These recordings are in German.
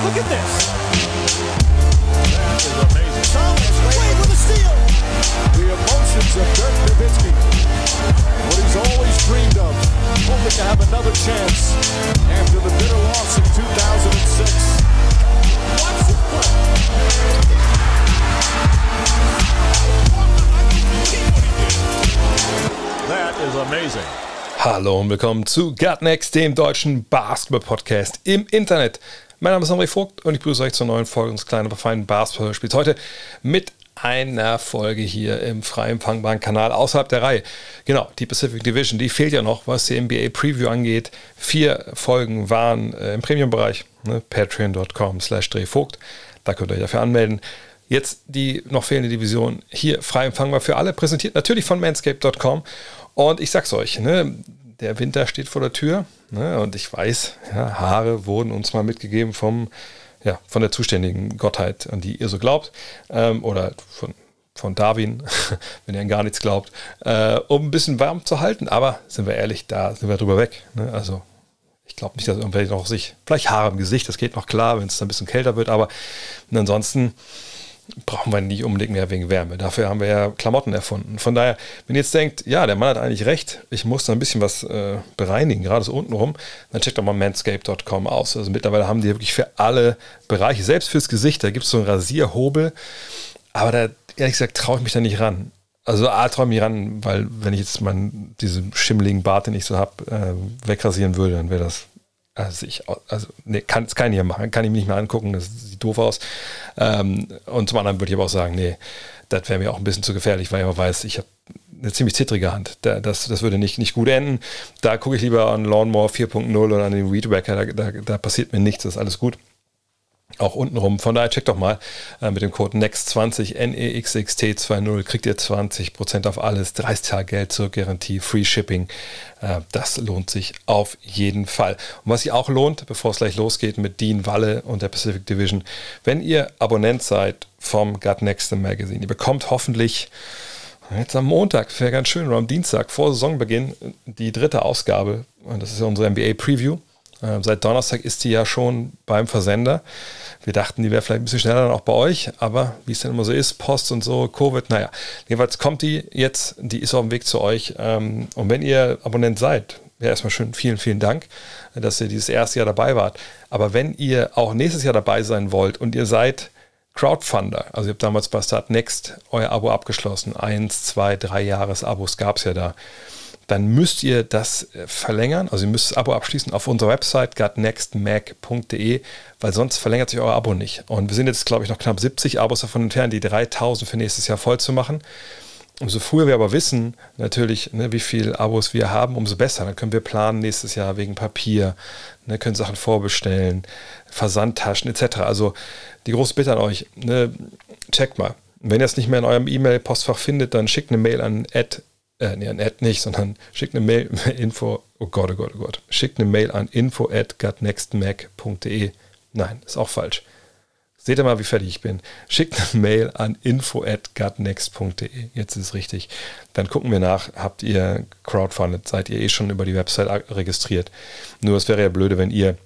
Look at this. That is amazing. Thomas Wade with a steal. The emotions of Dirk Nowitzki. What he's always dreamed of. Hoping to have another chance after the bitter loss in 2006. Watch this. That is amazing. Hallo und willkommen zu Gut Next, dem deutschen Basketball-Podcast im Internet. Mein Name ist André Vogt und ich begrüße euch zur neuen Folge unseres kleinen, aber feinen Basketball-Spiels. Heute mit einer Folge hier im frei empfangbaren Kanal außerhalb der Reihe. Genau, die Pacific Division, die fehlt ja noch, was die NBA Preview angeht. Vier Folgen waren äh, im Premium-Bereich, ne, patreon.com slash drehvogt. Da könnt ihr euch dafür anmelden. Jetzt die noch fehlende Division hier frei empfangbar für alle, präsentiert natürlich von manscape.com. Und ich sag's euch, ne, der Winter steht vor der Tür. Ne, und ich weiß, ja, Haare wurden uns mal mitgegeben vom, ja, von der zuständigen Gottheit, an die ihr so glaubt. Ähm, oder von, von Darwin, wenn ihr an gar nichts glaubt, äh, um ein bisschen warm zu halten. Aber sind wir ehrlich, da sind wir drüber weg. Ne? Also ich glaube nicht, dass irgendwelche noch sich, vielleicht Haare im Gesicht, das geht noch klar, wenn es ein bisschen kälter wird, aber ansonsten brauchen wir nicht unbedingt mehr wegen Wärme. Dafür haben wir ja Klamotten erfunden. Von daher, wenn ihr jetzt denkt, ja, der Mann hat eigentlich recht, ich muss da ein bisschen was äh, bereinigen, gerade so untenrum, dann checkt doch mal manscape.com aus. Also mittlerweile haben die wirklich für alle Bereiche, selbst fürs Gesicht, da gibt es so einen Rasierhobel, aber da, ehrlich gesagt, traue ich mich da nicht ran. Also A, traue ich mich ran, weil wenn ich jetzt meinen, diesen schimmeligen Bart, den ich so habe, äh, wegrasieren würde, dann wäre das also ich, also nee, kann es kann ich machen, kann ich mir nicht mehr angucken, das sieht doof aus. Ähm, und zum anderen würde ich aber auch sagen, nee, das wäre mir auch ein bisschen zu gefährlich, weil ich aber weiß, ich habe eine ziemlich zittrige Hand. Das, das würde nicht, nicht gut enden. Da gucke ich lieber an Lawnmower 4.0 oder an den Weed Wacker, da, da, da passiert mir nichts, das ist alles gut auch untenrum. Von daher checkt doch mal äh, mit dem Code NEXT20 NEXXT20 kriegt ihr 20% auf alles, 30 Tage Geld zur Garantie, Free Shipping. Äh, das lohnt sich auf jeden Fall. Und was sich auch lohnt, bevor es gleich losgeht mit Dean Walle und der Pacific Division, wenn ihr Abonnent seid vom Gut Next Magazine, ihr bekommt hoffentlich jetzt am Montag, wäre ganz schön, oder am Dienstag vor Saisonbeginn die dritte Ausgabe. Und das ist ja unsere NBA Preview. Äh, seit Donnerstag ist die ja schon beim Versender. Wir dachten, die wäre vielleicht ein bisschen schneller dann auch bei euch, aber wie es dann immer so ist, Post und so, Covid, naja. Jedenfalls kommt die jetzt, die ist auf dem Weg zu euch. Ähm, und wenn ihr Abonnent seid, ja, erstmal schön vielen, vielen Dank, dass ihr dieses erste Jahr dabei wart. Aber wenn ihr auch nächstes Jahr dabei sein wollt und ihr seid Crowdfunder, also ihr habt damals bei Start Next euer Abo abgeschlossen, eins, zwei, drei Jahres-Abos gab es ja da dann müsst ihr das äh, verlängern. Also ihr müsst das Abo abschließen auf unserer Website gutnextmac.de, weil sonst verlängert sich euer Abo nicht. Und wir sind jetzt, glaube ich, noch knapp 70 Abos davon entfernt, die 3000 für nächstes Jahr voll zu machen. Umso früher wir aber wissen, natürlich, ne, wie viele Abos wir haben, umso besser. Dann können wir planen nächstes Jahr wegen Papier, ne, können Sachen vorbestellen, Versandtaschen etc. Also die große Bitte an euch, ne, checkt mal. Wenn ihr es nicht mehr in eurem E-Mail-Postfach findet, dann schickt eine Mail an äh, nee, an Ad nicht, sondern schickt eine Mail, Info, oh Gott, oh Gott, oh Gott, schickt eine Mail an info at gutnextmac.de. Nein, ist auch falsch. Seht ihr mal, wie fertig ich bin. Schickt eine Mail an info at gutnext.de. Jetzt ist es richtig. Dann gucken wir nach, habt ihr crowdfunded, seid ihr eh schon über die Website registriert. Nur es wäre ja blöde, wenn ihr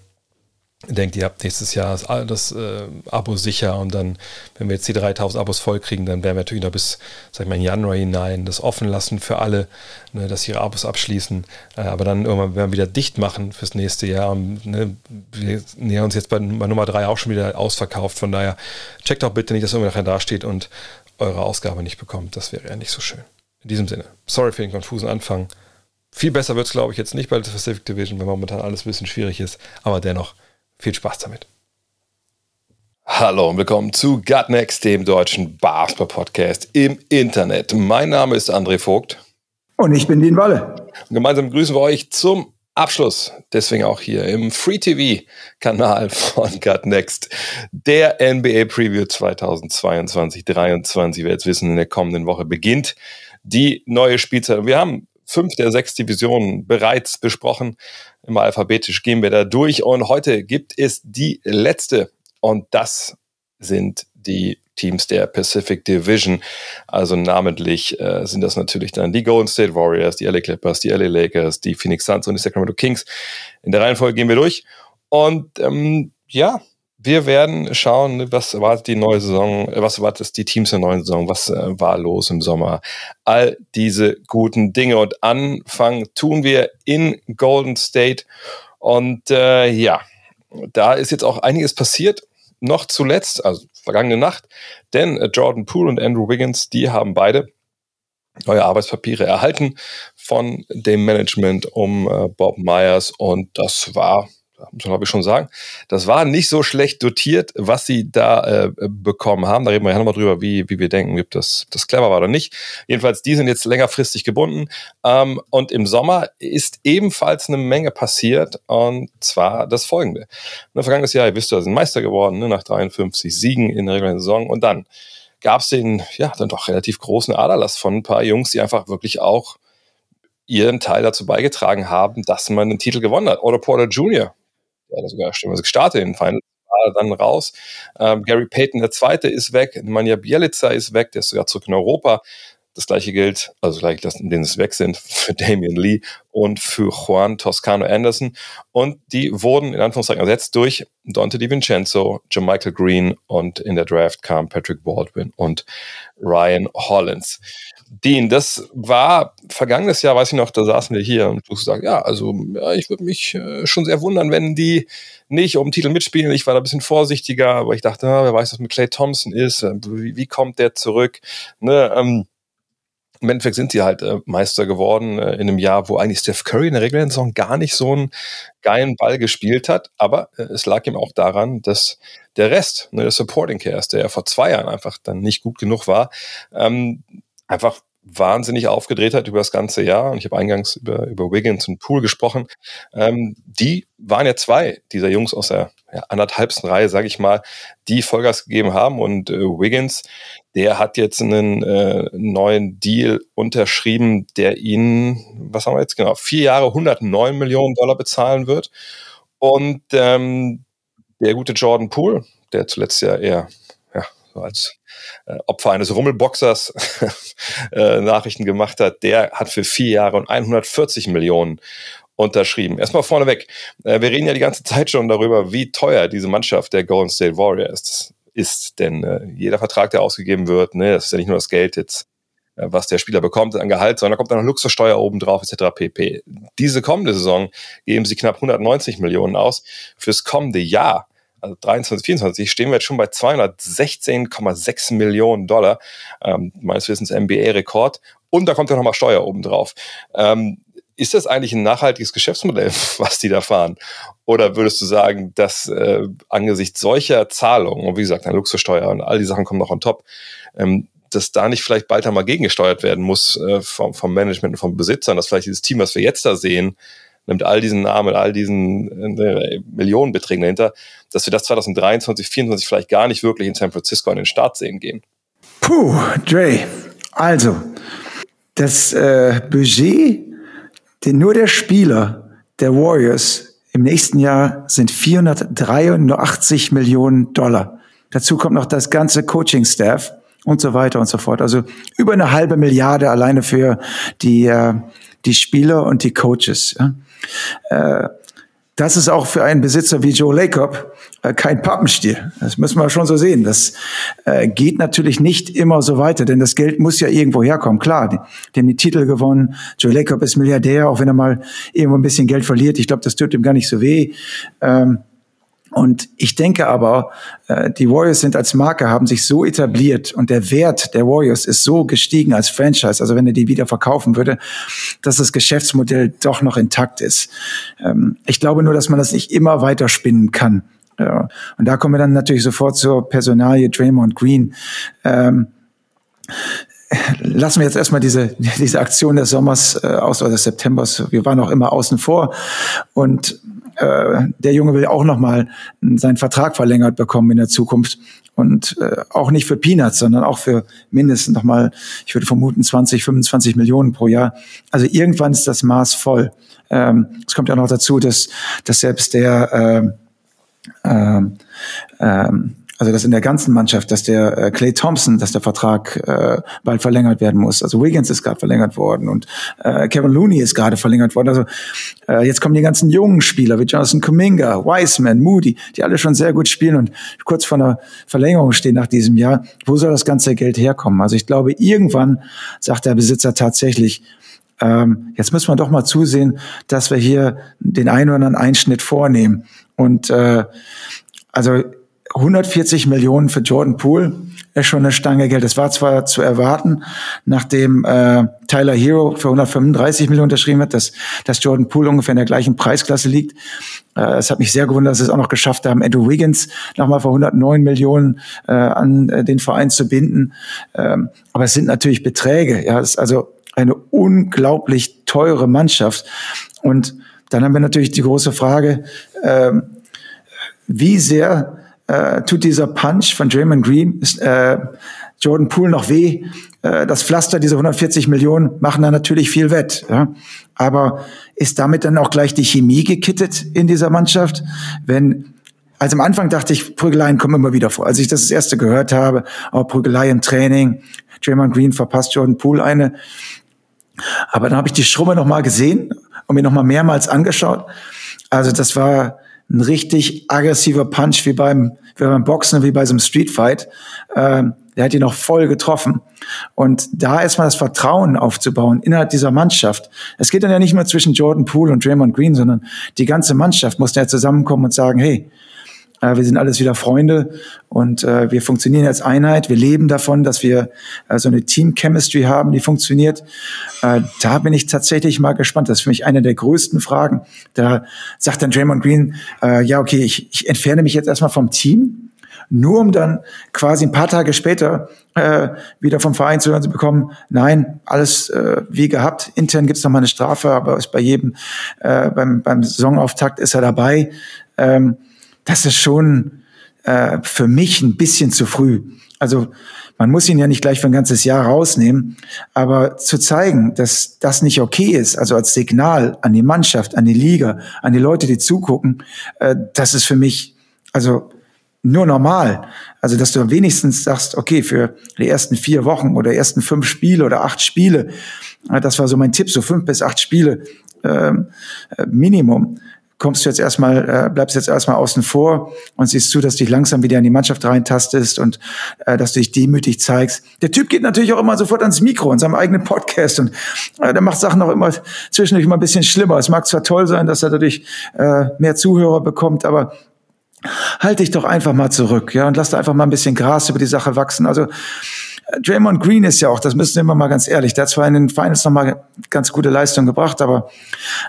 denkt, ihr habt nächstes Jahr das, das äh, Abo sicher und dann, wenn wir jetzt die 3000 Abos voll kriegen, dann werden wir natürlich noch bis, sag ich mal, in Januar hinein das offen lassen für alle, ne, dass sie ihre Abos abschließen. Äh, aber dann irgendwann werden wir wieder dicht machen fürs nächste Jahr. Und, ne, wir nähern uns jetzt bei, bei, Nummer 3 auch schon wieder ausverkauft. Von daher checkt auch bitte nicht, dass irgendwer nachher dasteht und eure Ausgabe nicht bekommt. Das wäre ja nicht so schön. In diesem Sinne, sorry für den konfusen Anfang. Viel besser wird es, glaube ich, jetzt nicht bei der Pacific Division, wenn momentan alles ein bisschen schwierig ist. Aber dennoch, viel Spaß damit. Hallo und willkommen zu Gutnext, dem deutschen Basketball-Podcast im Internet. Mein Name ist André Vogt. Und ich bin Dean Walle. Und gemeinsam grüßen wir euch zum Abschluss, deswegen auch hier im Free TV-Kanal von Gutnext, der NBA Preview 2022-23. Wer jetzt wissen, in der kommenden Woche beginnt die neue Spielzeit. Und wir haben fünf der sechs Divisionen bereits besprochen. Immer alphabetisch gehen wir da durch. Und heute gibt es die letzte. Und das sind die Teams der Pacific Division. Also namentlich äh, sind das natürlich dann die Golden State Warriors, die LA Clippers, die LA Lakers, die Phoenix Suns und die Sacramento Kings. In der Reihenfolge gehen wir durch. Und ähm, ja, wir werden schauen, was erwartet die neue Saison, was erwartet die Teams der neuen Saison, was äh, war los im Sommer. All diese guten Dinge. Und anfangen tun wir in Golden State. Und äh, ja, da ist jetzt auch einiges passiert. Noch zuletzt, also vergangene Nacht, denn äh, Jordan Poole und Andrew Wiggins, die haben beide neue Arbeitspapiere erhalten von dem Management um äh, Bob Myers und das war muss man ich schon sagen, das war nicht so schlecht dotiert, was sie da äh, bekommen haben. Da reden wir ja nochmal drüber, wie, wie wir denken, ob das, das clever war oder nicht. Jedenfalls, die sind jetzt längerfristig gebunden. Ähm, und im Sommer ist ebenfalls eine Menge passiert. Und zwar das folgende. In der vergangenen Jahr, ihr wisst ja, sind Meister geworden, ne, nach 53 Siegen in der regulären Saison. Und dann gab es den, ja, dann doch relativ großen Aderlass von ein paar Jungs, die einfach wirklich auch ihren Teil dazu beigetragen haben, dass man den Titel gewonnen hat. Otto Porter Jr., ja, sogar stimmt, gestartet in den Finals, dann raus. Ähm, Gary Payton, der Zweite, ist weg. Manja Bielica ist weg, der ist sogar zurück in Europa. Das gleiche gilt, also gleich, dass, in denen es weg sind, für Damian Lee und für Juan Toscano Anderson. Und die wurden in Anführungszeichen ersetzt durch Dante DiVincenzo, Michael Green und in der Draft kam Patrick Baldwin und Ryan Hollins. Dean, das war vergangenes Jahr, weiß ich noch, da saßen wir hier und du sagst, ja, also ja, ich würde mich äh, schon sehr wundern, wenn die nicht um Titel mitspielen. Ich war da ein bisschen vorsichtiger, aber ich dachte, ah, wer weiß, was mit Clay Thompson ist, äh, wie, wie kommt der zurück? Ne, ähm, im Endeffekt sind sie halt äh, Meister geworden äh, in einem Jahr, wo eigentlich Steph Curry in der regulären Saison gar nicht so einen geilen Ball gespielt hat. Aber äh, es lag ihm auch daran, dass der Rest, ne, der Supporting Cast, der ja vor zwei Jahren einfach dann nicht gut genug war, ähm, einfach wahnsinnig aufgedreht hat über das ganze Jahr. Und ich habe eingangs über, über Wiggins und Poole gesprochen. Ähm, die waren ja zwei dieser Jungs aus der ja, anderthalbsten Reihe, sage ich mal, die Vollgas gegeben haben. Und äh, Wiggins, der hat jetzt einen äh, neuen Deal unterschrieben, der ihn, was haben wir jetzt genau, vier Jahre 109 Millionen Dollar bezahlen wird. Und ähm, der gute Jordan Poole, der zuletzt ja eher als äh, Opfer eines Rummelboxers äh, Nachrichten gemacht hat, der hat für vier Jahre und 140 Millionen unterschrieben. Erstmal vorneweg, äh, wir reden ja die ganze Zeit schon darüber, wie teuer diese Mannschaft der Golden State Warriors ist. Denn äh, jeder Vertrag, der ausgegeben wird, ne, das ist ja nicht nur das Geld jetzt, äh, was der Spieler bekommt an Gehalt, sondern da kommt dann noch Luxussteuer obendrauf, etc. pp. Diese kommende Saison geben sie knapp 190 Millionen aus. Fürs kommende Jahr also 23, 24, stehen wir jetzt schon bei 216,6 Millionen Dollar, ähm, meines Wissens NBA-Rekord. Und da kommt ja nochmal Steuer obendrauf. Ähm, ist das eigentlich ein nachhaltiges Geschäftsmodell, was die da fahren? Oder würdest du sagen, dass äh, angesichts solcher Zahlungen, und wie gesagt, eine Luxussteuer und all die Sachen kommen noch on top, ähm, dass da nicht vielleicht bald einmal gegengesteuert werden muss äh, vom, vom Management und vom Besitzern, dass vielleicht dieses Team, was wir jetzt da sehen, nimmt all diesen Namen, all diesen äh, Millionenbeträgen dahinter, dass wir das 2023, 2024 vielleicht gar nicht wirklich in San Francisco an den Start sehen gehen. Puh, Dre, also das äh, Budget, den nur der Spieler der Warriors im nächsten Jahr sind 483 Millionen Dollar. Dazu kommt noch das ganze Coaching-Staff und so weiter und so fort. Also über eine halbe Milliarde alleine für die, äh, die Spieler und die Coaches. Ja. Äh, das ist auch für einen Besitzer wie Joe Lacob äh, kein Pappenstiel. Das müssen wir schon so sehen. Das äh, geht natürlich nicht immer so weiter, denn das Geld muss ja irgendwo herkommen. Klar, die, die haben die Titel gewonnen. Joe Lacob ist Milliardär, auch wenn er mal irgendwo ein bisschen Geld verliert. Ich glaube, das tut ihm gar nicht so weh. Ähm, und ich denke aber, äh, die Warriors sind als Marke, haben sich so etabliert und der Wert der Warriors ist so gestiegen als Franchise, also wenn er die wieder verkaufen würde, dass das Geschäftsmodell doch noch intakt ist. Ähm, ich glaube nur, dass man das nicht immer weiter spinnen kann. Und da kommen wir dann natürlich sofort zur Personalie Draymond Green. Ähm, lassen wir jetzt erstmal diese, diese Aktion des Sommers äh, aus oder des Septembers. Wir waren auch immer außen vor. Und äh, der Junge will auch nochmal seinen Vertrag verlängert bekommen in der Zukunft. Und äh, auch nicht für Peanuts, sondern auch für mindestens nochmal, ich würde vermuten, 20, 25 Millionen pro Jahr. Also irgendwann ist das Maß voll. Ähm, es kommt ja noch dazu, dass, dass selbst der äh, ähm, ähm, Also das in der ganzen Mannschaft, dass der äh, Clay Thompson, dass der Vertrag äh, bald verlängert werden muss. Also Wiggins ist gerade verlängert worden und äh, Kevin Looney ist gerade verlängert worden. Also äh, jetzt kommen die ganzen jungen Spieler wie Jonathan Kuminga, Wiseman, Moody, die alle schon sehr gut spielen und kurz vor einer Verlängerung stehen nach diesem Jahr. Wo soll das ganze Geld herkommen? Also ich glaube, irgendwann sagt der Besitzer tatsächlich, ähm, jetzt müssen wir doch mal zusehen, dass wir hier den einen oder anderen Einschnitt vornehmen. Und äh, also 140 Millionen für Jordan Poole ist schon eine Stange Geld. Das war zwar zu erwarten, nachdem äh, Tyler Hero für 135 Millionen unterschrieben hat, dass, dass Jordan Poole ungefähr in der gleichen Preisklasse liegt. Äh, es hat mich sehr gewundert, dass sie es auch noch geschafft haben, Andrew Wiggins nochmal für 109 Millionen äh, an äh, den Verein zu binden. Ähm, aber es sind natürlich Beträge. Ja, es ist also eine unglaublich teure Mannschaft. Und dann haben wir natürlich die große Frage, äh, wie sehr äh, tut dieser Punch von Draymond Green ist, äh, Jordan Poole noch weh. Äh, das Pflaster, diese 140 Millionen, machen da natürlich viel wett. Ja? Aber ist damit dann auch gleich die Chemie gekittet in dieser Mannschaft? Wenn also am Anfang dachte ich, Prügeleien kommen immer wieder vor. Als ich das, das erste gehört habe, oh, Prügelei im Training, Draymond Green verpasst Jordan Poole eine. Aber dann habe ich die Schrumme noch mal gesehen und mir noch mal mehrmals angeschaut. Also das war ein richtig aggressiver Punch wie beim, wie beim Boxen, wie bei so einem Streetfight. Ähm, der hat ihn noch voll getroffen. Und da erstmal das Vertrauen aufzubauen innerhalb dieser Mannschaft. Es geht dann ja nicht nur zwischen Jordan Poole und Draymond Green, sondern die ganze Mannschaft muss ja zusammenkommen und sagen, hey, wir sind alles wieder Freunde und äh, wir funktionieren als Einheit. Wir leben davon, dass wir äh, so eine Team-Chemistry haben, die funktioniert. Äh, da bin ich tatsächlich mal gespannt. Das ist für mich eine der größten Fragen. Da sagt dann Draymond Green, äh, ja, okay, ich, ich entferne mich jetzt erstmal vom Team, nur um dann quasi ein paar Tage später äh, wieder vom Verein zu hören zu bekommen, nein, alles äh, wie gehabt. Intern gibt's noch mal eine Strafe, aber ist bei jedem, äh, beim, beim Saisonauftakt ist er dabei. Ähm, das ist schon äh, für mich ein bisschen zu früh. Also man muss ihn ja nicht gleich für ein ganzes Jahr rausnehmen, aber zu zeigen, dass das nicht okay ist, also als Signal an die Mannschaft, an die Liga, an die Leute, die zugucken, äh, das ist für mich also nur normal. Also dass du wenigstens sagst, okay, für die ersten vier Wochen oder ersten fünf Spiele oder acht Spiele, äh, das war so mein Tipp, so fünf bis acht Spiele ähm, äh, Minimum kommst du jetzt erstmal, äh, bleibst jetzt erstmal außen vor und siehst zu, dass du dich langsam wieder in die Mannschaft reintastest und äh, dass du dich demütig zeigst. Der Typ geht natürlich auch immer sofort ans Mikro in seinem eigenen Podcast und äh, der macht Sachen auch immer zwischendurch immer ein bisschen schlimmer. Es mag zwar toll sein, dass er dadurch äh, mehr Zuhörer bekommt, aber halt dich doch einfach mal zurück, ja, und lass da einfach mal ein bisschen Gras über die Sache wachsen. Also Draymond Green ist ja auch, das müssen wir mal ganz ehrlich, der hat zwar in den Finals nochmal ganz gute Leistung gebracht, aber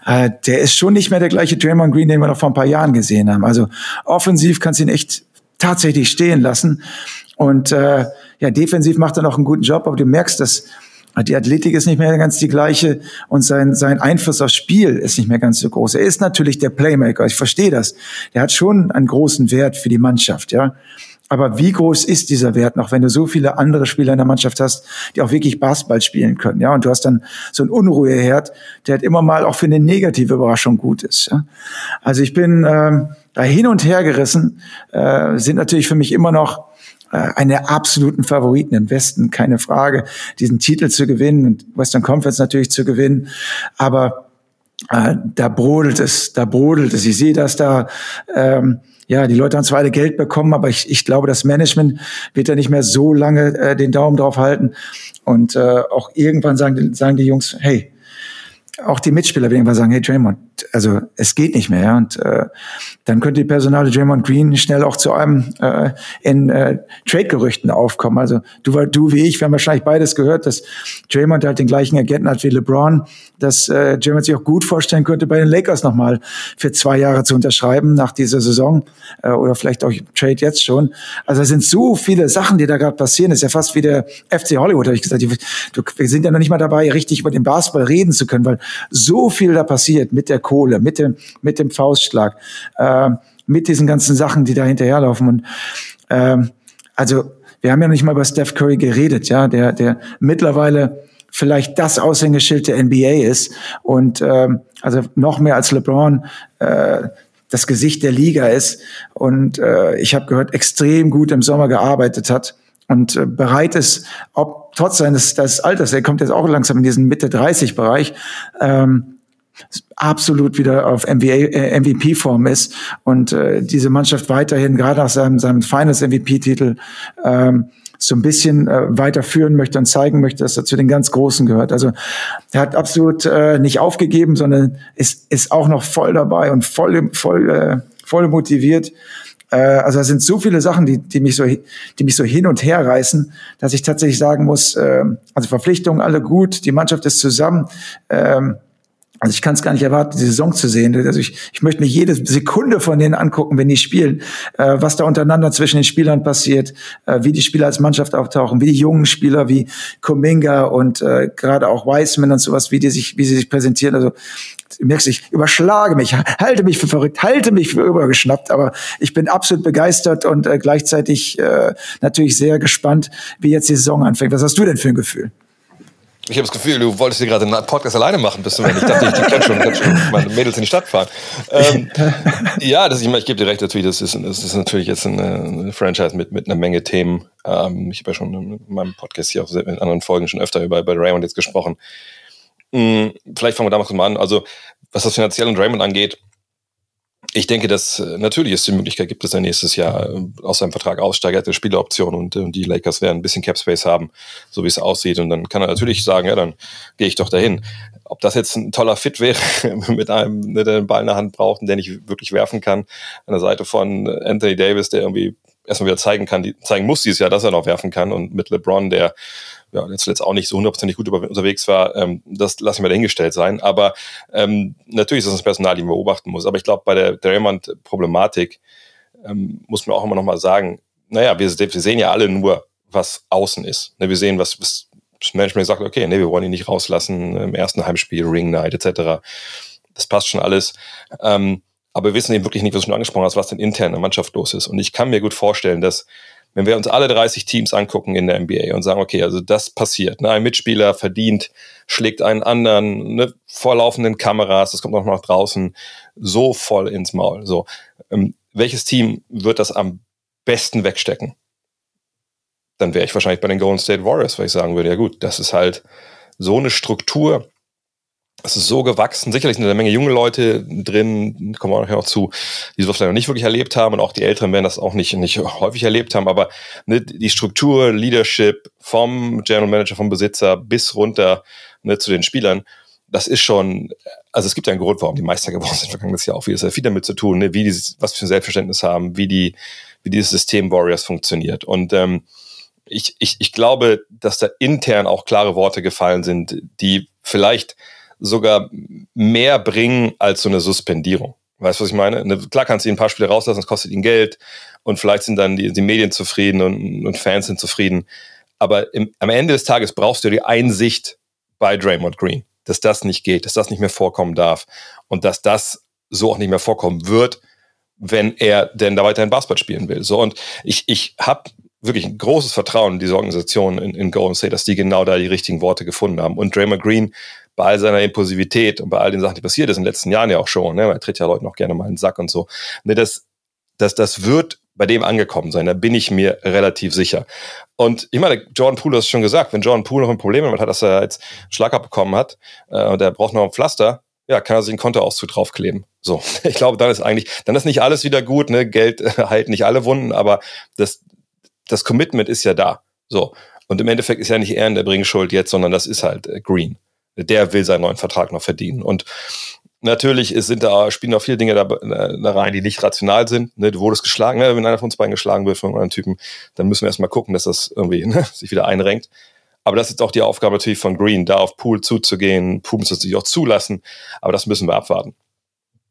äh, der ist schon nicht mehr der gleiche Draymond Green, den wir noch vor ein paar Jahren gesehen haben. Also offensiv kannst du ihn echt tatsächlich stehen lassen. Und äh, ja, defensiv macht er noch einen guten Job, aber du merkst, dass die Athletik ist nicht mehr ganz die gleiche und sein, sein Einfluss aufs Spiel ist nicht mehr ganz so groß. Er ist natürlich der Playmaker, ich verstehe das. Der hat schon einen großen Wert für die Mannschaft, ja. Aber wie groß ist dieser Wert noch, wenn du so viele andere Spieler in der Mannschaft hast, die auch wirklich Basketball spielen können, ja? Und du hast dann so einen Unruheherd, der halt immer mal auch für eine negative Überraschung gut ist. Ja? Also ich bin ähm, da hin und her gerissen, äh, sind natürlich für mich immer noch äh, eine absoluten Favoriten im Westen, keine Frage, diesen Titel zu gewinnen und Western Conference natürlich zu gewinnen. Aber äh, da brodelt es, da brodelt es. Ich sehe, dass da ähm, ja, die Leute haben zwar alle Geld bekommen, aber ich, ich glaube, das Management wird ja nicht mehr so lange äh, den Daumen drauf halten. Und äh, auch irgendwann sagen, sagen die Jungs, hey, auch die Mitspieler werden irgendwann sagen, hey Draymond, also es geht nicht mehr. Ja? Und äh, dann könnte die Personale Draymond Green schnell auch zu einem äh, in äh, Trade-Gerüchten aufkommen. Also du, du wie ich, wir haben wahrscheinlich beides gehört, dass Draymond halt den gleichen Agenten hat wie LeBron, dass äh, Draymond sich auch gut vorstellen könnte, bei den Lakers nochmal für zwei Jahre zu unterschreiben nach dieser Saison äh, oder vielleicht auch Trade jetzt schon. Also es sind so viele Sachen, die da gerade passieren. Das ist ja fast wie der FC Hollywood, habe ich gesagt. Du, wir sind ja noch nicht mal dabei, richtig über den Basketball reden zu können, weil so viel da passiert mit der Kohle, mit dem, mit dem Faustschlag, äh, mit diesen ganzen Sachen, die da hinterherlaufen. Und äh, also wir haben ja nicht mal über Steph Curry geredet, ja, der, der mittlerweile vielleicht das Aushängeschild der NBA ist und ähm, also noch mehr als LeBron äh, das Gesicht der Liga ist und äh, ich habe gehört, extrem gut im Sommer gearbeitet hat und äh, bereit ist, ob trotz seines des Alters, er kommt jetzt auch langsam in diesen Mitte 30 Bereich, ähm, absolut wieder auf äh, MVP-Form ist und äh, diese Mannschaft weiterhin gerade nach seinem, seinem Finals MVP-Titel ähm, so ein bisschen äh, weiterführen möchte und zeigen möchte, dass er zu den ganz Großen gehört. Also er hat absolut äh, nicht aufgegeben, sondern ist, ist auch noch voll dabei und voll, voll, äh, voll motiviert. Äh, also es sind so viele Sachen, die, die, mich so, die mich so hin und her reißen, dass ich tatsächlich sagen muss, äh, also Verpflichtungen alle gut, die Mannschaft ist zusammen. Äh, also ich kann es gar nicht erwarten, die Saison zu sehen. Also ich, ich möchte mir jede Sekunde von denen angucken, wenn die spielen, äh, was da untereinander zwischen den Spielern passiert, äh, wie die Spieler als Mannschaft auftauchen, wie die jungen Spieler wie Kuminga und äh, gerade auch Wiseman und sowas, wie die sich, wie sie sich präsentieren. Also du merkst, ich überschlage mich, halte mich für verrückt, halte mich für übergeschnappt, aber ich bin absolut begeistert und äh, gleichzeitig äh, natürlich sehr gespannt, wie jetzt die Saison anfängt. Was hast du denn für ein Gefühl? Ich habe das Gefühl, du wolltest hier gerade einen Podcast alleine machen, bist du wenn Ich dachte, ich kann schon, kann schon meine Mädels in die Stadt fahren. Ähm, ja, das, ich, meine, ich gebe dir recht, natürlich, das ist, das ist natürlich jetzt eine, eine Franchise mit, mit einer Menge Themen. Ähm, ich habe ja schon in meinem Podcast hier auch in anderen Folgen schon öfter über, über Raymond jetzt gesprochen. Hm, vielleicht fangen wir damals mal an. Also, was das finanziell und Raymond angeht, ich denke, dass äh, natürlich es die Möglichkeit gibt, dass er nächstes Jahr äh, aus seinem Vertrag aussteigt, er Spieleroption und, und die Lakers werden ein bisschen Cap Space haben, so wie es aussieht. Und dann kann er natürlich sagen, ja, dann gehe ich doch dahin. Ob das jetzt ein toller Fit wäre, mit einem, ne, der den Ball in der Hand braucht und der nicht wirklich werfen kann, an der Seite von Anthony Davis, der irgendwie erstmal wieder zeigen kann, die, zeigen muss dieses Jahr, dass er noch werfen kann und mit LeBron, der ja, der zuletzt auch nicht so hundertprozentig gut unterwegs war, ähm, das lassen wir dahingestellt sein. Aber ähm, natürlich ist das das Personal, die man beobachten muss. Aber ich glaube, bei der Draymond-Problematik ähm, muss man auch immer noch mal sagen, naja, wir, wir sehen ja alle nur, was außen ist. Ne, wir sehen, was, was das Management sagt, okay, nee, wir wollen ihn nicht rauslassen im ersten Heimspiel, Ring Night etc. Das passt schon alles. Ähm, aber wir wissen eben wirklich nicht, was du schon angesprochen hast, was denn intern in der Mannschaft los ist. Und ich kann mir gut vorstellen, dass wenn wir uns alle 30 Teams angucken in der NBA und sagen, okay, also das passiert, ne? ein Mitspieler verdient, schlägt einen anderen, ne? vorlaufenden Kameras, das kommt auch noch draußen, so voll ins Maul. So, ähm, welches Team wird das am besten wegstecken? Dann wäre ich wahrscheinlich bei den Golden State Warriors, weil ich sagen würde, ja gut, das ist halt so eine Struktur, es ist so gewachsen. Sicherlich sind eine Menge junge Leute drin, kommen wir nachher noch zu, die sowas vielleicht noch nicht wirklich erlebt haben und auch die Älteren werden das auch nicht, nicht häufig erlebt haben. Aber ne, die Struktur, Leadership vom General Manager, vom Besitzer bis runter ne, zu den Spielern, das ist schon, also es gibt ja einen Grund, warum die Meister geworden sind vergangenes Jahr auch. Wie das hat viel damit zu tun, ne, wie die, was für ein Selbstverständnis haben, wie die, wie dieses System Warriors funktioniert. Und ähm, ich, ich, ich glaube, dass da intern auch klare Worte gefallen sind, die vielleicht sogar mehr bringen als so eine Suspendierung. Weißt du, was ich meine? Ne, klar kannst du ihn ein paar Spiele rauslassen, es kostet ihn Geld und vielleicht sind dann die, die Medien zufrieden und, und, Fans sind zufrieden. Aber im, am Ende des Tages brauchst du die Einsicht bei Draymond Green, dass das nicht geht, dass das nicht mehr vorkommen darf und dass das so auch nicht mehr vorkommen wird, wenn er denn da weiterhin Basketball spielen will. So und ich, ich habe wirklich ein großes Vertrauen in diese Organisation in, in Golden State, dass die genau da die richtigen Worte gefunden haben. Und Draymond Green bei all seiner Impulsivität und bei all den Sachen, die passiert ist in den letzten Jahren ja auch schon, ne, er tritt ja Leute noch gerne mal in den Sack und so, ne, das, das, das wird bei dem angekommen sein, da bin ich mir relativ sicher. Und ich meine, Jordan Poole hat es schon gesagt, wenn Jordan Poole noch ein Problem damit hat, dass er jetzt Schlag abbekommen hat äh, und er braucht noch ein Pflaster, ja, kann er sich einen Kontoauszug draufkleben. So, ich glaube, dann ist eigentlich, dann ist nicht alles wieder gut, ne? Geld heilt nicht alle Wunden, aber das, das Commitment ist ja da. So. Und im Endeffekt ist ja nicht er in der Bringschuld jetzt, sondern das ist halt äh, Green der will seinen neuen Vertrag noch verdienen. Und natürlich sind da, spielen auch viele Dinge da, da rein, die nicht rational sind. Ne, du wurdest geschlagen, ne, wenn einer von uns beiden geschlagen wird von einem anderen Typen, dann müssen wir erstmal gucken, dass das irgendwie ne, sich wieder einrenkt. Aber das ist auch die Aufgabe natürlich von Green, da auf Pool zuzugehen. Pool muss natürlich auch zulassen, aber das müssen wir abwarten.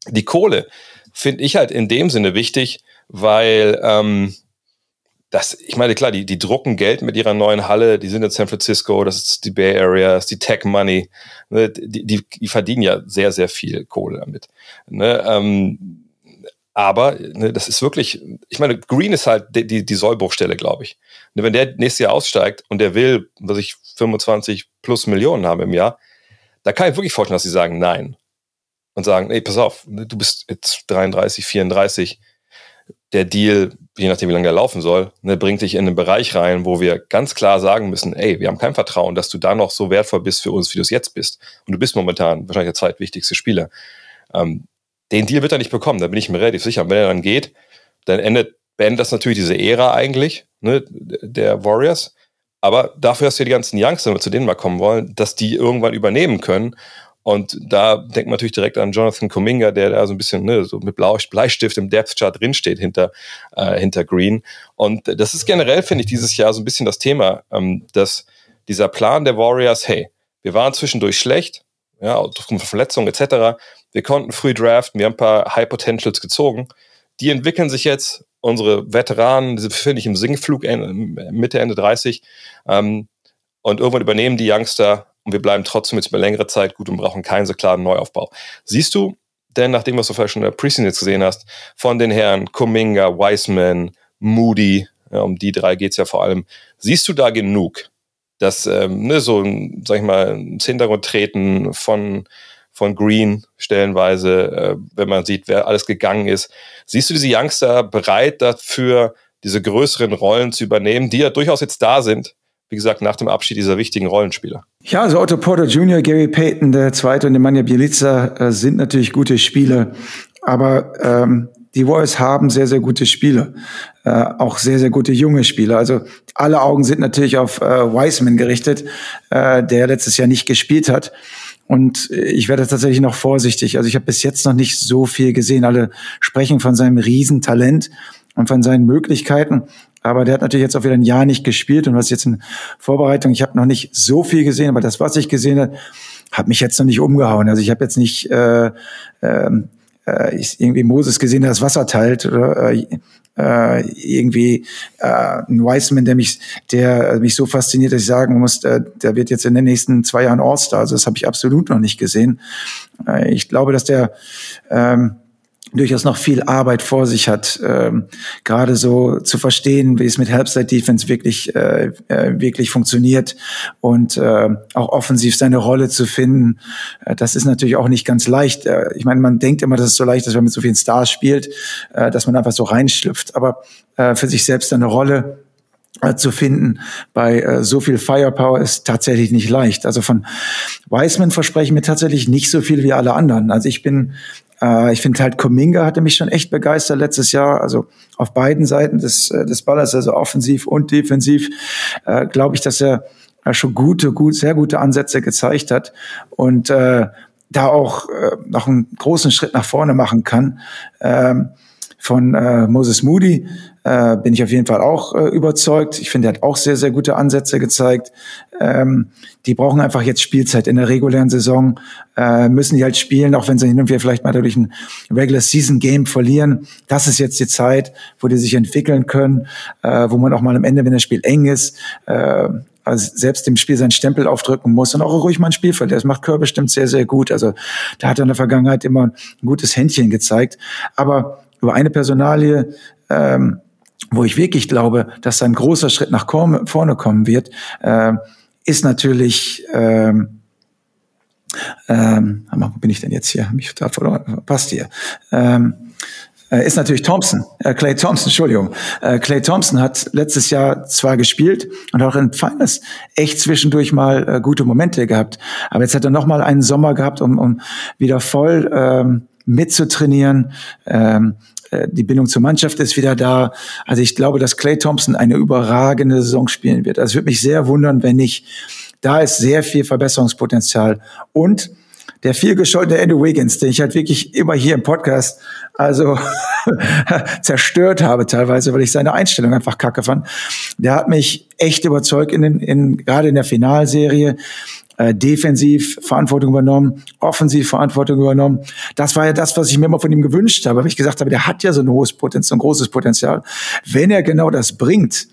Die Kohle finde ich halt in dem Sinne wichtig, weil ähm, das, ich meine, klar, die, die drucken Geld mit ihrer neuen Halle, die sind in San Francisco, das ist die Bay Area, das ist die Tech Money, ne, die, die, die verdienen ja sehr, sehr viel Kohle damit. Ne, ähm, aber ne, das ist wirklich, ich meine, Green ist halt die, die, die Sollbruchstelle, glaube ich. Ne, wenn der nächstes Jahr aussteigt und der will, was ich 25 plus Millionen haben im Jahr, da kann ich wirklich vorstellen, dass sie sagen, nein. und sagen, ey, pass auf, ne, du bist jetzt 33, 34, der Deal, je nachdem wie lange der laufen soll, ne, bringt dich in einen Bereich rein, wo wir ganz klar sagen müssen, ey, wir haben kein Vertrauen, dass du da noch so wertvoll bist für uns, wie du es jetzt bist. Und du bist momentan wahrscheinlich der zweitwichtigste Spieler. Ähm, den Deal wird er nicht bekommen, da bin ich mir relativ sicher. Und wenn er dann geht, dann endet, beendet das natürlich diese Ära eigentlich, ne, der Warriors. Aber dafür hast du ja die ganzen Youngster, wenn wir zu denen mal kommen wollen, dass die irgendwann übernehmen können. Und da denkt man natürlich direkt an Jonathan Kuminga, der da so ein bisschen ne, so mit Bleistift im Depth Chart drinsteht hinter, äh, hinter Green. Und das ist generell, finde ich, dieses Jahr so ein bisschen das Thema, ähm, dass dieser Plan der Warriors, hey, wir waren zwischendurch schlecht, ja, aufgrund von Verletzungen etc. Wir konnten früh draften, wir haben ein paar High Potentials gezogen. Die entwickeln sich jetzt. Unsere Veteranen, die finde ich im Singflug Mitte, Ende 30. Ähm, und irgendwann übernehmen die Youngster und wir bleiben trotzdem jetzt über längere Zeit gut und brauchen keinen so klaren Neuaufbau. Siehst du denn, nachdem was du vielleicht schon in der Preseason jetzt gesehen hast, von den Herren Kuminga, Wiseman, Moody, ja, um die drei geht's ja vor allem, siehst du da genug, dass ähm, ne, so, sag ich mal, ins Hintergrund treten von von Green stellenweise, äh, wenn man sieht, wer alles gegangen ist. Siehst du diese Youngster bereit dafür, diese größeren Rollen zu übernehmen, die ja durchaus jetzt da sind, wie gesagt, nach dem Abschied dieser wichtigen Rollenspieler? Ja, also Otto Porter Jr., Gary Payton, der Zweite und Nemanja Bielica äh, sind natürlich gute Spieler, aber ähm, die Warriors haben sehr, sehr gute Spieler, äh, auch sehr, sehr gute junge Spieler. Also alle Augen sind natürlich auf äh, Wiseman gerichtet, äh, der letztes Jahr nicht gespielt hat. Und ich werde tatsächlich noch vorsichtig. Also ich habe bis jetzt noch nicht so viel gesehen. Alle sprechen von seinem Riesentalent und von seinen Möglichkeiten. Aber der hat natürlich jetzt auch wieder ein Jahr nicht gespielt und was jetzt in Vorbereitung, ich habe noch nicht so viel gesehen, aber das, was ich gesehen habe, hat mich jetzt noch nicht umgehauen. Also ich habe jetzt nicht äh, äh, äh, irgendwie Moses gesehen, der das Wasser teilt oder äh, äh, irgendwie äh, ein Wiseman, der mich, der mich so fasziniert, dass ich sagen muss, der, der wird jetzt in den nächsten zwei Jahren All-Star. Also das habe ich absolut noch nicht gesehen. Äh, ich glaube, dass der ähm, durchaus noch viel Arbeit vor sich hat, ähm, gerade so zu verstehen, wie es mit Helpside Defense wirklich äh, äh, wirklich funktioniert und äh, auch offensiv seine Rolle zu finden. Äh, das ist natürlich auch nicht ganz leicht. Äh, ich meine, man denkt immer, dass es so leicht ist, wenn man mit so vielen Stars spielt, äh, dass man einfach so reinschlüpft. Aber äh, für sich selbst eine Rolle zu finden bei äh, so viel Firepower ist tatsächlich nicht leicht. Also von Wiseman versprechen mir tatsächlich nicht so viel wie alle anderen. Also ich bin äh, ich finde halt Kuminga hatte mich schon echt begeistert letztes Jahr. Also auf beiden Seiten des, äh, des Balles, also offensiv und defensiv, äh, glaube ich, dass er äh, schon gute, gut, sehr gute Ansätze gezeigt hat und äh, da auch äh, noch einen großen Schritt nach vorne machen kann. Ähm, von äh, Moses Moody äh, bin ich auf jeden Fall auch äh, überzeugt. Ich finde, er hat auch sehr, sehr gute Ansätze gezeigt. Ähm, die brauchen einfach jetzt Spielzeit in der regulären Saison, äh, müssen die halt spielen, auch wenn sie hin und wieder vielleicht mal dadurch ein Regular Season Game verlieren. Das ist jetzt die Zeit, wo die sich entwickeln können, äh, wo man auch mal am Ende, wenn das Spiel eng ist, äh, also selbst dem Spiel seinen Stempel aufdrücken muss und auch ruhig mal ein Spiel verliert. Das macht Körper bestimmt sehr, sehr gut. Also da hat er in der Vergangenheit immer ein gutes Händchen gezeigt. Aber über eine Personalie, ähm, wo ich wirklich glaube, dass ein großer Schritt nach vorne kommen wird, äh, ist natürlich, ähm, ähm, wo bin ich denn jetzt hier? Mich da verloren, passt hier. Ähm, äh, ist natürlich Thompson, äh, Clay Thompson, Entschuldigung. Äh, Clay Thompson hat letztes Jahr zwar gespielt und auch in Finals echt zwischendurch mal äh, gute Momente gehabt, aber jetzt hat er noch mal einen Sommer gehabt, um, um wieder voll ähm, mitzutrainieren. Ähm, äh, die Bindung zur Mannschaft ist wieder da. Also ich glaube, dass Clay Thompson eine überragende Saison spielen wird. Also es würde mich sehr wundern, wenn nicht. Da ist sehr viel Verbesserungspotenzial. Und der viel gescholtene Andrew Wiggins, den ich halt wirklich immer hier im Podcast also zerstört habe teilweise, weil ich seine Einstellung einfach kacke fand. Der hat mich echt überzeugt in, in gerade in der Finalserie äh, defensiv Verantwortung übernommen, offensiv Verantwortung übernommen. Das war ja das, was ich mir immer von ihm gewünscht habe, weil ich gesagt habe, der hat ja so ein hohes Potenzial, ein großes Potenzial. Wenn er genau das bringt,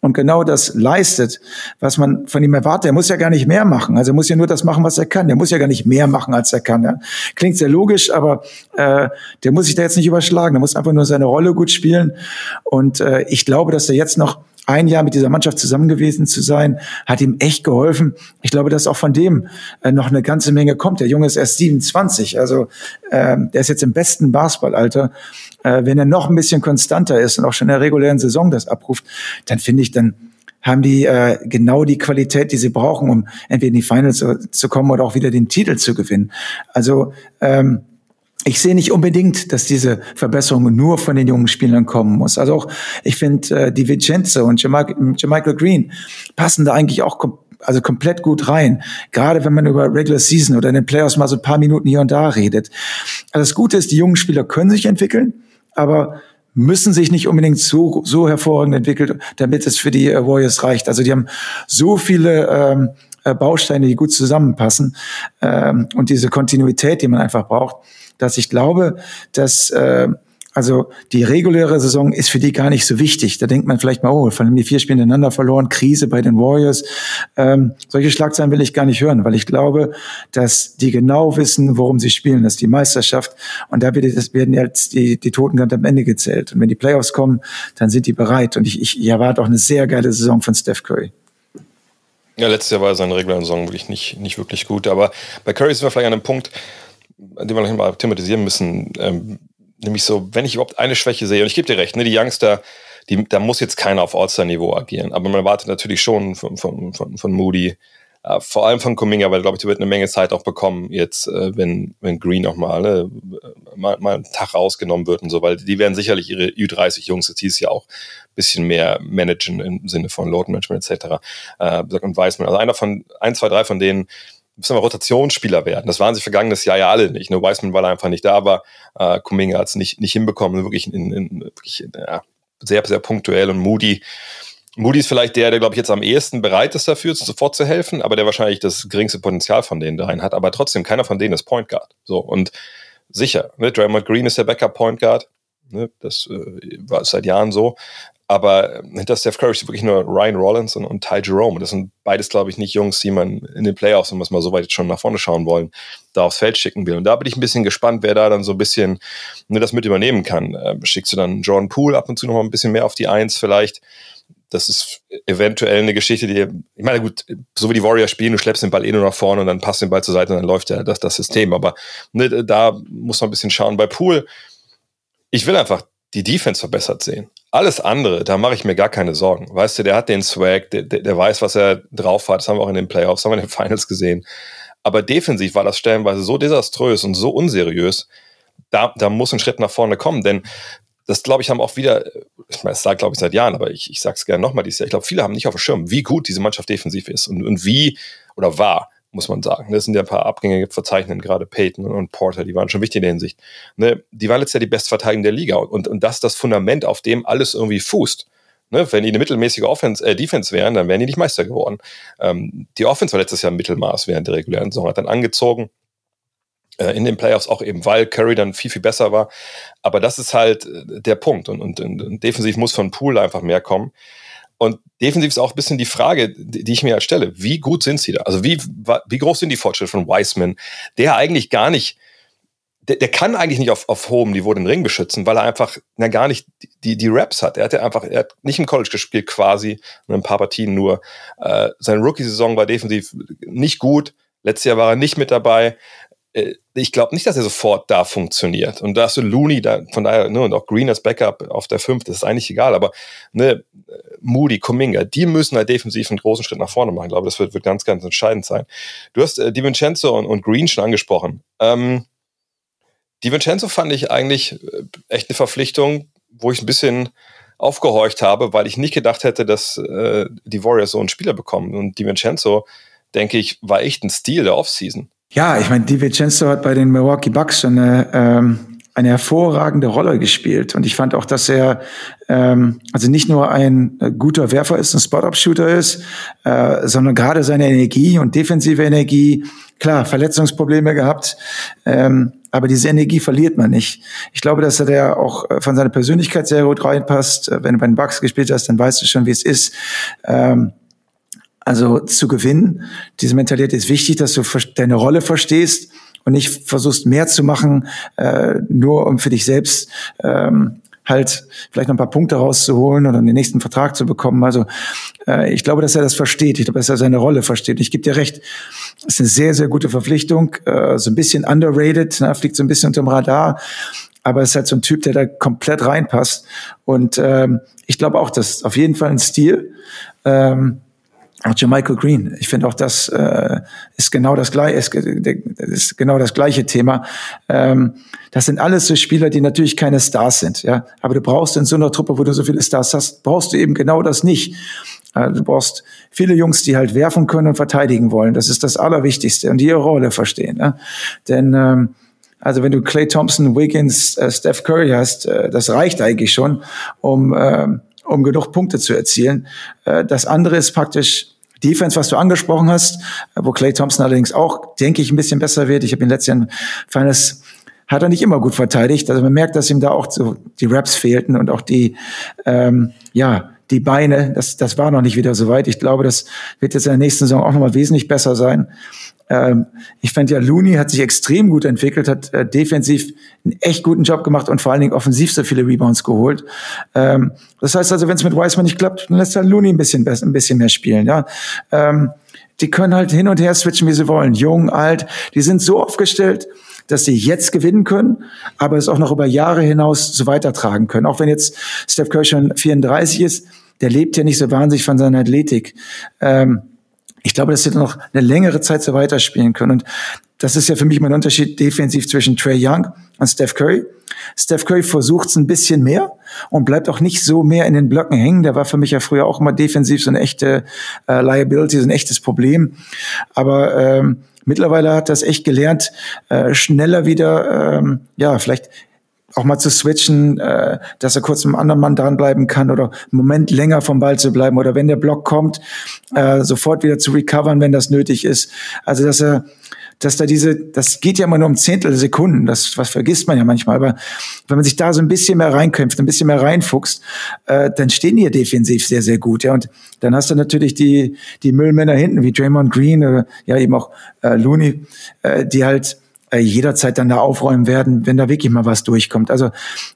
und genau das leistet, was man von ihm erwartet. Er muss ja gar nicht mehr machen. Also er muss ja nur das machen, was er kann. Er muss ja gar nicht mehr machen, als er kann. Ja. Klingt sehr logisch, aber äh, der muss sich da jetzt nicht überschlagen. Der muss einfach nur seine Rolle gut spielen. Und äh, ich glaube, dass er jetzt noch ein Jahr mit dieser Mannschaft zusammen gewesen zu sein, hat ihm echt geholfen. Ich glaube, dass auch von dem äh, noch eine ganze Menge kommt. Der Junge ist erst 27, also ähm, der ist jetzt im besten Basketballalter. Äh, wenn er noch ein bisschen konstanter ist und auch schon in der regulären Saison das abruft, dann finde ich, dann haben die äh, genau die Qualität, die sie brauchen, um entweder in die Finals zu, zu kommen oder auch wieder den Titel zu gewinnen. Also ähm, ich sehe nicht unbedingt, dass diese Verbesserung nur von den jungen Spielern kommen muss. Also auch, ich finde, äh, die Vincenzo und Jermichael Green passen da eigentlich auch kom also komplett gut rein. Gerade wenn man über Regular Season oder in den Playoffs mal so ein paar Minuten hier und da redet. Also das Gute ist, die jungen Spieler können sich entwickeln, aber müssen sich nicht unbedingt so, so hervorragend entwickeln, damit es für die äh, Warriors reicht. Also die haben so viele ähm, äh, Bausteine, die gut zusammenpassen ähm, und diese Kontinuität, die man einfach braucht dass ich glaube, dass äh, also die reguläre Saison ist für die gar nicht so wichtig. Da denkt man vielleicht mal, oh, von die vier Spiele ineinander verloren, Krise bei den Warriors. Ähm, solche Schlagzeilen will ich gar nicht hören, weil ich glaube, dass die genau wissen, worum sie spielen. Das ist die Meisterschaft. Und da werden jetzt die, die Toten ganz am Ende gezählt. Und wenn die Playoffs kommen, dann sind die bereit. Und ich, ich, erwarte auch eine sehr geile Saison von Steph Curry. Ja, letztes Jahr war seine reguläre Saison wirklich nicht, nicht wirklich gut. Aber bei Curry sind wir vielleicht an einem Punkt, den wir noch mal thematisieren müssen. Ähm, nämlich so, wenn ich überhaupt eine Schwäche sehe, und ich gebe dir recht, ne, die Youngster, die, da muss jetzt keiner auf All-Star-Niveau agieren. Aber man erwartet natürlich schon von, von, von, von Moody, äh, vor allem von Kuminga, weil, glaube ich, die wird eine Menge Zeit auch bekommen, jetzt, äh, wenn, wenn Green auch mal, ne, mal, mal einen Tag rausgenommen wird und so, weil die werden sicherlich ihre Ü30-Jungs jetzt dieses Jahr auch ein bisschen mehr managen im Sinne von Load Management etc. Äh, und weiß man. Also einer von, ein, zwei, drei von denen, müssen wir Rotationsspieler werden. Das waren sie vergangenes Jahr ja alle nicht. Nur? Wiseman war einfach nicht da, aber äh, Kuminga hat es nicht, nicht hinbekommen. Wirklich, in, in, wirklich ja, sehr, sehr punktuell und Moody. Moody ist vielleicht der, der, glaube ich, jetzt am ehesten bereit ist dafür, sofort zu helfen, aber der wahrscheinlich das geringste Potenzial von den dreien hat. Aber trotzdem, keiner von denen ist Point Guard. So, und sicher, ne, Draymond Green ist der Backup Point Guard. Ne, das äh, war seit Jahren so. Aber hinter Steph Curry ist wirklich nur Ryan Rollins und, und Ty Jerome. Das sind beides, glaube ich, nicht Jungs, die man in den Playoffs, wenn wir es mal so weit schon nach vorne schauen wollen, da aufs Feld schicken will. Und da bin ich ein bisschen gespannt, wer da dann so ein bisschen ne, das mit übernehmen kann. Ähm, schickst du dann Jordan Poole ab und zu noch mal ein bisschen mehr auf die Eins vielleicht? Das ist eventuell eine Geschichte, die, ich meine, gut, so wie die Warriors spielen, du schleppst den Ball eh nur nach vorne und dann passt den Ball zur Seite und dann läuft ja das, das System. Aber ne, da muss man ein bisschen schauen. Bei Poole, ich will einfach die Defense verbessert sehen. Alles andere, da mache ich mir gar keine Sorgen. Weißt du, der hat den Swag, der, der, der weiß, was er drauf hat. Das haben wir auch in den Playoffs, haben wir in den Finals gesehen. Aber defensiv war das stellenweise so desaströs und so unseriös. Da, da muss ein Schritt nach vorne kommen, denn das, glaube ich, haben auch wieder, ich meine, das sagt, glaube ich, seit Jahren, aber ich, ich sage es gerne nochmal dieses Jahr. Ich glaube, viele haben nicht auf dem Schirm, wie gut diese Mannschaft defensiv ist und, und wie oder war muss man sagen. Das sind ja ein paar Abgänge verzeichnen, gerade Peyton und Porter, die waren schon wichtig in der Hinsicht. Ne? Die waren letztes Jahr die Bestverteidigung der Liga und, und das ist das Fundament, auf dem alles irgendwie fußt. Ne? Wenn die eine mittelmäßige Offense, äh, Defense wären, dann wären die nicht Meister geworden. Ähm, die Offense war letztes Jahr Mittelmaß während der regulären Saison, hat dann angezogen äh, in den Playoffs auch eben, weil Curry dann viel, viel besser war. Aber das ist halt äh, der Punkt. Und, und, und defensiv muss von Pool einfach mehr kommen. Und defensiv ist auch ein bisschen die Frage, die ich mir stelle. Wie gut sind sie da? Also wie, wie groß sind die Fortschritte von Wiseman, der eigentlich gar nicht, der, der kann eigentlich nicht auf, auf hohem Niveau den Ring beschützen, weil er einfach na, gar nicht die, die Raps hat. Er hat ja einfach, er hat nicht im College gespielt quasi, ein paar Partien nur. Äh, seine Rookie-Saison war defensiv nicht gut. Letztes Jahr war er nicht mit dabei. Äh, ich glaube nicht, dass er sofort da funktioniert. Und da hast du Looney, da, von daher, ne, und auch Green als Backup auf der 5, das ist eigentlich egal, aber ne, Moody, Kuminga, die müssen halt defensiv einen großen Schritt nach vorne machen. Ich glaube, das wird, wird ganz, ganz entscheidend sein. Du hast äh, DiVincenzo und, und Green schon angesprochen. Ähm, DiVincenzo fand ich eigentlich äh, echt eine Verpflichtung, wo ich ein bisschen aufgehorcht habe, weil ich nicht gedacht hätte, dass äh, die Warriors so einen Spieler bekommen. Und DiVincenzo, denke ich, war echt ein Stil der Offseason. Ja, ich meine, DiVincenzo hat bei den Milwaukee Bucks schon eine, ähm, eine hervorragende Rolle gespielt. Und ich fand auch, dass er ähm, also nicht nur ein äh, guter Werfer ist, ein Spot-Up-Shooter ist, äh, sondern gerade seine Energie und defensive Energie, klar, Verletzungsprobleme gehabt, ähm, aber diese Energie verliert man nicht. Ich glaube, dass er da auch äh, von seiner Persönlichkeit sehr gut reinpasst. Wenn du bei den Bucks gespielt hast, dann weißt du schon, wie es ist. Ähm, also zu gewinnen, diese Mentalität ist wichtig, dass du deine Rolle verstehst und nicht versuchst mehr zu machen, äh, nur um für dich selbst ähm, halt vielleicht noch ein paar Punkte rauszuholen oder den nächsten Vertrag zu bekommen. Also äh, ich glaube, dass er das versteht. Ich glaube, dass er seine Rolle versteht. Ich gebe dir recht, es ist eine sehr, sehr gute Verpflichtung, äh, so ein bisschen underrated, ne, fliegt so ein bisschen unterm Radar aber es ist halt so ein Typ, der da komplett reinpasst. Und ähm, ich glaube auch, dass auf jeden Fall ein Stil. Ähm, auch Michael Green. Ich finde auch, das äh, ist genau das gleiche, ist, ist genau das gleiche Thema. Ähm, das sind alles so Spieler, die natürlich keine Stars sind, ja. Aber du brauchst in so einer Truppe, wo du so viele Stars hast, brauchst du eben genau das nicht. Äh, du brauchst viele Jungs, die halt werfen können und verteidigen wollen. Das ist das Allerwichtigste und die ihre Rolle verstehen. Ja? Denn ähm, also wenn du Clay Thompson, Wiggins, äh, Steph Curry hast, äh, das reicht eigentlich schon, um äh, um genug Punkte zu erzielen. Äh, das andere ist praktisch Defense, was du angesprochen hast, äh, wo Clay Thompson allerdings auch, denke ich, ein bisschen besser wird. Ich habe ihn letztes Jahr Finals hat er nicht immer gut verteidigt. Also man merkt, dass ihm da auch so die Raps fehlten und auch die, ähm, ja, die Beine. Das, das war noch nicht wieder so weit. Ich glaube, das wird jetzt in der nächsten Saison auch nochmal wesentlich besser sein. Ähm, ich fand ja, Looney hat sich extrem gut entwickelt, hat äh, defensiv einen echt guten Job gemacht und vor allen Dingen offensiv so viele Rebounds geholt. Ähm, das heißt also, wenn es mit Wiseman nicht klappt, dann lässt er Looney ein bisschen, besser, ein bisschen mehr spielen. Ja. Ähm, die können halt hin und her switchen, wie sie wollen. Jung, alt, die sind so aufgestellt, dass sie jetzt gewinnen können, aber es auch noch über Jahre hinaus so weitertragen können. Auch wenn jetzt Steph Curry schon 34 ist, der lebt ja nicht so wahnsinnig von seiner Athletik. Ähm, ich glaube, dass sie noch eine längere Zeit so weiterspielen können. Und das ist ja für mich mein Unterschied defensiv zwischen Trey Young und Steph Curry. Steph Curry versucht es ein bisschen mehr und bleibt auch nicht so mehr in den Blöcken hängen. Der war für mich ja früher auch immer defensiv so eine echte äh, Liability, so ein echtes Problem. Aber ähm, mittlerweile hat es echt gelernt, äh, schneller wieder, ähm, ja, vielleicht auch mal zu switchen, äh, dass er kurz mit einem anderen Mann dranbleiben kann oder einen Moment länger vom Ball zu bleiben oder wenn der Block kommt, äh, sofort wieder zu recovern, wenn das nötig ist. Also dass er dass da diese, das geht ja immer nur um Zehntel Sekunden, das was vergisst man ja manchmal, aber wenn man sich da so ein bisschen mehr reinkämpft, ein bisschen mehr reinfuchst, äh, dann stehen die ja defensiv sehr, sehr gut, ja, und dann hast du natürlich die, die Müllmänner hinten, wie Draymond Green oder ja eben auch äh, Looney, äh, die halt äh, jederzeit dann da aufräumen werden, wenn da wirklich mal was durchkommt. Also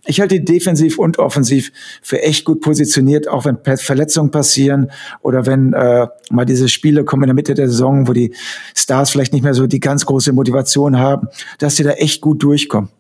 ich halte die defensiv und offensiv für echt gut positioniert, auch wenn Verletzungen passieren oder wenn äh, mal diese Spiele kommen in der Mitte der Saison, wo die Stars vielleicht nicht mehr so die ganz große Motivation haben, dass sie da echt gut durchkommen.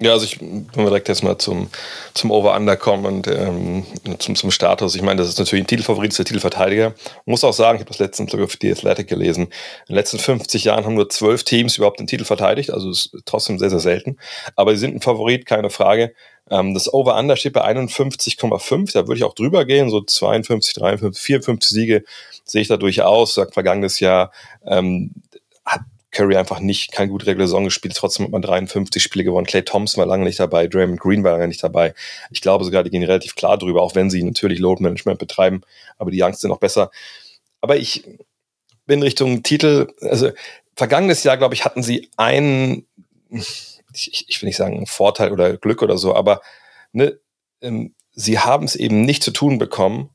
Ja, also ich, wenn wir direkt jetzt mal zum, zum Over-Under kommen und ähm, zum, zum Status. Ich meine, das ist natürlich ein Titelfavorit, ist der Titelverteidiger. muss auch sagen, ich habe das letztens sogar für die Athletic gelesen. In den letzten 50 Jahren haben nur zwölf Teams überhaupt den Titel verteidigt, also ist trotzdem sehr, sehr selten. Aber sie sind ein Favorit, keine Frage. Ähm, das Over-Under steht bei 51,5. Da würde ich auch drüber gehen, so 52, 53, 54 Siege sehe ich da durchaus. Sagt vergangenes Jahr ähm, Curry einfach nicht keine gute Regular Saison gespielt, trotzdem hat man 53 Spiele gewonnen. Clay Thompson war lange nicht dabei, Draymond Green war lange nicht dabei. Ich glaube sogar, die gehen relativ klar drüber, auch wenn sie natürlich Load Management betreiben, aber die Youngs sind noch besser. Aber ich bin Richtung Titel, also vergangenes Jahr, glaube ich, hatten sie einen, ich, ich will nicht sagen Vorteil oder Glück oder so, aber ne, ähm, sie haben es eben nicht zu tun bekommen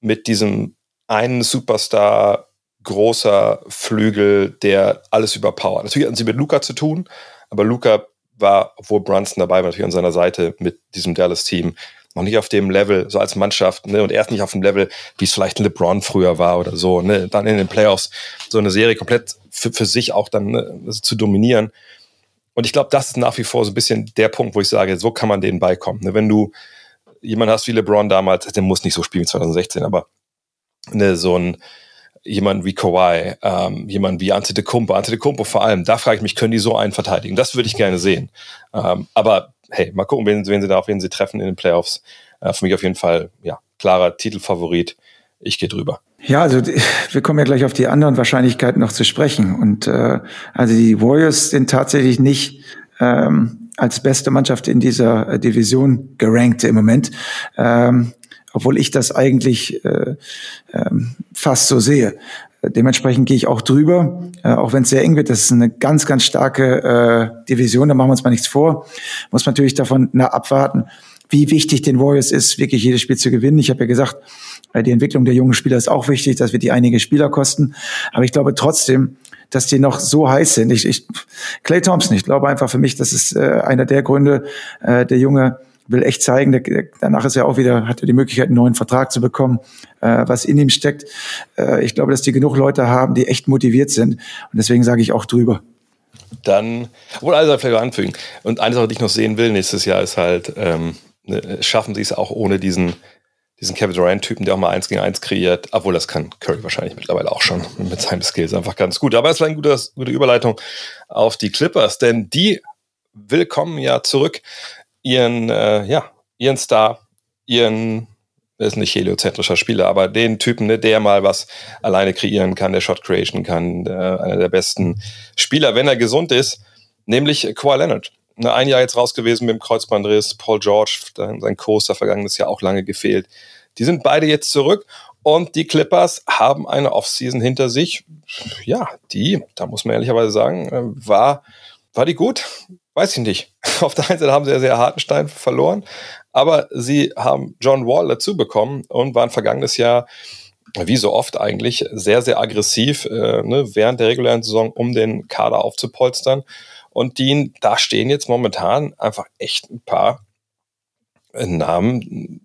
mit diesem einen Superstar großer Flügel, der alles überpowert. Natürlich hatten sie mit Luca zu tun, aber Luca war, obwohl Brunson dabei war, natürlich an seiner Seite mit diesem Dallas-Team, noch nicht auf dem Level, so als Mannschaft, ne, und erst nicht auf dem Level, wie es vielleicht LeBron früher war oder so, ne, dann in den Playoffs so eine Serie komplett für, für sich auch dann ne, zu dominieren. Und ich glaube, das ist nach wie vor so ein bisschen der Punkt, wo ich sage, so kann man denen beikommen. Ne, wenn du jemand hast wie LeBron damals, der muss nicht so spielen wie 2016, aber ne, so ein, jemand wie Kawhi, ähm, jemand wie Antetokounmpo, Antetokounmpo vor allem, da frage ich mich, können die so einen verteidigen? Das würde ich gerne sehen. Ähm, aber hey, mal gucken, wen, wen sie da auf wen sie treffen in den Playoffs. Äh, für mich auf jeden Fall, ja, klarer Titelfavorit. Ich gehe drüber. Ja, also wir kommen ja gleich auf die anderen Wahrscheinlichkeiten noch zu sprechen. Und äh, also die Warriors sind tatsächlich nicht ähm, als beste Mannschaft in dieser Division gerankt im Moment. Ähm, obwohl ich das eigentlich äh, äh, fast so sehe. Dementsprechend gehe ich auch drüber, äh, auch wenn es sehr eng wird. Das ist eine ganz, ganz starke äh, Division, da machen wir uns mal nichts vor. Muss man natürlich davon na, abwarten, wie wichtig den Warriors ist, wirklich jedes Spiel zu gewinnen. Ich habe ja gesagt, äh, die Entwicklung der jungen Spieler ist auch wichtig, das wird die einige Spieler kosten. Aber ich glaube trotzdem, dass die noch so heiß sind. Ich, ich Clay Thompson, ich glaube einfach für mich, das ist äh, einer der Gründe, äh, der Junge, will echt zeigen, der, danach ist er auch wieder, hat er die Möglichkeit, einen neuen Vertrag zu bekommen, äh, was in ihm steckt. Äh, ich glaube, dass die genug Leute haben, die echt motiviert sind. Und deswegen sage ich auch drüber. Dann, obwohl alles vielleicht anfügen. Und eine Sache, die ich noch sehen will nächstes Jahr, ist halt, ähm, ne, schaffen sie es auch ohne diesen, diesen Kevin Durant-Typen, der auch mal eins gegen eins kreiert. Obwohl, das kann Curry wahrscheinlich mittlerweile auch schon mit seinen Skills einfach ganz gut. Aber es war eine gute, gute Überleitung auf die Clippers, denn die willkommen ja zurück ihren, äh, ja, ihren Star, ihren, das ist nicht heliozentrischer Spieler, aber den Typen, ne, der mal was alleine kreieren kann, der Shot Creation kann, äh, einer der besten Spieler, wenn er gesund ist, nämlich Kawhi Leonard. Ne, ein Jahr jetzt raus gewesen mit dem Kreuzbandriss, Paul George, sein Coaster vergangenes Jahr auch lange gefehlt. Die sind beide jetzt zurück und die Clippers haben eine Offseason hinter sich. Ja, die, da muss man ehrlicherweise sagen, äh, war, war die gut? Weiß ich nicht. Auf der einen Seite haben sie ja sehr Hartenstein verloren, aber sie haben John Wall dazu bekommen und waren vergangenes Jahr, wie so oft eigentlich, sehr, sehr aggressiv äh, ne, während der regulären Saison, um den Kader aufzupolstern. Und die, da stehen jetzt momentan einfach echt ein paar Namen,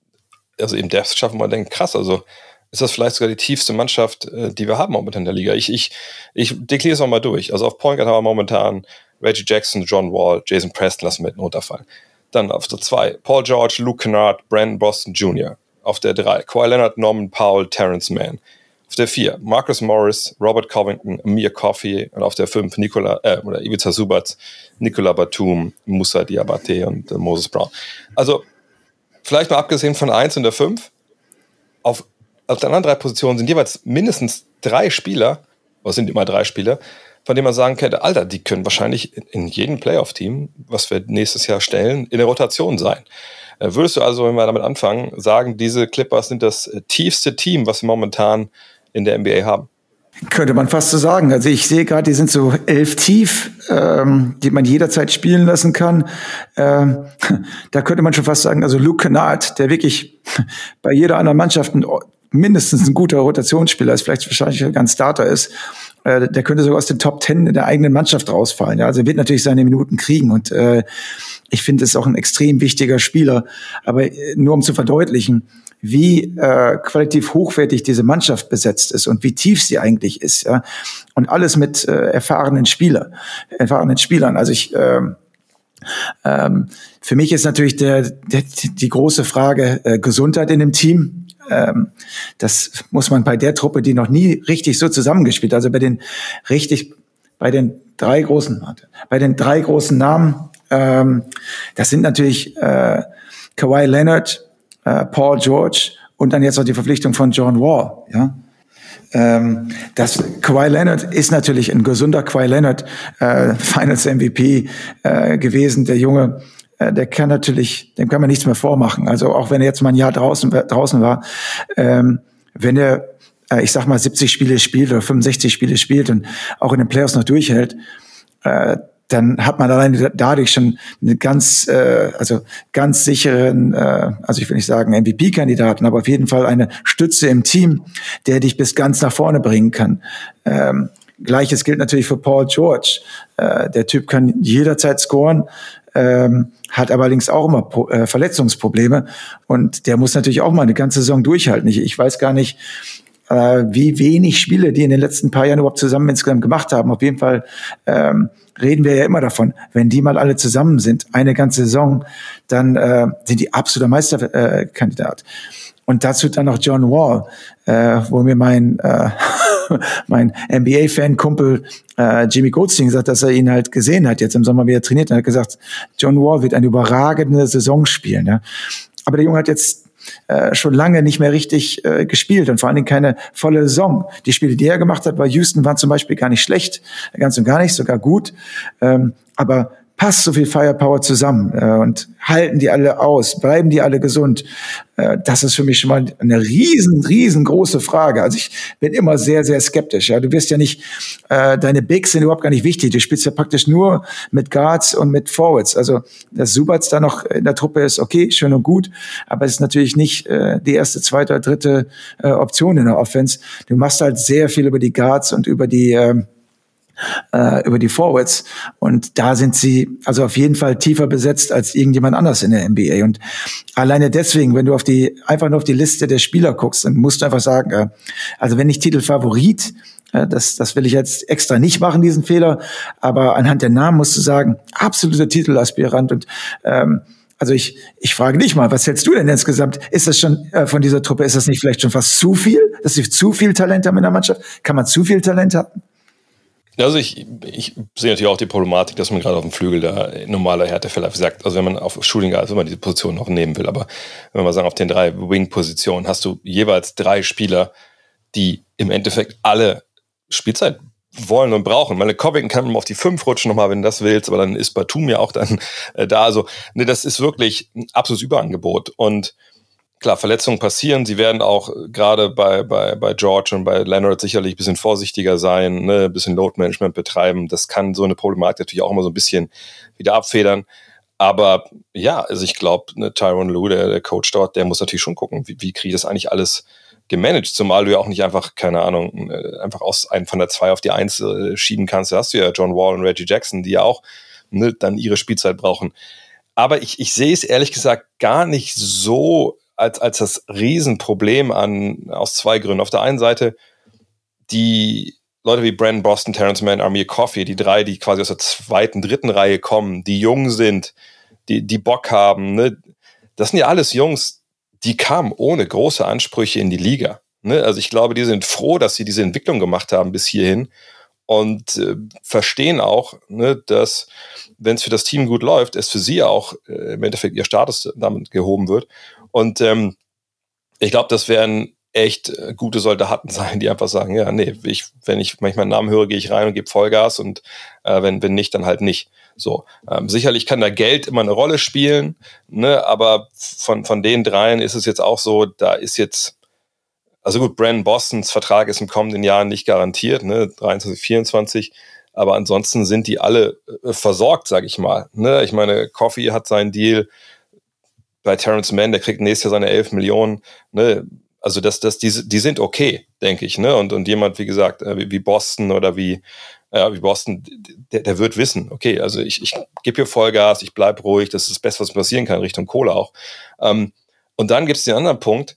also im Depth schaffen, man denkt, krass, also ist das vielleicht sogar die tiefste Mannschaft, äh, die wir haben momentan in der Liga. Ich, ich, ich dekliere es nochmal durch. Also auf Point Guard haben wir momentan Reggie Jackson, John Wall, Jason Preston lassen wir hinten runterfallen. Dann auf der 2 Paul George, Luke Kennard, Brandon Boston Jr. Auf der 3 Kawhi Leonard, Norman Powell, Terrence Mann. Auf der 4 Marcus Morris, Robert Covington, Amir Coffey und auf der 5 Nikola, äh, oder Ivica Subac, Nikola Batum, Musa Diabate und äh, Moses Brown. Also, vielleicht mal abgesehen von 1 und der 5, auf, auf den anderen drei Positionen sind jeweils mindestens drei Spieler, oder sind immer drei Spieler, von dem man sagen könnte, Alter, die können wahrscheinlich in jedem Playoff-Team, was wir nächstes Jahr stellen, in der Rotation sein. Äh, würdest du also, wenn wir damit anfangen, sagen, diese Clippers sind das äh, tiefste Team, was wir momentan in der NBA haben? Könnte man fast so sagen. Also ich sehe gerade, die sind so elf tief, ähm, die man jederzeit spielen lassen kann. Ähm, da könnte man schon fast sagen, also Luke Kennard, der wirklich bei jeder anderen Mannschaft mindestens ein guter Rotationsspieler ist, vielleicht wahrscheinlich ein Starter ist, äh, der könnte sogar aus den Top Ten der eigenen Mannschaft rausfallen. Ja, also er wird natürlich seine Minuten kriegen und äh, ich finde es auch ein extrem wichtiger Spieler. Aber äh, nur um zu verdeutlichen, wie äh, qualitativ hochwertig diese Mannschaft besetzt ist und wie tief sie eigentlich ist, ja, und alles mit äh, erfahrenen Spieler, erfahrenen Spielern. Also ich äh, ähm, für mich ist natürlich der, der, die große Frage äh, Gesundheit in dem Team. Ähm, das muss man bei der Truppe, die noch nie richtig so zusammengespielt, also bei den richtig, bei den drei großen, bei den drei großen Namen, ähm, das sind natürlich äh, Kawhi Leonard, äh, Paul George und dann jetzt auch die Verpflichtung von John Wall, ja. Ähm, das Kawhi Leonard ist natürlich ein gesunder Kawhi Leonard, äh, Finals MVP äh, gewesen. Der Junge äh, der kann natürlich, dem kann man nichts mehr vormachen. Also auch wenn er jetzt mal ein Jahr draußen, draußen war, ähm, wenn er, äh, ich sag mal, 70 Spiele spielt oder 65 Spiele spielt und auch in den Playoffs noch durchhält, äh, dann hat man allein dadurch schon eine ganz, äh, also ganz sicheren, äh, also ich will nicht sagen MVP-Kandidaten, aber auf jeden Fall eine Stütze im Team, der dich bis ganz nach vorne bringen kann. Ähm, Gleiches gilt natürlich für Paul George. Äh, der Typ kann jederzeit scoren, ähm, hat allerdings auch immer äh, Verletzungsprobleme und der muss natürlich auch mal eine ganze Saison durchhalten. Ich, ich weiß gar nicht, äh, wie wenig Spiele die in den letzten paar Jahren überhaupt zusammen insgesamt gemacht haben. Auf jeden Fall ähm, reden wir ja immer davon, wenn die mal alle zusammen sind, eine ganze Saison, dann äh, sind die absoluter Meisterkandidat. Und dazu dann noch John Wall, äh, wo mir mein äh, mein NBA-Fan-Kumpel äh, Jimmy Goldstein gesagt, dass er ihn halt gesehen hat, jetzt im Sommer wieder trainiert und hat gesagt, John Wall wird eine überragende Saison spielen. Ja. Aber der Junge hat jetzt äh, schon lange nicht mehr richtig äh, gespielt und vor allen Dingen keine volle Saison. Die Spiele, die er gemacht hat bei Houston, waren zum Beispiel gar nicht schlecht, ganz und gar nicht, sogar gut. Ähm, aber passt so viel Firepower zusammen äh, und halten die alle aus, bleiben die alle gesund? Äh, das ist für mich schon mal eine riesen, riesengroße Frage. Also ich bin immer sehr, sehr skeptisch. Ja, du wirst ja nicht, äh, deine Bigs sind überhaupt gar nicht wichtig. Du spielst ja praktisch nur mit Guards und mit Forwards. Also dass Subats da noch in der Truppe ist, okay, schön und gut, aber es ist natürlich nicht äh, die erste, zweite oder dritte äh, Option in der Offense. Du machst halt sehr viel über die Guards und über die äh, äh, über die Forwards. Und da sind sie also auf jeden Fall tiefer besetzt als irgendjemand anders in der NBA. Und alleine deswegen, wenn du auf die, einfach nur auf die Liste der Spieler guckst, dann musst du einfach sagen, äh, also wenn nicht Titelfavorit, äh, das, das will ich jetzt extra nicht machen, diesen Fehler, aber anhand der Namen musst du sagen, absoluter Titelaspirant und ähm, also ich, ich frage dich mal, was hältst du denn insgesamt? Ist das schon äh, von dieser Truppe, ist das nicht vielleicht schon fast zu viel, dass sie zu viel Talent haben in der Mannschaft? Kann man zu viel Talent haben? Also ich, ich sehe natürlich auch die Problematik, dass man gerade auf dem Flügel da normaler Härte vielleicht sagt, also wenn man auf Shooting Guard, wenn man diese Position noch nehmen will, aber wenn wir sagen, auf den drei Wing-Positionen hast du jeweils drei Spieler, die im Endeffekt alle Spielzeit wollen und brauchen. Meine Covington kann man auf die fünf rutschen nochmal, wenn du das willst, aber dann ist Batum ja auch dann äh, da. Also, ne, das ist wirklich ein absolutes Überangebot. Und klar, Verletzungen passieren. Sie werden auch gerade bei, bei, bei George und bei Leonard sicherlich ein bisschen vorsichtiger sein, ne, ein bisschen Load Management betreiben. Das kann so eine Problematik natürlich auch immer so ein bisschen wieder abfedern. Aber ja, also ich glaube, ne, Tyron Lue, der, der Coach dort, der muss natürlich schon gucken, wie, wie kriege ich das eigentlich alles gemanagt, zumal du ja auch nicht einfach, keine Ahnung, äh, einfach aus einem von der zwei auf die eins äh, schieben kannst. Da hast du ja John Wall und Reggie Jackson, die ja auch ne, dann ihre Spielzeit brauchen. Aber ich, ich sehe es ehrlich gesagt gar nicht so als, als das Riesenproblem an, aus zwei Gründen. Auf der einen Seite, die Leute wie Brandon Boston, Terrence Mann, Amir Coffey, die drei, die quasi aus der zweiten, dritten Reihe kommen, die jung sind, die, die Bock haben, ne? das sind ja alles Jungs, die kamen ohne große Ansprüche in die Liga. Ne? Also ich glaube, die sind froh, dass sie diese Entwicklung gemacht haben bis hierhin und äh, verstehen auch, ne, dass wenn es für das Team gut läuft, es für sie auch äh, im Endeffekt ihr Status damit gehoben wird. Und ähm, ich glaube, das wären echt äh, gute Soldaten sein, die einfach sagen, ja, nee, ich, wenn ich manchmal einen Namen höre, gehe ich rein und gebe Vollgas und äh, wenn, wenn nicht, dann halt nicht. So, ähm, sicherlich kann da Geld immer eine Rolle spielen, ne, aber von, von den dreien ist es jetzt auch so, da ist jetzt, also gut, Brandon Bostons Vertrag ist im kommenden Jahr nicht garantiert, ne, 23, 24, aber ansonsten sind die alle äh, versorgt, sag ich mal. Ne? Ich meine, Coffee hat seinen Deal bei Terrence Mann, der kriegt nächstes Jahr seine 11 Millionen. Ne? Also das, das, die, die sind okay, denke ich. Ne? Und, und jemand, wie gesagt, äh, wie, wie Boston oder wie, ja, wie Boston, der, der wird wissen, okay, also ich, ich gebe hier Vollgas, ich bleibe ruhig, das ist das Beste, was passieren kann, Richtung Kohle auch. Ähm, und dann gibt es den anderen Punkt,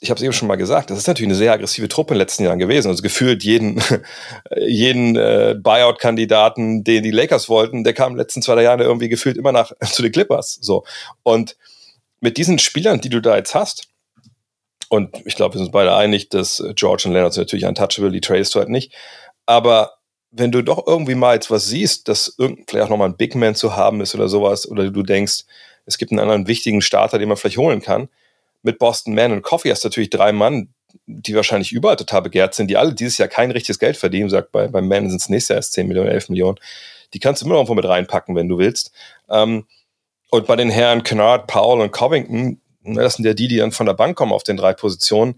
ich habe es eben schon mal gesagt, das ist natürlich eine sehr aggressive Truppe in den letzten Jahren gewesen. Also gefühlt jeden, jeden äh, Buyout-Kandidaten, den die Lakers wollten, der kam in den letzten zwei drei Jahren irgendwie gefühlt immer nach zu den Clippers. So. Und mit diesen Spielern, die du da jetzt hast, und ich glaube, wir sind uns beide einig, dass George und Leonard sind natürlich untouchable, die tradest du halt nicht. Aber wenn du doch irgendwie mal jetzt was siehst, dass vielleicht auch nochmal ein Big Man zu haben ist oder sowas, oder du denkst, es gibt einen anderen wichtigen Starter, den man vielleicht holen kann, mit Boston Man und Coffee hast du natürlich drei Mann, die wahrscheinlich überall total begehrt sind, die alle dieses Jahr kein richtiges Geld verdienen. Sagt, bei, beim Man sind es nächstes Jahr erst 10 Millionen, 11 Millionen. Die kannst du immer noch mit reinpacken, wenn du willst. Ähm, und bei den Herren Kennard, Powell und Covington, Ne, das sind ja die, die dann von der Bank kommen auf den drei Positionen.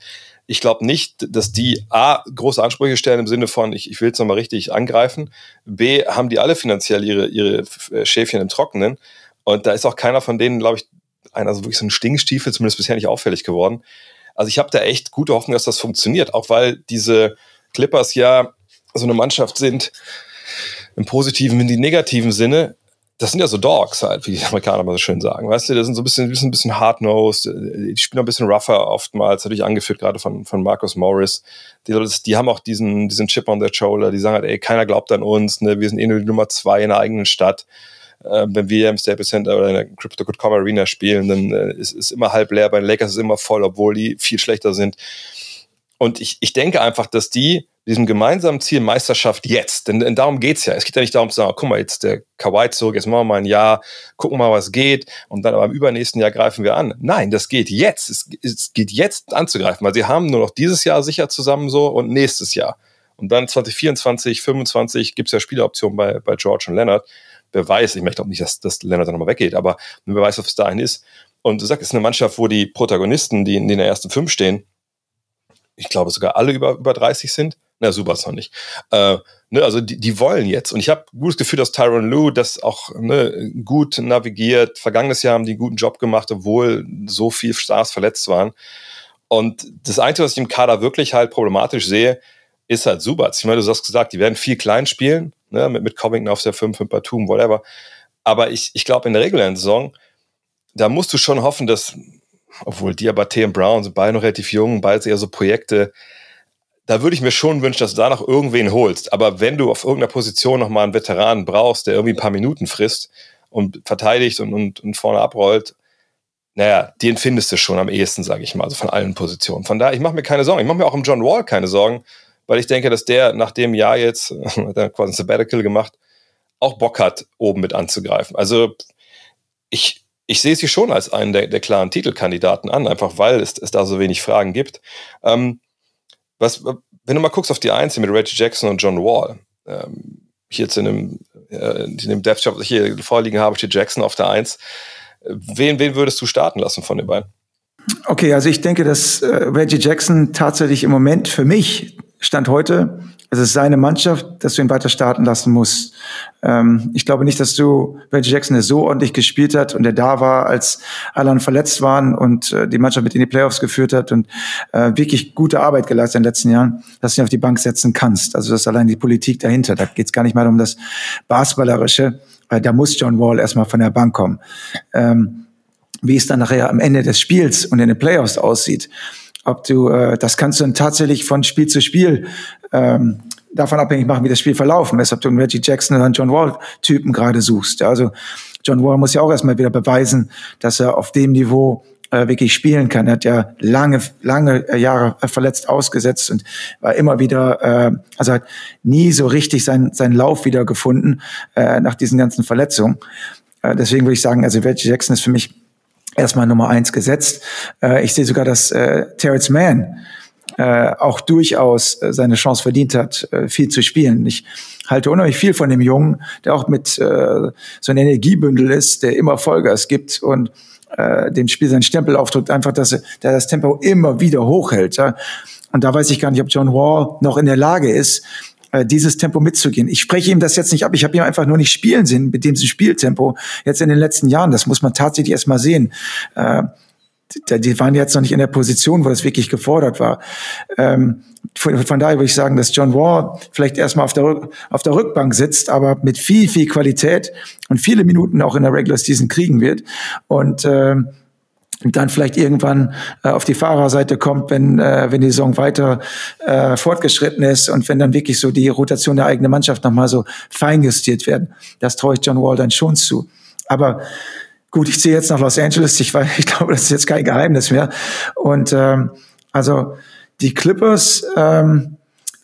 Ich glaube nicht, dass die A, große Ansprüche stellen im Sinne von, ich, ich will es nochmal richtig angreifen. B, haben die alle finanziell ihre, ihre äh, Schäfchen im Trockenen. Und da ist auch keiner von denen, glaube ich, einer so wirklich so ein Stinkstiefel, zumindest bisher nicht auffällig geworden. Also ich habe da echt gute Hoffnung, dass das funktioniert, auch weil diese Clippers ja so eine Mannschaft sind, im positiven, in die negativen Sinne, das sind ja so Dogs halt, wie die Amerikaner mal so schön sagen. Weißt du, das sind so ein bisschen, bisschen, bisschen hard-nosed, die spielen ein bisschen rougher oftmals, natürlich angeführt gerade von, von Marcus Morris. Die, die haben auch diesen, diesen Chip on their shoulder, die sagen halt, ey, keiner glaubt an uns, ne? wir sind eh nur die Nummer zwei in der eigenen Stadt. Äh, wenn wir im Staples Center oder in der Crypto.com Arena spielen, dann äh, ist es immer halb leer, bei den Lakers ist es immer voll, obwohl die viel schlechter sind. Und ich, ich denke einfach, dass die diesem gemeinsamen Ziel Meisterschaft jetzt, denn, denn darum geht's ja. Es geht ja nicht darum zu sagen, guck mal, jetzt der Kawhi zurück, jetzt machen wir mal ein Jahr, gucken mal, was geht und dann aber im übernächsten Jahr greifen wir an. Nein, das geht jetzt. Es, es geht jetzt anzugreifen, weil sie haben nur noch dieses Jahr sicher zusammen so und nächstes Jahr. Und dann 2024, 2025 gibt's ja Spieleroptionen bei, bei George und Leonard. Wer weiß, ich möchte auch nicht, dass, dass Leonard dann nochmal weggeht, aber wer weiß, was es dahin ist. Und du sagst, es ist eine Mannschaft, wo die Protagonisten, die in, der ersten fünf stehen, ich glaube sogar alle über, über 30 sind. Na, super ist noch nicht. Äh, ne, also die, die wollen jetzt. Und ich habe gutes Gefühl, dass Tyron Lou das auch ne, gut navigiert. Vergangenes Jahr haben die einen guten Job gemacht, obwohl so viele Stars verletzt waren. Und das Einzige, was ich im Kader wirklich halt problematisch sehe, ist halt Subats. Ich meine, du hast gesagt, die werden viel klein spielen, ne, mit, mit Covington auf der 5, mit Batum, whatever. Aber ich, ich glaube, in der regulären Saison, da musst du schon hoffen, dass, obwohl Diabate und Brown sind beide noch relativ jung, beide eher so Projekte, da würde ich mir schon wünschen, dass du da noch irgendwen holst. Aber wenn du auf irgendeiner Position nochmal einen Veteranen brauchst, der irgendwie ein paar Minuten frisst und verteidigt und, und, und vorne abrollt, naja, den findest du schon am ehesten, sage ich mal, also von allen Positionen. Von daher, ich mache mir keine Sorgen. Ich mache mir auch um John Wall keine Sorgen, weil ich denke, dass der nach dem Jahr jetzt, hat er quasi ein Sabbatical gemacht, auch Bock hat, oben mit anzugreifen. Also ich, ich sehe sie schon als einen der, der klaren Titelkandidaten an, einfach weil es, es da so wenig Fragen gibt. Ähm, was, wenn du mal guckst auf die Einzel mit Reggie Jackson und John Wall, ähm, hier in dem, äh, in dem Death was ich hier vorliegen habe, steht Jackson auf der Eins. Wen, wen würdest du starten lassen von den beiden? Okay, also ich denke, dass äh, Reggie Jackson tatsächlich im Moment für mich Stand heute, es ist seine Mannschaft, dass du ihn weiter starten lassen musst. Ähm, ich glaube nicht, dass du Reggie Jackson, der so ordentlich gespielt hat und der da war, als alle verletzt waren und äh, die Mannschaft mit in die Playoffs geführt hat und äh, wirklich gute Arbeit geleistet in den letzten Jahren, dass du ihn auf die Bank setzen kannst. Also das ist allein die Politik dahinter. Da geht es gar nicht mal um das Basketballerische. Äh, da muss John Wall erstmal von der Bank kommen. Ähm, wie es dann nachher am Ende des Spiels und in den Playoffs aussieht, ob du, äh, das kannst du dann tatsächlich von Spiel zu Spiel ähm, davon abhängig machen, wie das Spiel verlaufen ist, ob du einen Reggie Jackson oder einen John Wall-Typen gerade suchst. Also John Wall muss ja auch erstmal wieder beweisen, dass er auf dem Niveau äh, wirklich spielen kann. Er hat ja lange, lange Jahre verletzt ausgesetzt und war immer wieder, äh, also hat nie so richtig seinen, seinen Lauf wieder gefunden äh, nach diesen ganzen Verletzungen. Äh, deswegen würde ich sagen, also Reggie Jackson ist für mich erstmal Nummer eins gesetzt. Äh, ich sehe sogar, dass äh, Terrence Mann äh, auch durchaus äh, seine Chance verdient hat, äh, viel zu spielen. Ich halte unheimlich viel von dem Jungen, der auch mit äh, so einem Energiebündel ist, der immer Vollgas gibt und äh, dem Spiel seinen Stempel aufdrückt, einfach, dass er der das Tempo immer wieder hochhält. Ja? Und da weiß ich gar nicht, ob John Wall noch in der Lage ist, dieses Tempo mitzugehen. Ich spreche ihm das jetzt nicht ab. Ich habe ihm einfach nur nicht spielen sehen mit dem Spieltempo jetzt in den letzten Jahren. Das muss man tatsächlich erstmal sehen. Äh, die waren jetzt noch nicht in der Position, wo das wirklich gefordert war. Ähm, von, von, daher würde ich sagen, dass John Wall vielleicht erstmal auf der, auf der Rückbank sitzt, aber mit viel, viel Qualität und viele Minuten auch in der Regular Season kriegen wird. Und ähm, dann vielleicht irgendwann äh, auf die Fahrerseite kommt, wenn, äh, wenn die Saison weiter äh, fortgeschritten ist und wenn dann wirklich so die Rotation der eigenen Mannschaft nochmal so feinjustiert werden. Das traue ich John Wall dann schon zu. Aber gut, ich ziehe jetzt nach Los Angeles. Ich, weiß, ich glaube, das ist jetzt kein Geheimnis mehr. Und ähm, also die Clippers ähm,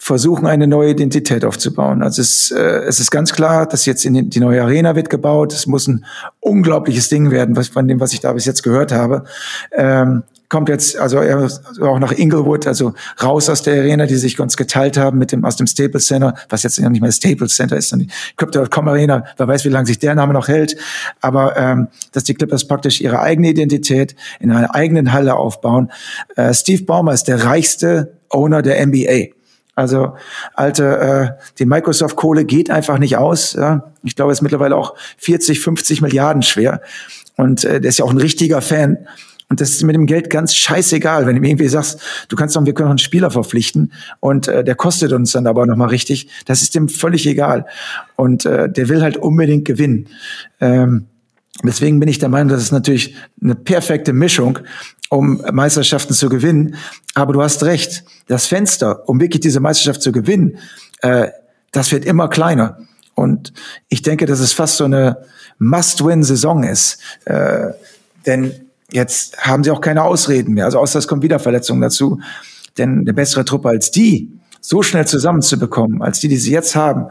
versuchen eine neue Identität aufzubauen. Also es, äh, es ist ganz klar, dass jetzt in die neue Arena wird gebaut. Es muss ein unglaubliches Ding werden, was, von dem, was ich da bis jetzt gehört habe. Ähm, kommt jetzt also auch nach Inglewood, also raus aus der Arena, die sich ganz geteilt haben mit dem aus dem Staples Center, was jetzt ja nicht mehr Staples Center ist, sondern die Crypto.com Arena. Wer weiß, wie lange sich der Name noch hält. Aber ähm, dass die Clippers praktisch ihre eigene Identität in einer eigenen Halle aufbauen. Äh, Steve Baumer ist der reichste Owner der NBA. Also alte, äh, die Microsoft-Kohle geht einfach nicht aus. Ja. Ich glaube, es ist mittlerweile auch 40, 50 Milliarden schwer. Und äh, der ist ja auch ein richtiger Fan und das ist mit dem Geld ganz scheißegal, wenn du irgendwie sagst, du kannst doch, wir können einen Spieler verpflichten und äh, der kostet uns dann aber nochmal richtig. Das ist dem völlig egal. Und äh, der will halt unbedingt gewinnen. Ähm, deswegen bin ich der Meinung, das ist natürlich eine perfekte Mischung, um Meisterschaften zu gewinnen. Aber du hast recht, das Fenster, um wirklich diese Meisterschaft zu gewinnen, äh, das wird immer kleiner. Und ich denke, dass es fast so eine Must-Win-Saison ist. Äh, denn Jetzt haben sie auch keine Ausreden mehr. Also außer es kommt wieder Verletzungen dazu. Denn eine bessere Truppe als die so schnell zusammenzubekommen, als die, die sie jetzt haben,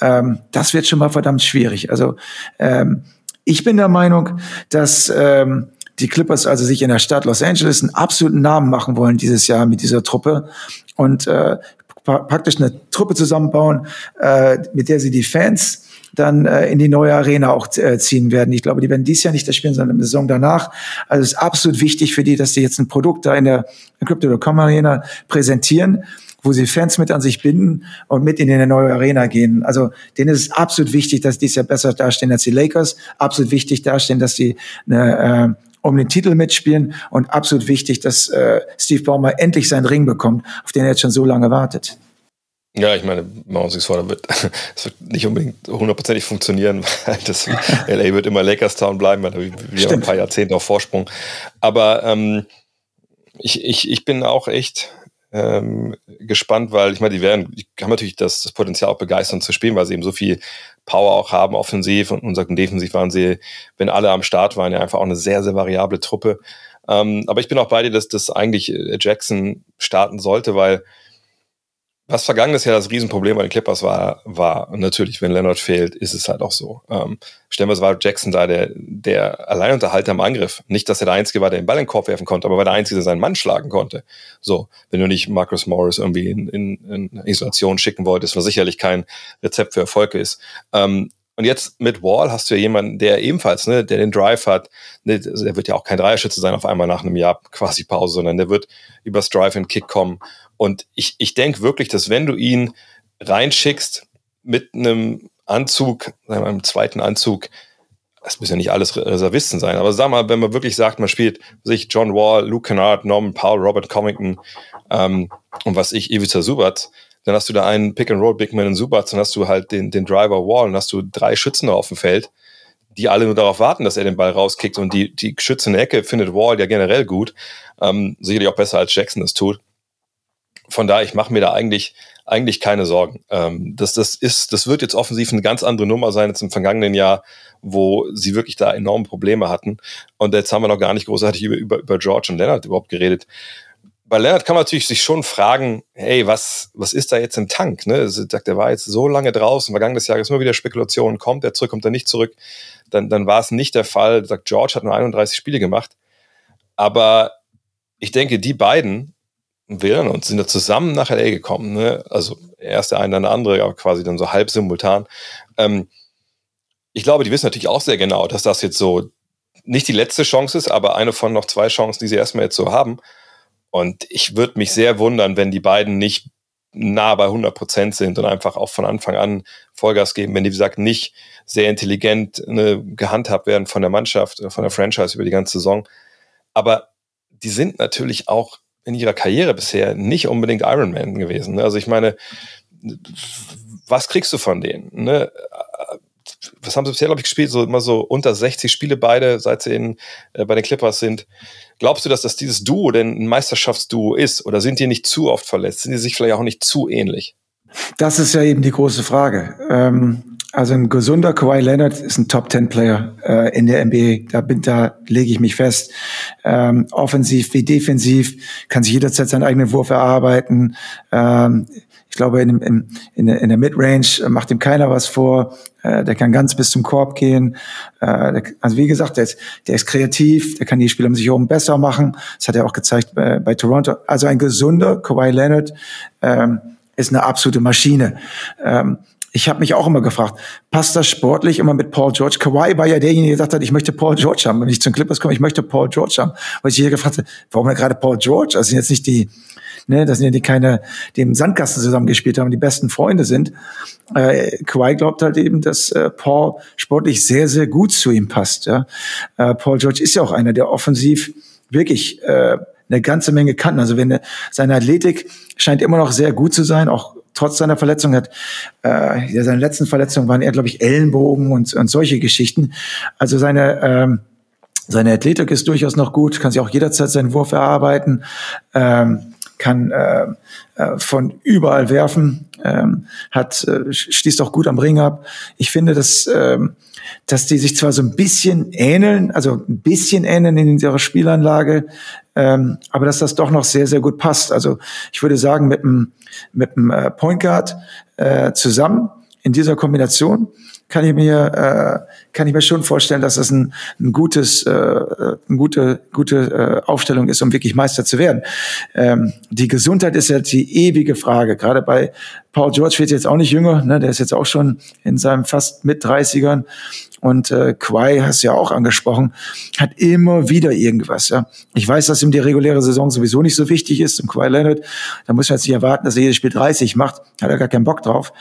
ähm, das wird schon mal verdammt schwierig. Also ähm, ich bin der Meinung, dass ähm, die Clippers also sich in der Stadt Los Angeles einen absoluten Namen machen wollen dieses Jahr mit dieser Truppe und äh, praktisch eine Truppe zusammenbauen, äh, mit der sie die Fans dann äh, in die neue Arena auch äh, ziehen werden. Ich glaube, die werden dies Jahr nicht das spielen, sondern im Saison danach. Also es ist absolut wichtig für die, dass sie jetzt ein Produkt da in der Crypto.com Arena präsentieren wo sie Fans mit an sich binden und mit in eine neue Arena gehen. Also denen ist es absolut wichtig, dass die dies Jahr besser dastehen als die Lakers. Absolut wichtig dastehen, dass sie eine, äh, um den Titel mitspielen und absolut wichtig, dass äh, Steve Baumer endlich seinen Ring bekommt, auf den er jetzt schon so lange wartet. Ja, ich meine, nichts vor, da wird, es wird nicht unbedingt hundertprozentig funktionieren, weil das LA wird immer Lakers Town bleiben, weil wir haben ein paar Jahrzehnte auf Vorsprung. Aber ähm, ich, ich, ich bin auch echt ähm, gespannt, weil ich meine, die werden, die haben natürlich das, das Potenzial auch begeistern zu spielen, weil sie eben so viel Power auch haben, offensiv und, sagen, defensiv waren sie, wenn alle am Start waren, ja einfach auch eine sehr, sehr variable Truppe. Ähm, aber ich bin auch bei dir, dass das eigentlich äh, Jackson starten sollte, weil was vergangenes Jahr das Riesenproblem bei den Clippers war, war natürlich, wenn Leonard fehlt, ist es halt auch so. Ähm, es war Jackson da der, der Alleinunterhalter im Angriff. Nicht, dass er der Einzige war, der den Ball in den Korb werfen konnte, aber war der Einzige, der seinen Mann schlagen konnte. So, wenn du nicht Marcus Morris irgendwie in, in, in Isolation schicken wolltest, was sicherlich kein Rezept für Erfolg ist. Ähm, und jetzt mit Wall hast du ja jemanden, der ebenfalls, ne, der den Drive hat. Ne, der wird ja auch kein Dreierschütze sein auf einmal nach einem Jahr quasi Pause, sondern der wird übers Drive and Kick kommen und ich, ich denke wirklich, dass wenn du ihn reinschickst mit einem Anzug, einem zweiten Anzug, das müssen ja nicht alles Reservisten sein, aber sag mal, wenn man wirklich sagt, man spielt sich John Wall, Luke Kennard, Norman Powell, Robert Covington ähm, und was ich, Ivica Subat, dann hast du da einen Pick-and-Roll Bigman und Subat, dann hast du halt den, den Driver Wall und hast du drei Schützen auf dem Feld, die alle nur darauf warten, dass er den Ball rauskickt und die, die Schütze in der Ecke findet Wall ja generell gut, ähm, sicherlich auch besser als Jackson das tut von daher, ich mache mir da eigentlich, eigentlich keine Sorgen. Ähm, das, das, ist, das wird jetzt offensiv eine ganz andere Nummer sein als im vergangenen Jahr, wo sie wirklich da enorme Probleme hatten. Und jetzt haben wir noch gar nicht großartig über, über, über George und Leonard überhaupt geredet. Bei Leonard kann man natürlich sich schon fragen, hey, was, was ist da jetzt im Tank? Ne? Also, der war jetzt so lange draußen, vergangenes Jahr ist immer wieder Spekulation, kommt er zurück, kommt er nicht zurück. Dann, dann war es nicht der Fall. Sagt, George hat nur 31 Spiele gemacht. Aber ich denke, die beiden wären und sind da zusammen nach LA gekommen. Ne? Also erst der eine, dann der andere, aber quasi dann so halb simultan. Ähm, ich glaube, die wissen natürlich auch sehr genau, dass das jetzt so nicht die letzte Chance ist, aber eine von noch zwei Chancen, die sie erstmal jetzt so haben. Und ich würde mich sehr wundern, wenn die beiden nicht nah bei 100 Prozent sind und einfach auch von Anfang an Vollgas geben, wenn die, wie gesagt, nicht sehr intelligent ne, gehandhabt werden von der Mannschaft, von der Franchise über die ganze Saison. Aber die sind natürlich auch in ihrer Karriere bisher nicht unbedingt Ironman gewesen. Ne? Also ich meine, was kriegst du von denen? Ne? Was haben sie bisher, glaube ich, gespielt? So immer so unter 60 Spiele beide, seit sie in, äh, bei den Clippers sind. Glaubst du, dass das dieses Duo denn ein Meisterschaftsduo ist? Oder sind die nicht zu oft verletzt? Sind die sich vielleicht auch nicht zu ähnlich? Das ist ja eben die große Frage. Ähm, also ein gesunder Kawhi Leonard ist ein Top Ten Player äh, in der NBA. Da bin, da lege ich mich fest. Ähm, offensiv wie defensiv kann sich jederzeit seinen eigenen Wurf erarbeiten. Ähm, ich glaube, in, in, in, in der Midrange macht ihm keiner was vor. Äh, der kann ganz bis zum Korb gehen. Äh, der, also wie gesagt, der ist, der ist kreativ. Der kann die Spieler um sich herum besser machen. Das hat er auch gezeigt bei, bei Toronto. Also ein gesunder Kawhi Leonard ähm, ist eine absolute Maschine. Ähm, ich habe mich auch immer gefragt, passt das sportlich immer mit Paul George? Kawhi war ja derjenige, der gesagt hat, ich möchte Paul George haben. Wenn ich zum Clippers komme, ich möchte Paul George haben. Weil ich hier gefragt habe, warum denn gerade Paul George? Das sind jetzt nicht die, ne, das sind ja die keine, die im Sandkasten zusammengespielt haben, die besten Freunde sind. Äh, Kawhi glaubt halt eben, dass äh, Paul sportlich sehr, sehr gut zu ihm passt. Ja? Äh, Paul George ist ja auch einer, der offensiv wirklich äh, eine ganze Menge kann. Also wenn seine Athletik scheint immer noch sehr gut zu sein, auch trotz seiner Verletzung hat, äh, ja, seine letzten Verletzungen waren eher, glaube ich, Ellenbogen und, und solche Geschichten. Also seine, ähm, seine Athletik ist durchaus noch gut, kann sich auch jederzeit seinen Wurf erarbeiten, ähm, kann äh, äh, von überall werfen, ähm, hat äh, schließt auch gut am Ring ab. Ich finde, dass ähm, dass die sich zwar so ein bisschen ähneln, also ein bisschen ähneln in ihrer Spielanlage, ähm, aber dass das doch noch sehr sehr gut passt. Also ich würde sagen mit dem mit dem äh, Point Guard äh, zusammen in dieser Kombination kann ich mir äh, kann ich mir schon vorstellen, dass das ein, ein gutes äh, eine gute gute äh, Aufstellung ist, um wirklich Meister zu werden. Ähm, die Gesundheit ist ja die ewige Frage. Gerade bei Paul George wird jetzt auch nicht jünger, ne? der ist jetzt auch schon in seinem fast mit 30ern und äh, Quai hast ja auch angesprochen, hat immer wieder irgendwas. Ja. Ich weiß, dass ihm die reguläre Saison sowieso nicht so wichtig ist. Und Quai Leonard, da muss man jetzt nicht erwarten, dass er jedes Spiel 30 macht. Hat er gar keinen Bock drauf.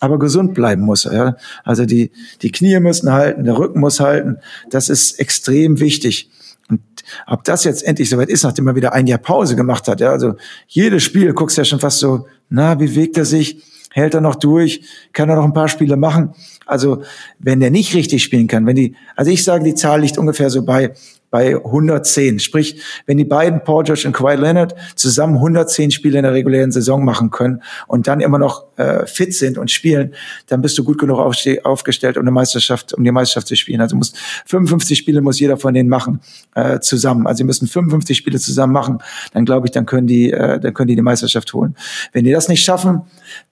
Aber gesund bleiben muss. Ja. Also die, die Knie müssen halten, der Rücken muss halten. Das ist extrem wichtig. Und ob das jetzt endlich soweit ist, nachdem er wieder ein Jahr Pause gemacht hat, ja, also jedes Spiel guckst ja schon fast so, na, wie wegt er sich? hält er noch durch, kann er noch ein paar Spiele machen. Also wenn der nicht richtig spielen kann, wenn die, also ich sage, die Zahl liegt ungefähr so bei bei 110. Sprich, wenn die beiden Paul George und Kawhi Leonard zusammen 110 Spiele in der regulären Saison machen können und dann immer noch äh, fit sind und spielen, dann bist du gut genug aufgestellt, um eine Meisterschaft, um die Meisterschaft zu spielen. Also muss 55 Spiele muss jeder von denen machen äh, zusammen. Also sie müssen 55 Spiele zusammen machen. Dann glaube ich, dann können die, äh, dann können die die Meisterschaft holen. Wenn die das nicht schaffen,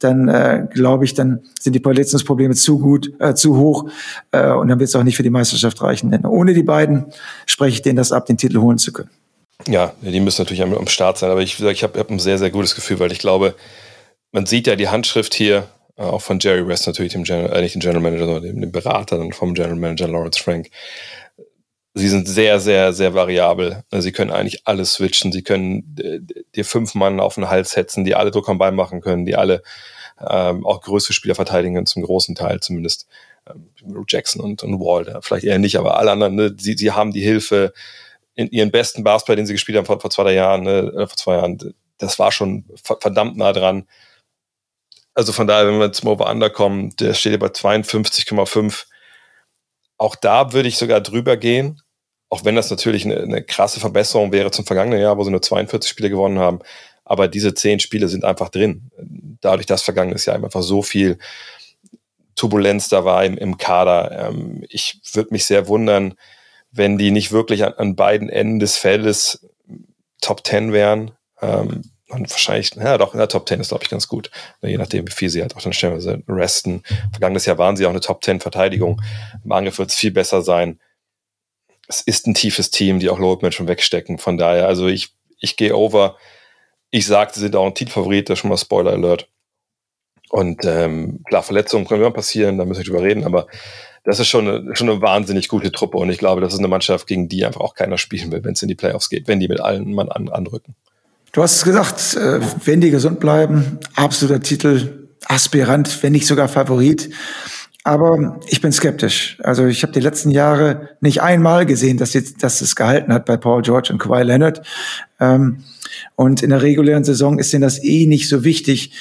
dann äh, glaube ich, dann sind die Verletzungsprobleme zu gut, äh, zu hoch äh, und dann wird es auch nicht für die Meisterschaft reichen. Denn ohne die beiden spreche denen das ab, den Titel holen zu können. Ja, die müssen natürlich am, Start sein, aber ich, ich habe hab ein sehr, sehr gutes Gefühl, weil ich glaube, man sieht ja die Handschrift hier, äh, auch von Jerry West natürlich, dem General, äh, nicht dem General Manager, sondern dem, dem Berater dann vom General Manager Lawrence Frank. Sie sind sehr, sehr, sehr variabel. Also sie können eigentlich alles switchen. Sie können äh, dir fünf Mann auf den Hals setzen, die alle Druck am Ball machen können, die alle ähm, auch größere Spieler verteidigen können, zum großen Teil zumindest. Jackson und, und Wall, vielleicht eher nicht, aber alle anderen, ne, sie, sie haben die Hilfe in ihren besten Basketball, den sie gespielt haben vor, vor zwei Jahren, ne, äh, vor zwei Jahren, das war schon verdammt nah dran. Also von daher, wenn wir zum Over-Under kommen, der steht ja bei 52,5. Auch da würde ich sogar drüber gehen, auch wenn das natürlich eine, eine, krasse Verbesserung wäre zum vergangenen Jahr, wo sie nur 42 Spiele gewonnen haben. Aber diese zehn Spiele sind einfach drin. Dadurch, dass vergangenes Jahr einfach so viel Turbulenz da war im, im Kader. Ähm, ich würde mich sehr wundern, wenn die nicht wirklich an, an beiden Enden des Feldes Top 10 wären. Ähm, und wahrscheinlich, ja doch, in der Top 10 ist, glaube ich, ganz gut. Je nachdem, wie viel sie halt auch dann stellenweise resten. Vergangenes Jahr waren sie auch eine Top 10 Verteidigung. Im Angriff wird es viel besser sein. Es ist ein tiefes Team, die auch Loadman schon wegstecken. Von daher, also ich, ich gehe over. Ich sagte, sie sind auch ein Titelfavorit, das ist schon mal Spoiler Alert. Und ähm, klar, Verletzungen können immer passieren, da müssen wir drüber reden, aber das ist schon eine, schon eine wahnsinnig gute Truppe und ich glaube, das ist eine Mannschaft, gegen die einfach auch keiner spielen will, wenn es in die Playoffs geht, wenn die mit allen Mann an, anrücken. Du hast es gesagt, äh, wenn die gesund bleiben, absoluter Titel, Aspirant, wenn nicht sogar Favorit. Aber ich bin skeptisch. Also ich habe die letzten Jahre nicht einmal gesehen, dass, jetzt, dass es gehalten hat bei Paul George und Kawhi Leonard. Ähm, und in der regulären Saison ist denen das eh nicht so wichtig.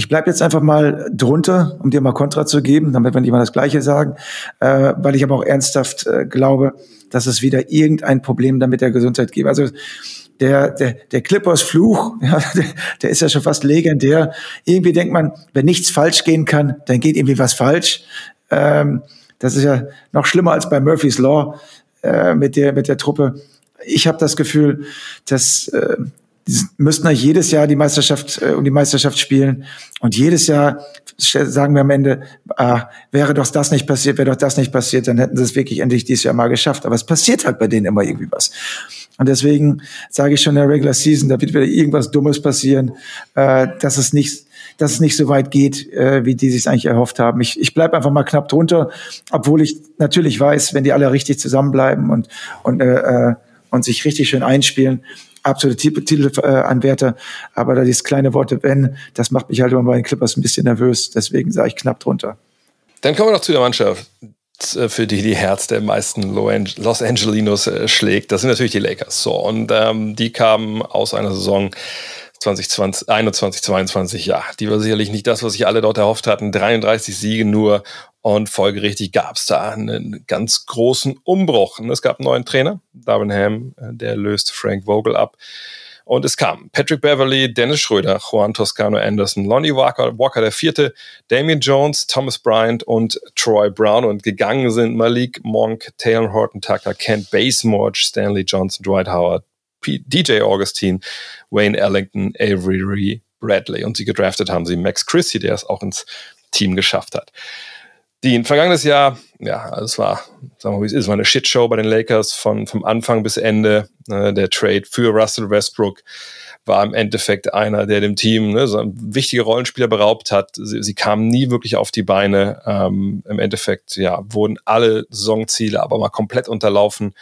Ich bleibe jetzt einfach mal drunter, um dir mal Kontra zu geben, damit wir nicht mal das Gleiche sagen, äh, weil ich aber auch ernsthaft äh, glaube, dass es wieder irgendein Problem damit der Gesundheit gibt. Also der, der, der Clippers Fluch, ja, der, der ist ja schon fast legendär. Irgendwie denkt man, wenn nichts falsch gehen kann, dann geht irgendwie was falsch. Ähm, das ist ja noch schlimmer als bei Murphy's Law äh, mit, der, mit der Truppe. Ich habe das Gefühl, dass äh, die müssten eigentlich jedes Jahr die Meisterschaft äh, um die Meisterschaft spielen und jedes Jahr sagen wir am Ende, ah, wäre doch das nicht passiert, wäre doch das nicht passiert, dann hätten sie es wirklich endlich dieses Jahr mal geschafft. Aber es passiert halt bei denen immer irgendwie was. Und deswegen sage ich schon in der Regular Season, da wird wieder irgendwas Dummes passieren, äh, dass es nicht dass es nicht so weit geht, äh, wie die sich eigentlich erhofft haben. Ich, ich bleibe einfach mal knapp drunter, obwohl ich natürlich weiß, wenn die alle richtig zusammenbleiben und und äh, äh und sich richtig schön einspielen, absolute Titelanwärter, aber da dieses kleine Worte wenn, das macht mich halt immer bei den Clippers ein bisschen nervös. Deswegen sage ich knapp drunter. Dann kommen wir noch zu der Mannschaft, äh, für die die Herz der meisten Los Angelinos äh, schlägt. Das sind natürlich die Lakers. So, und ähm, die kamen aus einer Saison 2020, 21, 22, ja, die war sicherlich nicht das, was sich alle dort erhofft hatten. 33 Siege nur und folgerichtig gab es da einen ganz großen Umbruch. Und es gab einen neuen Trainer, Darwin Ham, äh, der löst Frank Vogel ab. Und es kam Patrick Beverly, Dennis Schröder, Juan Toscano Anderson, Lonnie Walker, Walker der Vierte, Jones, Thomas Bryant und Troy Brown. Und gegangen sind Malik Monk, Taylor Horton Tucker, Kent Basemore, Stanley Johnson, Dwight Howard, P DJ Augustine, Wayne Ellington, Avery Bradley. Und sie gedraftet haben sie Max Christie, der es auch ins Team geschafft hat. Die ein vergangenes Jahr, ja, es war, sagen wir mal, wie es ist, war eine Shitshow bei den Lakers von, vom Anfang bis Ende. Ne, der Trade für Russell Westbrook war im Endeffekt einer, der dem Team ne, so wichtige Rollenspieler beraubt hat. Sie, sie kamen nie wirklich auf die Beine. Ähm, Im Endeffekt, ja, wurden alle Saisonziele aber mal komplett unterlaufen.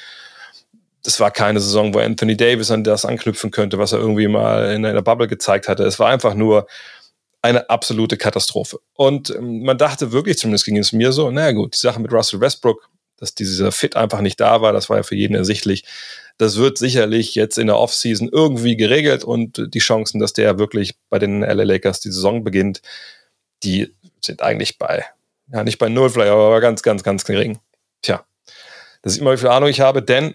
Das war keine Saison, wo Anthony Davis an das anknüpfen könnte, was er irgendwie mal in einer Bubble gezeigt hatte. Es war einfach nur eine absolute Katastrophe. Und ähm, man dachte wirklich, zumindest ging es mir so, naja gut, die Sache mit Russell Westbrook, dass dieser Fit einfach nicht da war, das war ja für jeden ersichtlich. Das wird sicherlich jetzt in der Offseason irgendwie geregelt und die Chancen, dass der wirklich bei den LA Lakers die Saison beginnt, die sind eigentlich bei, ja, nicht bei Null vielleicht, aber ganz, ganz, ganz gering. Tja, das ist immer, wie viel Ahnung ich habe, denn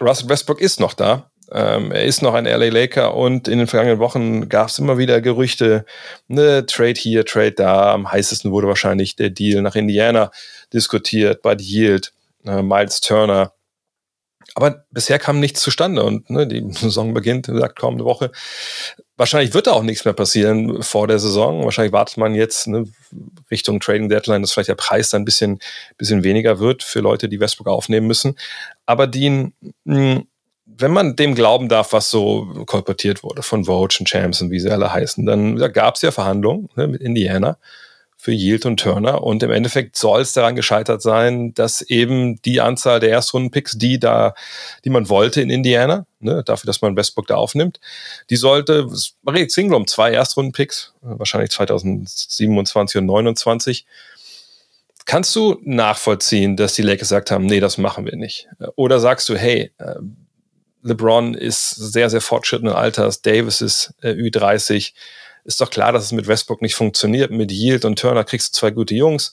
Russell Westbrook ist noch da. Ähm, er ist noch ein LA Laker und in den vergangenen Wochen gab es immer wieder Gerüchte, ne, Trade hier, Trade da. Am heißesten wurde wahrscheinlich der Deal nach Indiana diskutiert, Bud Yield, äh, Miles Turner. Aber bisher kam nichts zustande und ne, die Saison beginnt, wie gesagt, kommende Woche. Wahrscheinlich wird da auch nichts mehr passieren vor der Saison. Wahrscheinlich wartet man jetzt ne, Richtung Trading Deadline, dass vielleicht der Preis dann ein bisschen, bisschen weniger wird für Leute, die Westbrook aufnehmen müssen. Aber Dean, hm, wenn man dem glauben darf, was so kolportiert wurde von Vogue und Champs und wie sie alle heißen, dann da gab es ja Verhandlungen ne, mit Indiana für Yield und Turner. Und im Endeffekt soll es daran gescheitert sein, dass eben die Anzahl der Erstrunden-Picks, die da, die man wollte in Indiana, ne, dafür, dass man Westbrook da aufnimmt, die sollte, Marie Single um zwei Erstrunden-Picks, wahrscheinlich 2027 und 29. Kannst du nachvollziehen, dass die Lakers gesagt haben, nee, das machen wir nicht? Oder sagst du, hey, äh, LeBron ist sehr, sehr fortschrittenden Alters, Davis ist äh, Ü30, ist doch klar, dass es mit Westbrook nicht funktioniert. Mit Yield und Turner kriegst du zwei gute Jungs.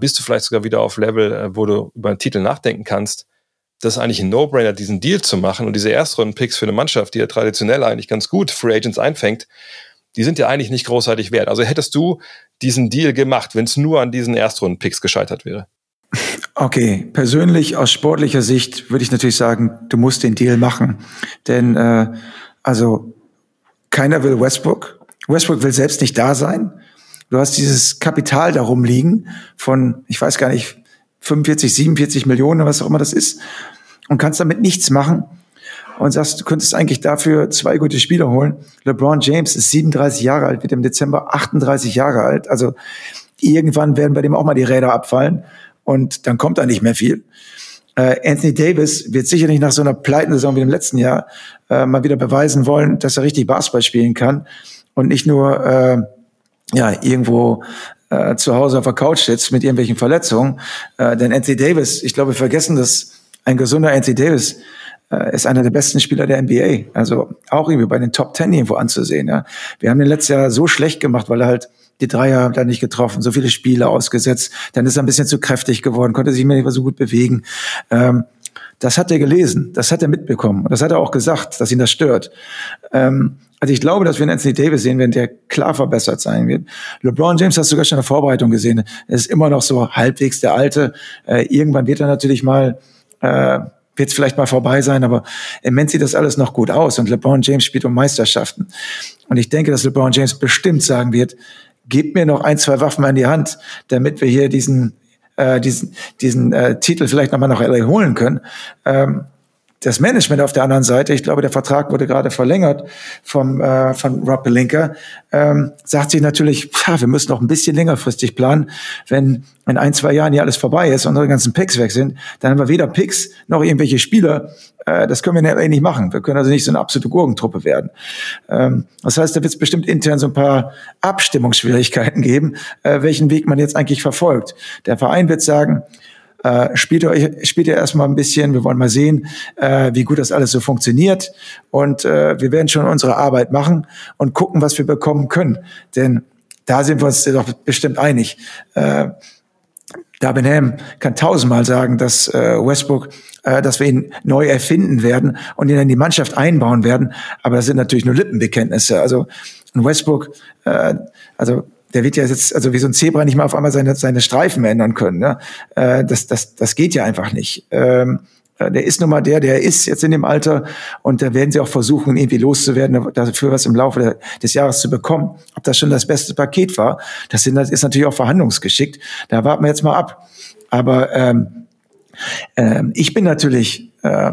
Bist du vielleicht sogar wieder auf Level, äh, wo du über einen Titel nachdenken kannst. Das ist eigentlich ein No-Brainer, diesen Deal zu machen. Und diese Erstrunden-Picks für eine Mannschaft, die ja traditionell eigentlich ganz gut Free Agents einfängt, die sind ja eigentlich nicht großartig wert. Also hättest du diesen Deal gemacht, wenn es nur an diesen Erstrunden-Picks gescheitert wäre? Okay, persönlich aus sportlicher Sicht würde ich natürlich sagen, du musst den Deal machen. Denn äh, also keiner will Westbrook, Westbrook will selbst nicht da sein. Du hast dieses Kapital darum liegen von, ich weiß gar nicht, 45, 47 Millionen, was auch immer das ist, und kannst damit nichts machen und sagst, du könntest eigentlich dafür zwei gute Spieler holen. LeBron James ist 37 Jahre alt, wird im Dezember 38 Jahre alt. Also irgendwann werden bei dem auch mal die Räder abfallen und dann kommt da nicht mehr viel. Äh, Anthony Davis wird sicherlich nach so einer Pleitensaison wie im letzten Jahr äh, mal wieder beweisen wollen, dass er richtig Basketball spielen kann und nicht nur äh, ja irgendwo äh, zu Hause auf der Couch sitzt mit irgendwelchen Verletzungen. Äh, denn Anthony Davis, ich glaube, wir vergessen dass ein gesunder Anthony Davis äh, ist einer der besten Spieler der NBA. Also auch irgendwie bei den Top Ten irgendwo anzusehen. Ja. Wir haben den letztes Jahr so schlecht gemacht, weil er halt die Dreier da nicht getroffen, so viele Spiele ausgesetzt. Dann ist er ein bisschen zu kräftig geworden, konnte sich nicht mehr so gut bewegen. Ähm, das hat er gelesen, das hat er mitbekommen und das hat er auch gesagt, dass ihn das stört. Ähm, also ich glaube, dass wir einen Anthony Davis sehen werden, der klar verbessert sein wird. LeBron James hast du sogar schon in der Vorbereitung gesehen. Er ist immer noch so halbwegs der Alte. Äh, irgendwann wird er natürlich mal, äh, wird es vielleicht mal vorbei sein, aber im Moment sieht das alles noch gut aus und LeBron James spielt um Meisterschaften. Und ich denke, dass LeBron James bestimmt sagen wird, gib mir noch ein, zwei Waffen an die Hand, damit wir hier diesen, äh, diesen, diesen äh, Titel vielleicht nochmal nach LA holen können. Ähm, das Management auf der anderen Seite, ich glaube, der Vertrag wurde gerade verlängert vom, äh, von Rob Pelinka, ähm, sagt sich natürlich, ja, wir müssen noch ein bisschen längerfristig planen. Wenn in ein, zwei Jahren hier alles vorbei ist und unsere ganzen Picks weg sind, dann haben wir weder Picks noch irgendwelche Spieler. Äh, das können wir in nicht machen. Wir können also nicht so eine absolute Gurkentruppe werden. Ähm, das heißt, da wird es bestimmt intern so ein paar Abstimmungsschwierigkeiten geben, äh, welchen Weg man jetzt eigentlich verfolgt. Der Verein wird sagen, äh, spielt ihr, spielt ihr erstmal ein bisschen. Wir wollen mal sehen, äh, wie gut das alles so funktioniert. Und äh, wir werden schon unsere Arbeit machen und gucken, was wir bekommen können. Denn da sind wir uns doch bestimmt einig. Äh, Darbenham kann tausendmal sagen, dass äh, Westbrook, äh, dass wir ihn neu erfinden werden und ihn in die Mannschaft einbauen werden. Aber das sind natürlich nur Lippenbekenntnisse. Also Westbrook, äh, also der wird ja jetzt, also wie so ein Zebra nicht mal auf einmal seine, seine Streifen ändern können. Ne? Äh, das, das, das geht ja einfach nicht. Ähm, äh, der ist nun mal der, der ist jetzt in dem Alter und da werden sie auch versuchen, irgendwie loszuwerden, dafür was im Laufe des Jahres zu bekommen. Ob das schon das beste Paket war, das ist natürlich auch verhandlungsgeschickt. Da warten wir jetzt mal ab. Aber ähm, äh, ich bin natürlich, äh,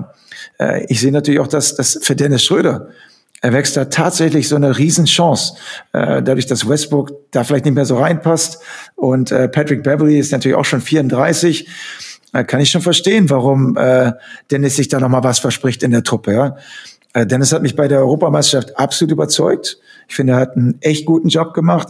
äh, ich sehe natürlich auch, dass, dass für Dennis Schröder erwächst da tatsächlich so eine Riesenchance, äh, dadurch, dass Westbrook da vielleicht nicht mehr so reinpasst und äh, Patrick Beverly ist natürlich auch schon 34. Äh, kann ich schon verstehen, warum äh, Dennis sich da noch mal was verspricht in der Truppe. Ja? Äh, Dennis hat mich bei der Europameisterschaft absolut überzeugt. Ich finde, er hat einen echt guten Job gemacht.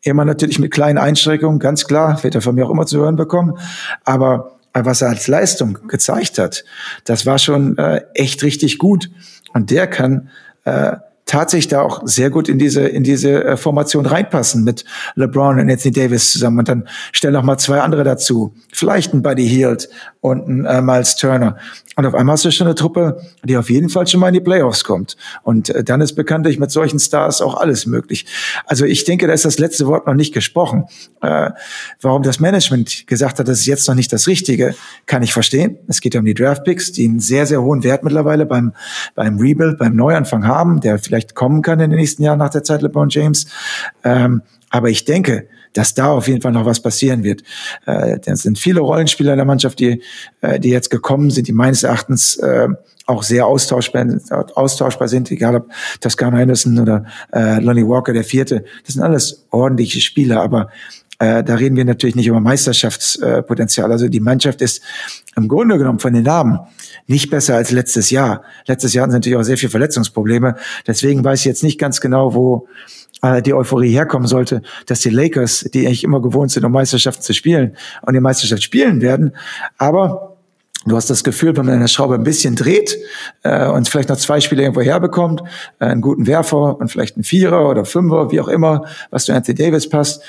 Immer natürlich mit kleinen Einschränkungen, ganz klar, wird er von mir auch immer zu hören bekommen. Aber äh, was er als Leistung gezeigt hat, das war schon äh, echt richtig gut. Und der kann äh, tatsächlich da auch sehr gut in diese, in diese äh, Formation reinpassen mit LeBron und Anthony Davis zusammen. Und dann stell noch mal zwei andere dazu. Vielleicht ein Buddy Hield und ein äh, Miles Turner. Und auf einmal hast du schon eine Truppe, die auf jeden Fall schon mal in die Playoffs kommt. Und äh, dann ist bekanntlich mit solchen Stars auch alles möglich. Also ich denke, da ist das letzte Wort noch nicht gesprochen. Äh, warum das Management gesagt hat, das ist jetzt noch nicht das Richtige, kann ich verstehen. Es geht ja um die Draftpicks, die einen sehr, sehr hohen Wert mittlerweile beim, beim Rebuild, beim Neuanfang haben, der vielleicht kommen kann in den nächsten Jahren nach der Zeit LeBron James. Ähm, aber ich denke, dass da auf jeden Fall noch was passieren wird. Äh, das sind viele Rollenspieler in der Mannschaft, die, äh, die jetzt gekommen sind, die meines Erachtens äh, auch sehr austauschbar, austauschbar sind, egal ob Toscano Henderson oder äh, Lonnie Walker, der Vierte. Das sind alles ordentliche Spieler, aber äh, da reden wir natürlich nicht über Meisterschaftspotenzial. Also die Mannschaft ist im Grunde genommen von den Namen nicht besser als letztes Jahr. Letztes Jahr hatten sie natürlich auch sehr viele Verletzungsprobleme. Deswegen weiß ich jetzt nicht ganz genau, wo äh, die Euphorie herkommen sollte, dass die Lakers, die eigentlich immer gewohnt sind, um Meisterschaften zu spielen, und die Meisterschaft spielen werden. Aber Du hast das Gefühl, wenn man eine Schraube ein bisschen dreht äh, und vielleicht noch zwei Spiele irgendwo herbekommt, äh, einen guten Werfer und vielleicht einen Vierer oder Fünfer, wie auch immer, was zu Anthony Davis passt,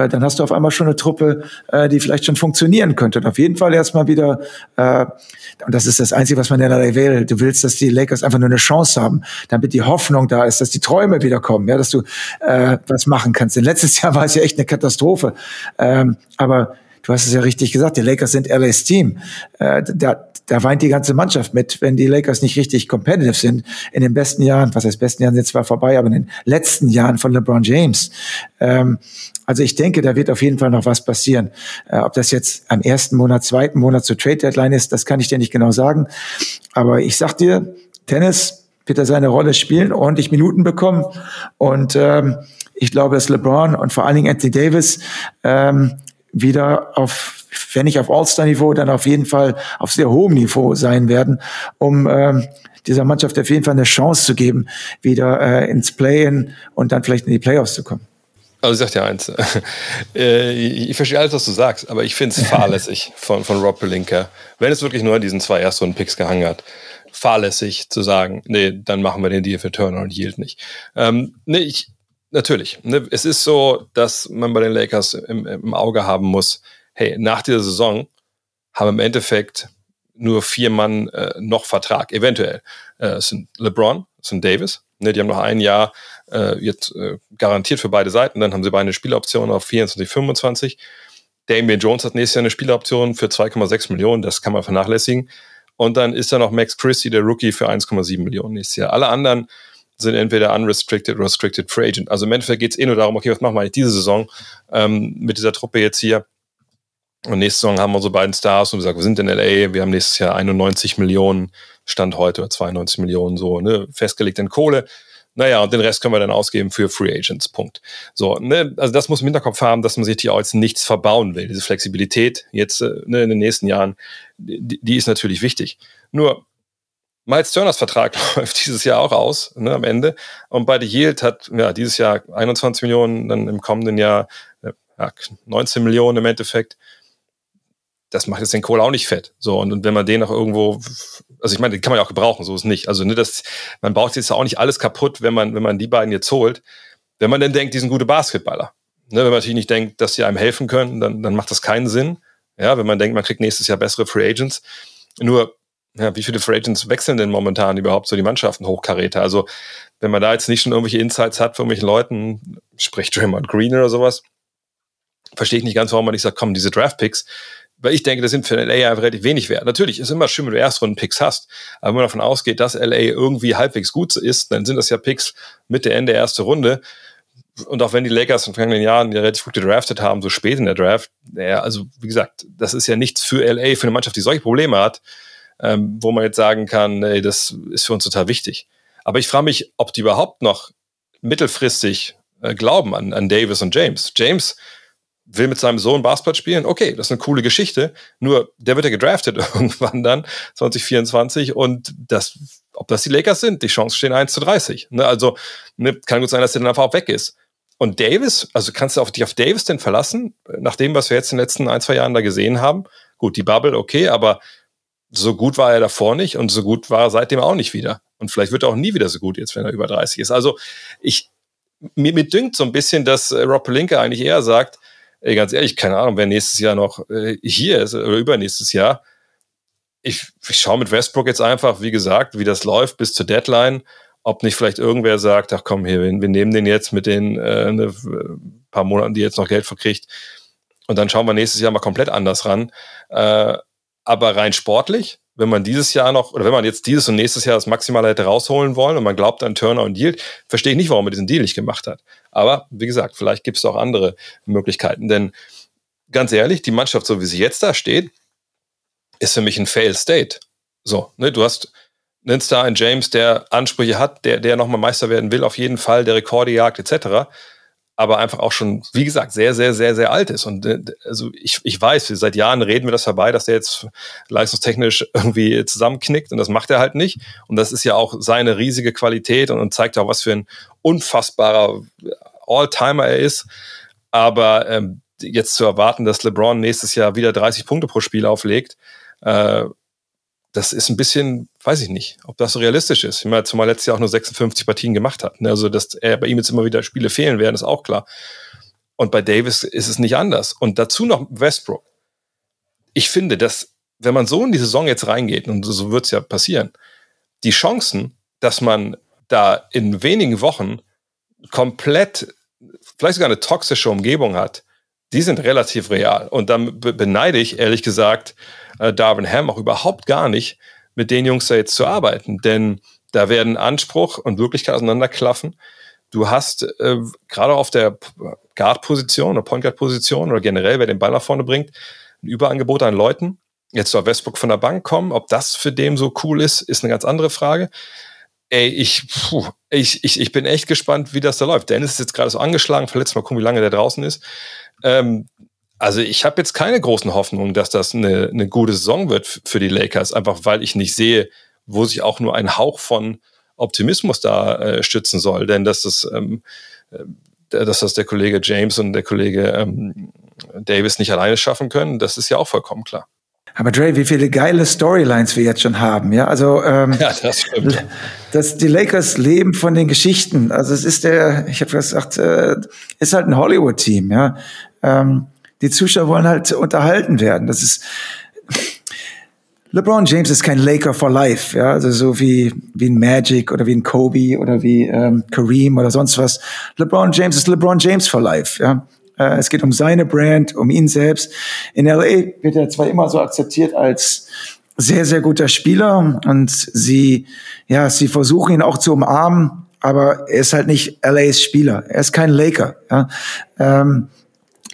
äh, dann hast du auf einmal schon eine Truppe, äh, die vielleicht schon funktionieren könnte. Und auf jeden Fall erstmal wieder, äh, und das ist das Einzige, was man in der will, du willst, dass die Lakers einfach nur eine Chance haben, damit die Hoffnung da ist, dass die Träume wieder kommen, ja, dass du äh, was machen kannst. Denn letztes Jahr war es ja echt eine Katastrophe. Ähm, aber du hast es ja richtig gesagt, die Lakers sind LA's Team. Äh, da, da weint die ganze Mannschaft mit, wenn die Lakers nicht richtig competitive sind. In den besten Jahren, was heißt besten Jahren sind zwar vorbei, aber in den letzten Jahren von LeBron James. Ähm, also ich denke, da wird auf jeden Fall noch was passieren. Äh, ob das jetzt am ersten Monat, zweiten Monat zur Trade Deadline ist, das kann ich dir nicht genau sagen. Aber ich sag dir, Tennis wird er seine Rolle spielen, ordentlich Minuten bekommen und ähm, ich glaube, dass LeBron und vor allen Dingen Anthony Davis ähm, wieder auf, wenn nicht auf All-Star-Niveau, dann auf jeden Fall auf sehr hohem Niveau sein werden, um ähm, dieser Mannschaft auf jeden Fall eine Chance zu geben, wieder äh, ins Play-In und dann vielleicht in die Playoffs zu kommen. Also ich sag dir eins, äh, ich verstehe alles, was du sagst, aber ich finde es fahrlässig von, von Rob Pelinka, wenn es wirklich nur an diesen zwei Erstrunden-Picks gehangen hat, fahrlässig zu sagen, nee, dann machen wir den Deal für Turner und Yield nicht. Ähm, nee, ich, natürlich. Ne, es ist so, dass man bei den Lakers im, im Auge haben muss, hey, nach dieser Saison haben im Endeffekt nur vier Mann äh, noch Vertrag, eventuell. Äh, sind LeBron, es sind Davis, ne, die haben noch ein Jahr äh, jetzt äh, garantiert für beide Seiten, dann haben sie beide eine Spieloption auf 24, 25. Damian Jones hat nächstes Jahr eine Spieloption für 2,6 Millionen, das kann man vernachlässigen. Und dann ist da noch Max Christie, der Rookie, für 1,7 Millionen nächstes Jahr. Alle anderen sind entweder unrestricted oder restricted free agent. Also im Endeffekt geht es eh nur darum, okay, was machen wir eigentlich diese Saison ähm, mit dieser Truppe jetzt hier? Und nächste Saison haben wir unsere beiden Stars und wir sagen, wir sind in LA, wir haben nächstes Jahr 91 Millionen, Stand heute oder 92 Millionen so, ne, festgelegt in Kohle. Naja, und den Rest können wir dann ausgeben für Free Agents. Punkt. So, ne, also das muss im Hinterkopf haben, dass man sich hier auch jetzt nichts verbauen will. Diese Flexibilität jetzt äh, ne, in den nächsten Jahren, die, die ist natürlich wichtig. Nur Miles Turners Vertrag läuft dieses Jahr auch aus, ne, am Ende. Und bei The Yield hat ja dieses Jahr 21 Millionen, dann im kommenden Jahr äh, ja, 19 Millionen im Endeffekt. Das macht jetzt den Kohl auch nicht fett. So, und, und wenn man den auch irgendwo, also ich meine, den kann man ja auch gebrauchen, so ist nicht. Also, ne, das, man baut jetzt auch nicht alles kaputt, wenn man, wenn man die beiden jetzt holt. Wenn man denn denkt, die sind gute Basketballer. Ne, wenn man natürlich nicht denkt, dass sie einem helfen können, dann, dann macht das keinen Sinn. Ja, wenn man denkt, man kriegt nächstes Jahr bessere Free Agents. Nur ja, wie viele Free Agents wechseln denn momentan überhaupt so die Mannschaften hochkaräter? Also, wenn man da jetzt nicht schon irgendwelche Insights hat von irgendwelchen Leuten, sprich Draymond Green oder sowas, verstehe ich nicht ganz, warum man nicht sagt, komm, diese Draft-Picks, weil ich denke, das sind für LA ja relativ wenig wert. Natürlich ist immer schön, wenn du Erstrunden-Picks hast, aber wenn man davon ausgeht, dass LA irgendwie halbwegs gut ist, dann sind das ja Picks Mitte, Ende erste Runde. Und auch wenn die Lakers in den vergangenen Jahren ja relativ gut gedraftet haben, so spät in der Draft, naja, also wie gesagt, das ist ja nichts für LA, für eine Mannschaft, die solche Probleme hat, ähm, wo man jetzt sagen kann, ey, das ist für uns total wichtig. Aber ich frage mich, ob die überhaupt noch mittelfristig äh, glauben an, an Davis und James. James will mit seinem Sohn Basketball spielen, okay, das ist eine coole Geschichte, nur der wird ja gedraftet irgendwann dann, 2024, und das, ob das die Lakers sind, die Chancen stehen 1 zu 30. Ne? Also ne, kann gut sein, dass der dann einfach auch weg ist. Und Davis, also kannst du auf dich auf Davis denn verlassen, nach dem, was wir jetzt in den letzten ein, zwei Jahren da gesehen haben? Gut, die Bubble, okay, aber so gut war er davor nicht und so gut war er seitdem auch nicht wieder. Und vielleicht wird er auch nie wieder so gut jetzt, wenn er über 30 ist. Also ich, mir, mir dünkt so ein bisschen, dass Rob Pelinka eigentlich eher sagt, ey, ganz ehrlich, keine Ahnung, wer nächstes Jahr noch äh, hier ist oder übernächstes Jahr. Ich, ich schaue mit Westbrook jetzt einfach, wie gesagt, wie das läuft bis zur Deadline. Ob nicht vielleicht irgendwer sagt, ach komm, hier, wir, nehmen den jetzt mit den äh, ne, paar Monaten, die jetzt noch Geld verkriegt. Und dann schauen wir nächstes Jahr mal komplett anders ran. Äh, aber rein sportlich, wenn man dieses Jahr noch, oder wenn man jetzt dieses und nächstes Jahr das Maximale hätte rausholen wollen und man glaubt an Turner und Yield, verstehe ich nicht, warum er diesen Deal nicht gemacht hat. Aber wie gesagt, vielleicht gibt es auch andere Möglichkeiten. Denn ganz ehrlich, die Mannschaft, so wie sie jetzt da steht, ist für mich ein Fail State. So, ne, du hast einen Star in James, der Ansprüche hat, der, der nochmal Meister werden will, auf jeden Fall, der Rekorde jagt, etc aber einfach auch schon, wie gesagt, sehr, sehr, sehr, sehr alt ist. Und äh, also ich, ich weiß, seit Jahren reden wir das vorbei, dass der jetzt leistungstechnisch irgendwie zusammenknickt und das macht er halt nicht. Und das ist ja auch seine riesige Qualität und, und zeigt auch, was für ein unfassbarer All-Timer er ist. Aber ähm, jetzt zu erwarten, dass LeBron nächstes Jahr wieder 30 Punkte pro Spiel auflegt, äh, das ist ein bisschen, weiß ich nicht, ob das realistisch ist. Ich meine, zumal letztes Jahr auch nur 56 Partien gemacht hat. Also, dass er bei ihm jetzt immer wieder Spiele fehlen werden, ist auch klar. Und bei Davis ist es nicht anders. Und dazu noch Westbrook. Ich finde, dass, wenn man so in die Saison jetzt reingeht, und so wird es ja passieren, die Chancen, dass man da in wenigen Wochen komplett, vielleicht sogar eine toxische Umgebung hat, die sind relativ real. Und dann beneide ich, ehrlich gesagt, äh, Darwin Ham auch überhaupt gar nicht, mit den Jungs da jetzt zu arbeiten. Denn da werden Anspruch und Wirklichkeit auseinanderklaffen. Du hast äh, gerade auf der Guard-Position oder Point Guard-Position oder generell, wer den Ball nach vorne bringt, ein Überangebot an Leuten. Jetzt soll Westbrook von der Bank kommen. Ob das für den so cool ist, ist eine ganz andere Frage. Ey, ich, puh, ich, ich, ich bin echt gespannt, wie das da läuft. Dennis ist jetzt gerade so angeschlagen, verletzt mal gucken, wie lange der draußen ist. Ähm, also ich habe jetzt keine großen Hoffnungen, dass das eine, eine gute Saison wird für die Lakers, einfach weil ich nicht sehe, wo sich auch nur ein Hauch von Optimismus da äh, stützen soll. Denn dass das, ähm, äh, dass das der Kollege James und der Kollege ähm, Davis nicht alleine schaffen können, das ist ja auch vollkommen klar. Aber Dre, wie viele geile Storylines wir jetzt schon haben, ja? Also ähm, ja, das stimmt. Das, die Lakers leben von den Geschichten. Also es ist der, ich habe gesagt, äh, ist halt ein Hollywood-Team, ja. Ähm, die Zuschauer wollen halt unterhalten werden. Das ist LeBron James ist kein Laker for life, ja, also so wie wie ein Magic oder wie ein Kobe oder wie ähm, Kareem oder sonst was. LeBron James ist LeBron James for life, ja. Äh, es geht um seine Brand, um ihn selbst. In LA wird er zwar immer so akzeptiert als sehr sehr guter Spieler und sie ja sie versuchen ihn auch zu umarmen, aber er ist halt nicht LAs Spieler. Er ist kein Laker. Ja. Ähm,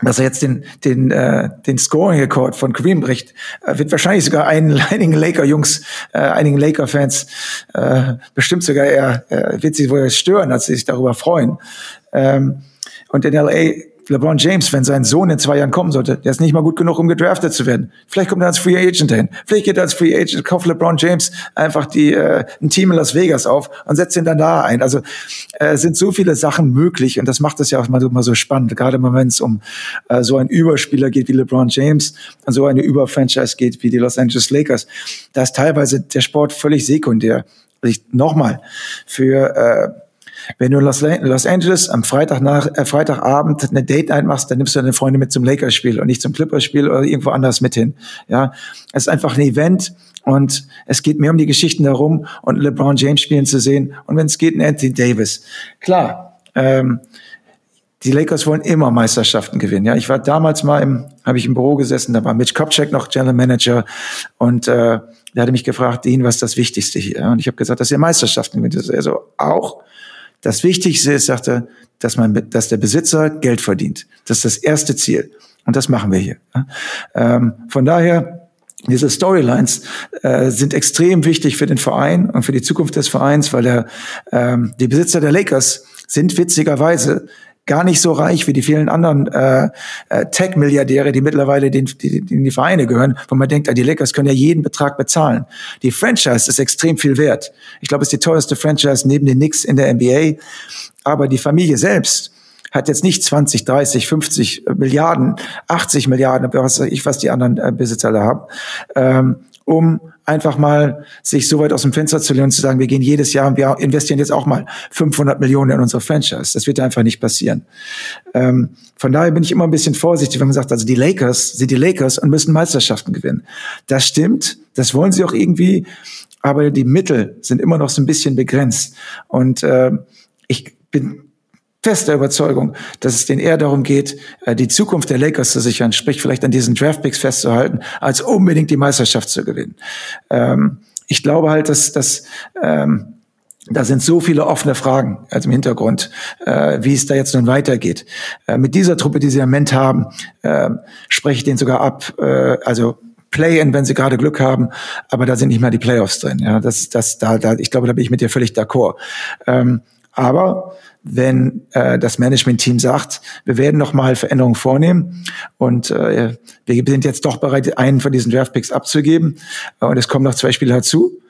dass er jetzt den den äh, den Scoring Rekord von Kareem bricht, äh, wird wahrscheinlich sogar einen, einigen Laker Jungs, äh, einigen Laker Fans äh, bestimmt sogar eher äh, wird sie wohl stören, als sie sich darüber freuen. Ähm, und in LA LeBron James, wenn sein Sohn in zwei Jahren kommen sollte, der ist nicht mal gut genug, um gedraftet zu werden. Vielleicht kommt er als Free Agent dahin. Vielleicht geht er als Free Agent, kauft LeBron James einfach die, äh, ein Team in Las Vegas auf und setzt ihn dann da ein. Also äh, sind so viele Sachen möglich und das macht es ja auch mal so, mal so spannend, gerade wenn es um äh, so einen Überspieler geht wie LeBron James und so eine Überfranchise geht wie die Los Angeles Lakers. Da ist teilweise der Sport völlig sekundär. Nochmal, für äh, wenn du in Los, Los Angeles am Freitag nach, äh, Freitagabend eine Date Night machst, dann nimmst du deine Freunde mit zum Lakers-Spiel und nicht zum Clippers-Spiel oder irgendwo anders mit hin. Ja, es ist einfach ein Event und es geht mehr um die Geschichten darum und LeBron James spielen zu sehen und wenn es geht, ein Anthony Davis. Klar, ähm, die Lakers wollen immer Meisterschaften gewinnen. Ja, ich war damals mal im, habe ich im Büro gesessen, da war Mitch Kopchak noch General Manager und äh, der hatte mich gefragt, Dean, was ist das Wichtigste hier? Und ich habe gesagt, dass ihr Meisterschaften gewinnt. Also auch das Wichtigste ist, sagt er, dass man, dass der Besitzer Geld verdient. Das ist das erste Ziel. Und das machen wir hier. Ähm, von daher, diese Storylines äh, sind extrem wichtig für den Verein und für die Zukunft des Vereins, weil der, ähm, die Besitzer der Lakers sind witzigerweise gar nicht so reich wie die vielen anderen äh, äh, Tech-Milliardäre, die mittlerweile den, die, die in die Vereine gehören, wo man denkt, ah, die Lakers können ja jeden Betrag bezahlen. Die Franchise ist extrem viel wert. Ich glaube, es ist die teuerste Franchise neben den Knicks in der NBA. Aber die Familie selbst hat jetzt nicht 20, 30, 50 Milliarden, 80 Milliarden, was ich, was die anderen äh, Besitzer da haben, ähm, um einfach mal sich so weit aus dem Fenster zu lehnen und zu sagen, wir gehen jedes Jahr und wir investieren jetzt auch mal 500 Millionen in unsere Franchise. Das wird einfach nicht passieren. Ähm, von daher bin ich immer ein bisschen vorsichtig, wenn man sagt, also die Lakers sind die Lakers und müssen Meisterschaften gewinnen. Das stimmt, das wollen sie auch irgendwie, aber die Mittel sind immer noch so ein bisschen begrenzt. Und äh, ich bin fester Überzeugung, dass es denen eher darum geht, äh, die Zukunft der Lakers zu sichern, sprich vielleicht an diesen Draftpicks festzuhalten, als unbedingt die Meisterschaft zu gewinnen. Ähm, ich glaube halt, dass, dass ähm, da sind so viele offene Fragen also im Hintergrund, äh, wie es da jetzt nun weitergeht. Äh, mit dieser Truppe, die sie im Moment haben, äh, spreche ich den sogar ab. Äh, also Play-in, wenn sie gerade Glück haben, aber da sind nicht mal die Playoffs drin. Ja, das, das, da, da, ich glaube, da bin ich mit dir völlig d'accord. Ähm, aber wenn äh, das Management-Team sagt, wir werden noch mal Veränderungen vornehmen und äh, wir sind jetzt doch bereit, einen von diesen Draftpicks abzugeben. Und es kommen noch zwei Spieler dazu,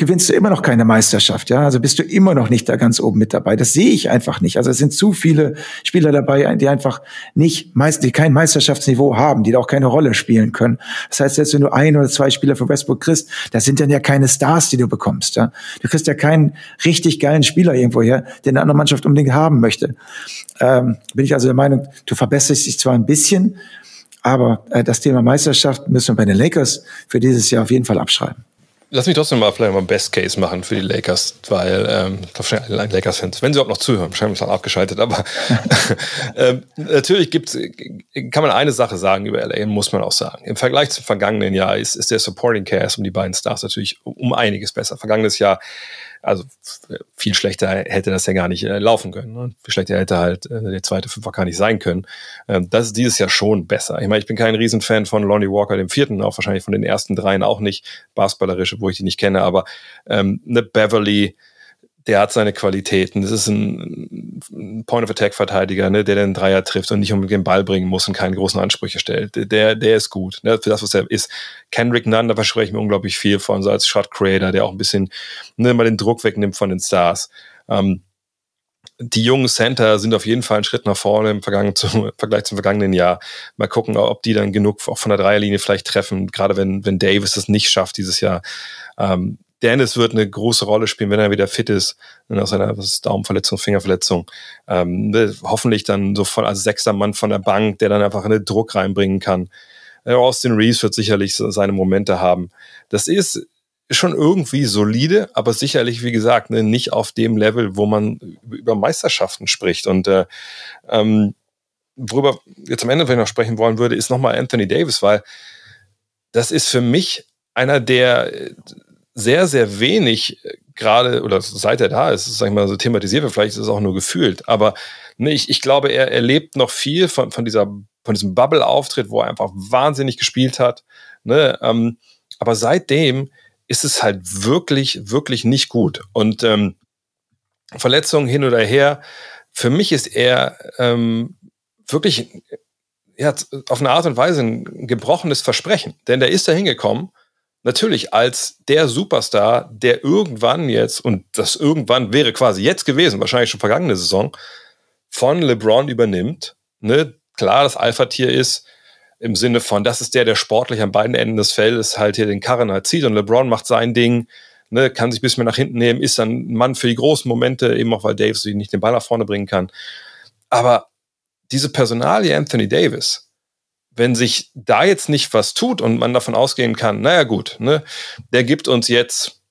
gewinnst du immer noch keine Meisterschaft, ja. Also bist du immer noch nicht da ganz oben mit dabei. Das sehe ich einfach nicht. Also es sind zu viele Spieler dabei, die einfach nicht, meist, die kein Meisterschaftsniveau haben, die da auch keine Rolle spielen können. Das heißt, jetzt wenn du ein oder zwei Spieler für Westbrook kriegst, das sind dann ja keine Stars, die du bekommst, ja. Du kriegst ja keinen richtig geilen Spieler irgendwo her, den eine andere Mannschaft unbedingt haben möchte. Ähm, bin ich also der Meinung, du verbesserst dich zwar ein bisschen, aber äh, das Thema Meisterschaft müssen wir bei den Lakers für dieses Jahr auf jeden Fall abschreiben. Lass mich trotzdem mal vielleicht mal Best Case machen für die Lakers, weil ähm, ich glaube alle Lakers-Fans, wenn sie überhaupt noch zuhören, wahrscheinlich dann abgeschaltet, aber ähm, natürlich gibt's, kann man eine Sache sagen über LA, muss man auch sagen. Im Vergleich zum vergangenen Jahr ist, ist der Supporting Cast um die beiden Stars natürlich um einiges besser. Vergangenes Jahr also viel schlechter hätte das ja gar nicht äh, laufen können. Ne? Viel schlechter hätte halt äh, der zweite Fünfer gar nicht sein können. Ähm, das ist dieses Jahr schon besser. Ich meine, ich bin kein Riesenfan von Lonnie Walker, dem vierten, auch wahrscheinlich von den ersten dreien auch nicht. Basketballerische, wo ich die nicht kenne, aber ähm, eine Beverly, der hat seine Qualitäten. Das ist ein, Point-of-Attack-Verteidiger, ne, der den Dreier trifft und nicht unbedingt den Ball bringen muss und keine großen Ansprüche stellt. Der, der ist gut, ne, für das, was er ist. Kendrick Nunn, da verspreche ich mir unglaublich viel von, so als Shot-Creator, der auch ein bisschen ne, mal den Druck wegnimmt von den Stars. Ähm, die jungen Center sind auf jeden Fall einen Schritt nach vorne im, zum, im Vergleich zum vergangenen Jahr. Mal gucken, ob die dann genug auch von der Dreierlinie vielleicht treffen, gerade wenn, wenn Davis es nicht schafft dieses Jahr. Ähm, Dennis wird eine große Rolle spielen, wenn er wieder fit ist, nach seiner Daumenverletzung, Fingerverletzung. Ähm, hoffentlich dann so voll als sechster Mann von der Bank, der dann einfach einen Druck reinbringen kann. Äh, Austin Reeves wird sicherlich seine Momente haben. Das ist schon irgendwie solide, aber sicherlich, wie gesagt, ne, nicht auf dem Level, wo man über Meisterschaften spricht. Und äh, ähm, worüber jetzt am Ende vielleicht noch sprechen wollen würde, ist nochmal Anthony Davis, weil das ist für mich einer der sehr, sehr wenig äh, gerade, oder seit er da ist, sag ich mal, so thematisiert wird, vielleicht ist es auch nur gefühlt, aber ne, ich, ich glaube, er erlebt noch viel von, von dieser, von diesem Bubble-Auftritt, wo er einfach wahnsinnig gespielt hat, ne, ähm, aber seitdem ist es halt wirklich, wirklich nicht gut. Und ähm, Verletzungen hin oder her, für mich ist er ähm, wirklich ja, auf eine Art und Weise ein gebrochenes Versprechen. Denn der ist da hingekommen natürlich als der Superstar, der irgendwann jetzt, und das irgendwann wäre quasi jetzt gewesen, wahrscheinlich schon vergangene Saison, von LeBron übernimmt. Ne? Klar, das Alpha-Tier ist im Sinne von, das ist der, der sportlich an beiden Enden des Feldes halt hier den Karren halt zieht und LeBron macht sein Ding, ne, kann sich ein bisschen mehr nach hinten nehmen, ist dann ein Mann für die großen Momente, eben auch weil Davis nicht den Ball nach vorne bringen kann. Aber diese Personalie Anthony Davis, wenn sich da jetzt nicht was tut und man davon ausgehen kann, naja gut, ne, der gibt uns jetzt,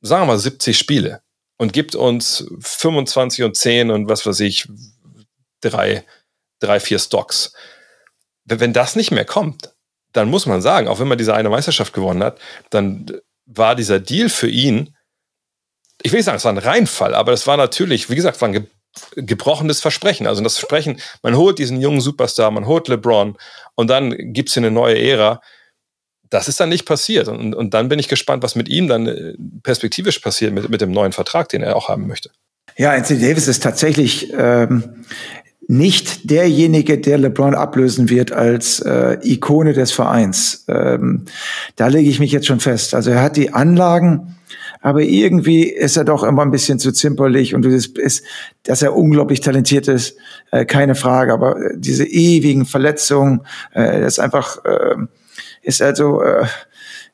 sagen wir mal, 70 Spiele und gibt uns 25 und 10 und was weiß ich, drei, drei, vier Stocks. Wenn das nicht mehr kommt, dann muss man sagen, auch wenn man diese eine Meisterschaft gewonnen hat, dann war dieser Deal für ihn, ich will nicht sagen, es war ein Reinfall, aber es war natürlich, wie gesagt, es war ein gebrochenes Versprechen. Also das Versprechen, man holt diesen jungen Superstar, man holt LeBron und dann gibt es hier eine neue Ära. Das ist dann nicht passiert. Und, und dann bin ich gespannt, was mit ihm dann äh, perspektivisch passiert mit, mit dem neuen Vertrag, den er auch haben möchte. Ja, Anthony Davis ist tatsächlich ähm, nicht derjenige, der LeBron ablösen wird als äh, Ikone des Vereins. Ähm, da lege ich mich jetzt schon fest. Also er hat die Anlagen, aber irgendwie ist er doch immer ein bisschen zu zimperlich und es ist, dass er unglaublich talentiert ist, äh, keine Frage. Aber äh, diese ewigen Verletzungen, äh, das ist einfach, äh, ist also, äh,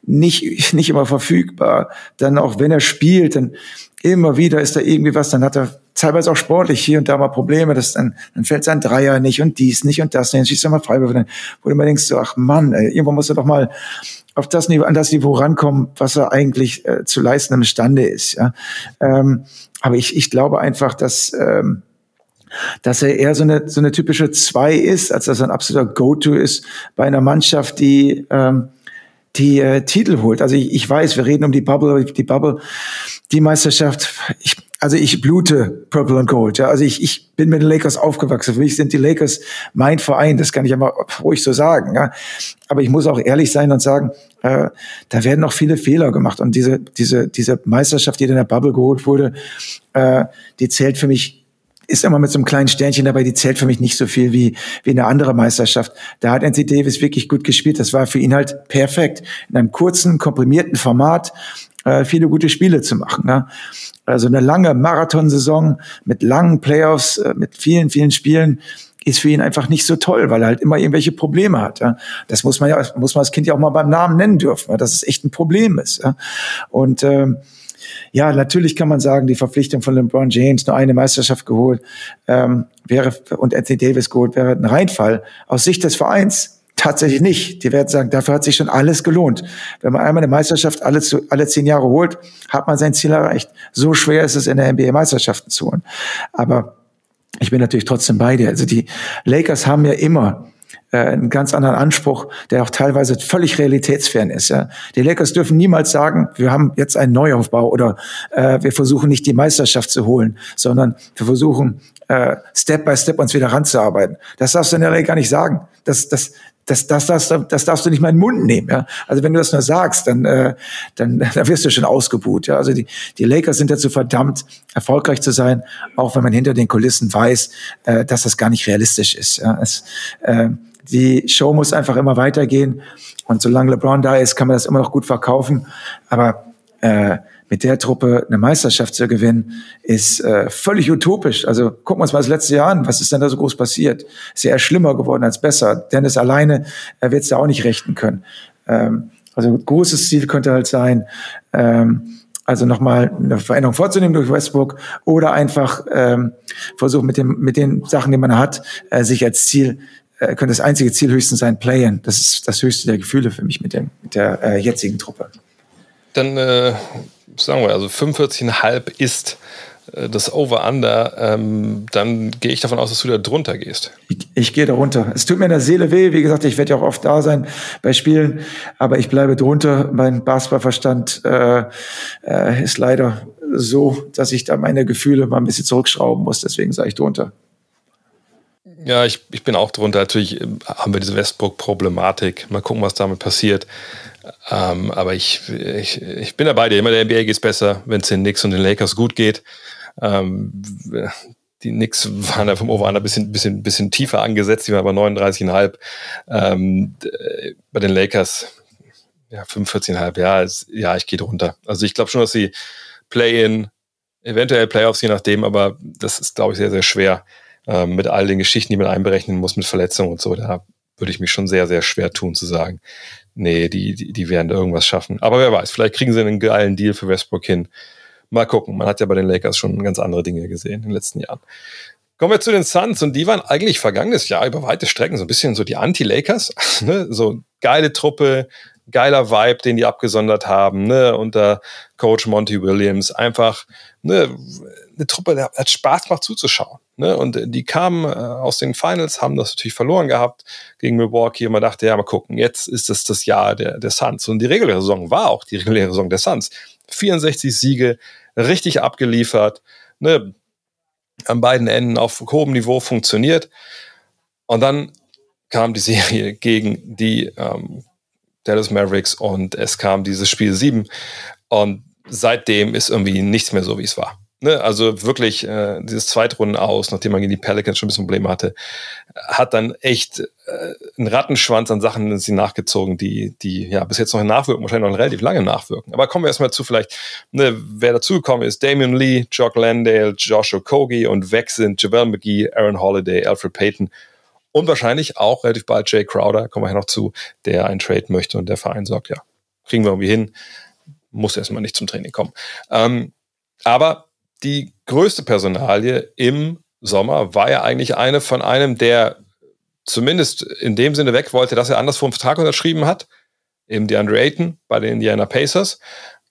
nicht, nicht immer verfügbar. Dann auch wenn er spielt, dann immer wieder ist da irgendwie was, dann hat er teilweise auch sportlich hier und da mal Probleme, dass dann, dann fällt sein Dreier nicht und dies nicht und das nicht, dann schießt er mal Freiwürfe, wo du immer denkst, so, ach Mann, ey, irgendwo muss er doch mal auf das Niveau, an das Niveau rankommen, was er eigentlich äh, zu leisten imstande ist. Ja? Ähm, aber ich, ich glaube einfach, dass ähm, dass er eher so eine, so eine typische Zwei ist, als dass er ein absoluter Go-To ist bei einer Mannschaft, die, ähm, die äh, Titel holt. Also ich, ich weiß, wir reden um die Bubble, die Bubble, die Meisterschaft. Ich, also ich blute Purple and Gold. Ja, also ich, ich bin mit den Lakers aufgewachsen. Für mich sind die Lakers mein Verein. Das kann ich aber ruhig so sagen. Ja, aber ich muss auch ehrlich sein und sagen, äh, da werden noch viele Fehler gemacht. Und diese diese diese Meisterschaft, die in der Bubble geholt wurde, äh, die zählt für mich ist immer mit so einem kleinen Sternchen dabei, die zählt für mich nicht so viel wie, wie eine andere Meisterschaft. Da hat Anthony Davis wirklich gut gespielt. Das war für ihn halt perfekt. In einem kurzen, komprimierten Format äh, viele gute Spiele zu machen. Ne? Also eine lange Marathonsaison mit langen Playoffs, äh, mit vielen, vielen Spielen ist für ihn einfach nicht so toll, weil er halt immer irgendwelche Probleme hat. Ja. Das muss man ja, muss man das Kind ja auch mal beim Namen nennen dürfen, ja, dass es echt ein Problem ist. Ja. Und ähm, ja, natürlich kann man sagen, die Verpflichtung von LeBron James, nur eine Meisterschaft geholt, ähm, wäre und Anthony Davis geholt, wäre ein Reinfall. Aus Sicht des Vereins Tatsächlich nicht. Die werden sagen, dafür hat sich schon alles gelohnt. Wenn man einmal eine Meisterschaft alle, zu, alle zehn Jahre holt, hat man sein Ziel erreicht. So schwer ist es in der NBA Meisterschaften zu holen. Aber ich bin natürlich trotzdem bei dir. Also die Lakers haben ja immer äh, einen ganz anderen Anspruch, der auch teilweise völlig realitätsfern ist. Ja. Die Lakers dürfen niemals sagen, wir haben jetzt einen Neuaufbau oder äh, wir versuchen nicht die Meisterschaft zu holen, sondern wir versuchen äh, Step by Step uns wieder ranzuarbeiten. Das darfst du in der LA gar nicht sagen. Das, das, das, das, das, das darfst du nicht mal in den Mund nehmen. Ja? Also wenn du das nur sagst, dann, äh, dann, dann wirst du schon ausgebuht. Ja? Also die, die Lakers sind dazu verdammt, erfolgreich zu sein, auch wenn man hinter den Kulissen weiß, äh, dass das gar nicht realistisch ist. Ja? Es, äh, die Show muss einfach immer weitergehen und solange LeBron da ist, kann man das immer noch gut verkaufen. Aber äh, mit der Truppe eine Meisterschaft zu gewinnen, ist äh, völlig utopisch. Also gucken wir uns mal das letzte Jahr an. Was ist denn da so groß passiert? Ist ja eher schlimmer geworden als besser. Dennis alleine äh, wird es da auch nicht rechten können. Ähm, also ein großes Ziel könnte halt sein, ähm, also nochmal eine Veränderung vorzunehmen durch Westbrook oder einfach ähm, versuchen mit dem mit den Sachen, die man hat, äh, sich als Ziel äh, könnte das einzige Ziel höchstens sein Playen. Das ist das höchste der Gefühle für mich mit dem mit der äh, jetzigen Truppe. Dann äh, sagen wir, also 45,5 ist äh, das Over-Under, ähm, dann gehe ich davon aus, dass du da drunter gehst. Ich, ich gehe da runter. Es tut mir in der Seele weh. Wie gesagt, ich werde ja auch oft da sein bei Spielen, aber ich bleibe drunter. Mein Basketballverstand äh, äh, ist leider so, dass ich da meine Gefühle mal ein bisschen zurückschrauben muss. Deswegen sage ich drunter. Ja, ich, ich bin auch drunter. Natürlich äh, haben wir diese Westbrook-Problematik. Mal gucken, was damit passiert. Ähm, aber ich, ich, ich bin dabei. Immer der NBA geht es besser, wenn es den Knicks und den Lakers gut geht. Ähm, die Knicks waren da vom Over ein bisschen, bisschen, bisschen tiefer angesetzt, die waren bei 39,5. Ähm, bei den Lakers ja, 45,5. Ja, ja, ich gehe drunter. Also ich glaube schon, dass sie Play-in, eventuell Playoffs, je nachdem, aber das ist, glaube ich, sehr, sehr schwer ähm, mit all den Geschichten, die man einberechnen muss, mit Verletzungen und so. Da würde ich mich schon sehr, sehr schwer tun zu sagen, nee, die, die, die werden irgendwas schaffen. Aber wer weiß, vielleicht kriegen sie einen geilen Deal für Westbrook hin. Mal gucken. Man hat ja bei den Lakers schon ganz andere Dinge gesehen in den letzten Jahren. Kommen wir zu den Suns und die waren eigentlich vergangenes Jahr über weite Strecken so ein bisschen so die Anti-Lakers. Ne? So geile Truppe, geiler Vibe, den die abgesondert haben, ne? unter Coach Monty Williams. Einfach ne? eine Truppe, der hat Spaß gemacht zuzuschauen. Ne? Und die kamen äh, aus den Finals, haben das natürlich verloren gehabt gegen Milwaukee und man dachte, ja, mal gucken, jetzt ist es das Jahr der, der Suns. Und die reguläre Saison war auch die reguläre Saison der Suns. 64 Siege, richtig abgeliefert, ne? an beiden Enden auf hohem Niveau funktioniert. Und dann kam die Serie gegen die ähm, Dallas Mavericks und es kam dieses Spiel 7 und seitdem ist irgendwie nichts mehr so, wie es war. Ne? Also wirklich äh, dieses Zweitrunden aus, nachdem man gegen die Pelicans schon ein bisschen Probleme hatte, hat dann echt äh, einen Rattenschwanz an Sachen sie nachgezogen, die, die ja bis jetzt noch nachwirken, wahrscheinlich noch relativ lange nachwirken. Aber kommen wir erstmal zu vielleicht, ne, wer dazugekommen ist, Damian Lee, Jock Landale, Joshua Kogi und weg sind JaVale McGee, Aaron Holiday, Alfred Payton und wahrscheinlich auch relativ bald Jay Crowder, kommen wir hier noch zu, der einen Trade möchte und der Verein sagt, ja, kriegen wir irgendwie hin. Muss erstmal nicht zum Training kommen. Ähm, aber die größte Personalie im Sommer war ja eigentlich eine von einem, der zumindest in dem Sinne weg wollte, dass er anderswo einen Vertrag unterschrieben hat, eben DeAndre Ayton bei den Indiana Pacers.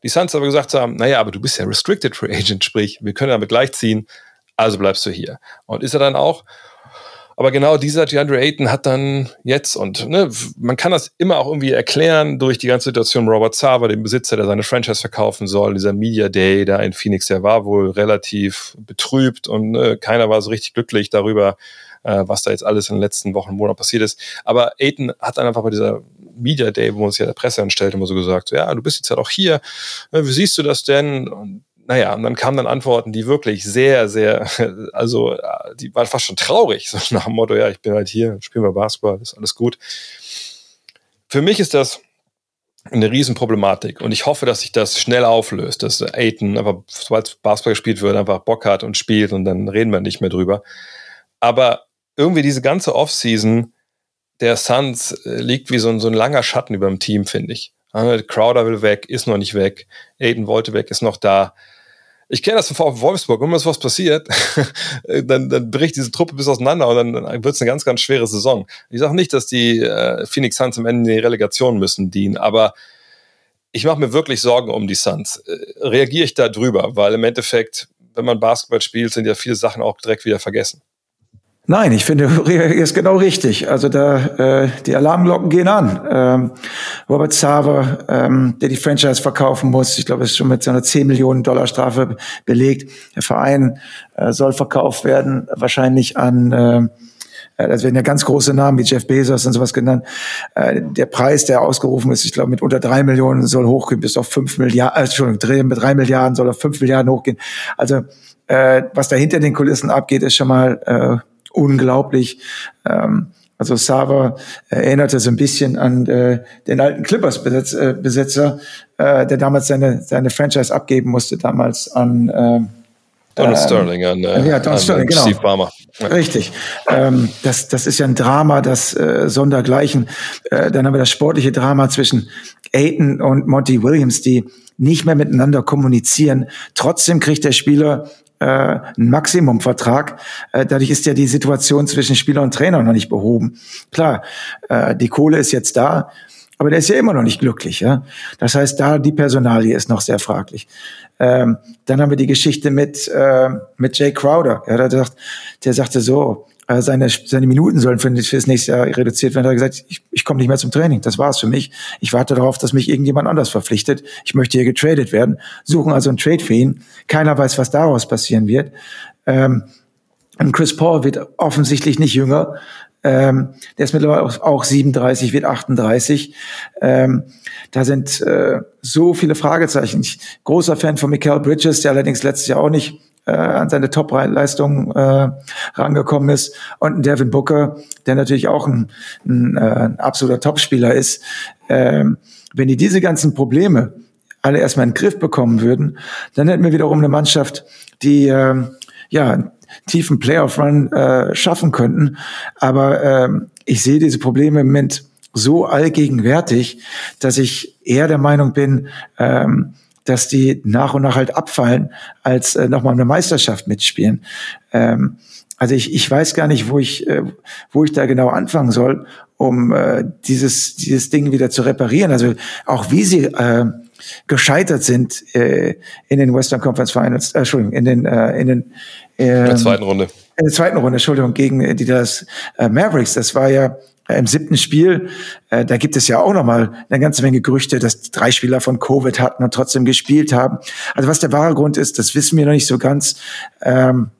Die Suns aber gesagt haben, naja, aber du bist ja Restricted Free Agent, sprich, wir können damit gleichziehen, also bleibst du hier. Und ist er dann auch. Aber genau dieser DeAndre Ayton hat dann jetzt und ne, man kann das immer auch irgendwie erklären durch die ganze Situation Robert Sava, dem Besitzer, der seine Franchise verkaufen soll. Dieser Media Day da in Phoenix, der war wohl relativ betrübt und ne, keiner war so richtig glücklich darüber, äh, was da jetzt alles in den letzten Wochen, Monaten passiert ist. Aber Ayton hat dann einfach bei dieser Media Day, wo uns ja der Presse anstellt, immer so gesagt, so, ja, du bist jetzt halt auch hier, ne, wie siehst du das denn? Und naja, und dann kamen dann Antworten, die wirklich sehr, sehr, also die waren fast schon traurig, so nach dem Motto, ja, ich bin halt hier, spielen wir Basketball, ist alles gut. Für mich ist das eine Riesenproblematik und ich hoffe, dass sich das schnell auflöst, dass Aiton einfach, sobald Basketball gespielt wird, einfach Bock hat und spielt und dann reden wir nicht mehr drüber. Aber irgendwie diese ganze Offseason der Suns äh, liegt wie so ein, so ein langer Schatten über dem Team, finde ich. Crowder will weg, ist noch nicht weg. Aiden wollte weg, ist noch da. Ich kenne das von Wolfsburg, wenn was passiert, dann, dann bricht diese Truppe bis auseinander und dann, dann wird es eine ganz, ganz schwere Saison. Ich sage nicht, dass die äh, Phoenix Suns am Ende die Relegation müssen dienen, aber ich mache mir wirklich Sorgen um die Suns. Äh, reagiere ich da drüber, weil im Endeffekt, wenn man Basketball spielt, sind ja viele Sachen auch direkt wieder vergessen. Nein, ich finde, ist genau richtig. Also da äh, die Alarmglocken gehen an. Ähm, Robert Sava, ähm, der die Franchise verkaufen muss, ich glaube, ist schon mit seiner 10 Millionen Dollar Strafe belegt. Der Verein äh, soll verkauft werden, wahrscheinlich an äh, das werden ja ganz große Namen wie Jeff Bezos und sowas genannt. Äh, der Preis, der ausgerufen ist, ich glaube, mit unter drei Millionen soll hochgehen bis auf fünf Milliarden, äh, Entschuldigung, mit drei Milliarden soll auf fünf Milliarden hochgehen. Also äh, was da hinter den Kulissen abgeht, ist schon mal äh, unglaublich. Ähm, also Sava erinnerte so ein bisschen an äh, den alten Clippers-Besitzer, äh, äh, der damals seine, seine Franchise abgeben musste, damals an äh, Donald ähm, Sterling, an, äh, ja, Donald Sterling, genau. Steve Barmer. Richtig. Ähm, das, das ist ja ein Drama, das äh, Sondergleichen. Äh, dann haben wir das sportliche Drama zwischen Aiton und Monty Williams, die nicht mehr miteinander kommunizieren. Trotzdem kriegt der Spieler äh, einen Maximumvertrag. Äh, dadurch ist ja die Situation zwischen Spieler und Trainer noch nicht behoben. Klar, äh, die Kohle ist jetzt da, aber der ist ja immer noch nicht glücklich. Ja? Das heißt, da die Personalie ist noch sehr fraglich. Ähm, dann haben wir die Geschichte mit, äh, mit Jay Crowder. Ja, der, sagt, der sagte so, äh, seine, seine Minuten sollen für, für das nächste Jahr reduziert werden. Er hat gesagt, ich, ich komme nicht mehr zum Training. Das war's für mich. Ich warte darauf, dass mich irgendjemand anders verpflichtet. Ich möchte hier getradet werden. Suchen also einen Trade für ihn. Keiner weiß, was daraus passieren wird. Ähm, und Chris Paul wird offensichtlich nicht jünger. Ähm, der ist mittlerweile auch 37, wird 38. Ähm, da sind äh, so viele Fragezeichen. Ich großer Fan von Michael Bridges, der allerdings letztes Jahr auch nicht äh, an seine Top-Leistung äh, rangekommen ist. Und ein Devin Booker, der natürlich auch ein, ein, äh, ein absoluter Topspieler ist. Ähm, wenn die diese ganzen Probleme alle erstmal in den Griff bekommen würden, dann hätten wir wiederum eine Mannschaft, die äh, ja tiefen Playoff-Run äh, schaffen könnten. Aber ähm, ich sehe diese Probleme im Moment so allgegenwärtig, dass ich eher der Meinung bin, ähm, dass die nach und nach halt abfallen, als äh, nochmal eine Meisterschaft mitspielen. Ähm, also ich, ich weiß gar nicht, wo ich, äh, wo ich da genau anfangen soll, um äh, dieses, dieses Ding wieder zu reparieren. Also auch wie sie äh, gescheitert sind äh, in den Western Conference Finals, äh, Entschuldigung, in den, äh, in den äh, in der zweiten Runde. In der zweiten Runde, Entschuldigung, gegen die das äh, Mavericks. Das war ja äh, im siebten Spiel, äh, da gibt es ja auch nochmal eine ganze Menge Gerüchte, dass drei Spieler von Covid hatten und trotzdem gespielt haben. Also was der wahre Grund ist, das wissen wir noch nicht so ganz. Ähm,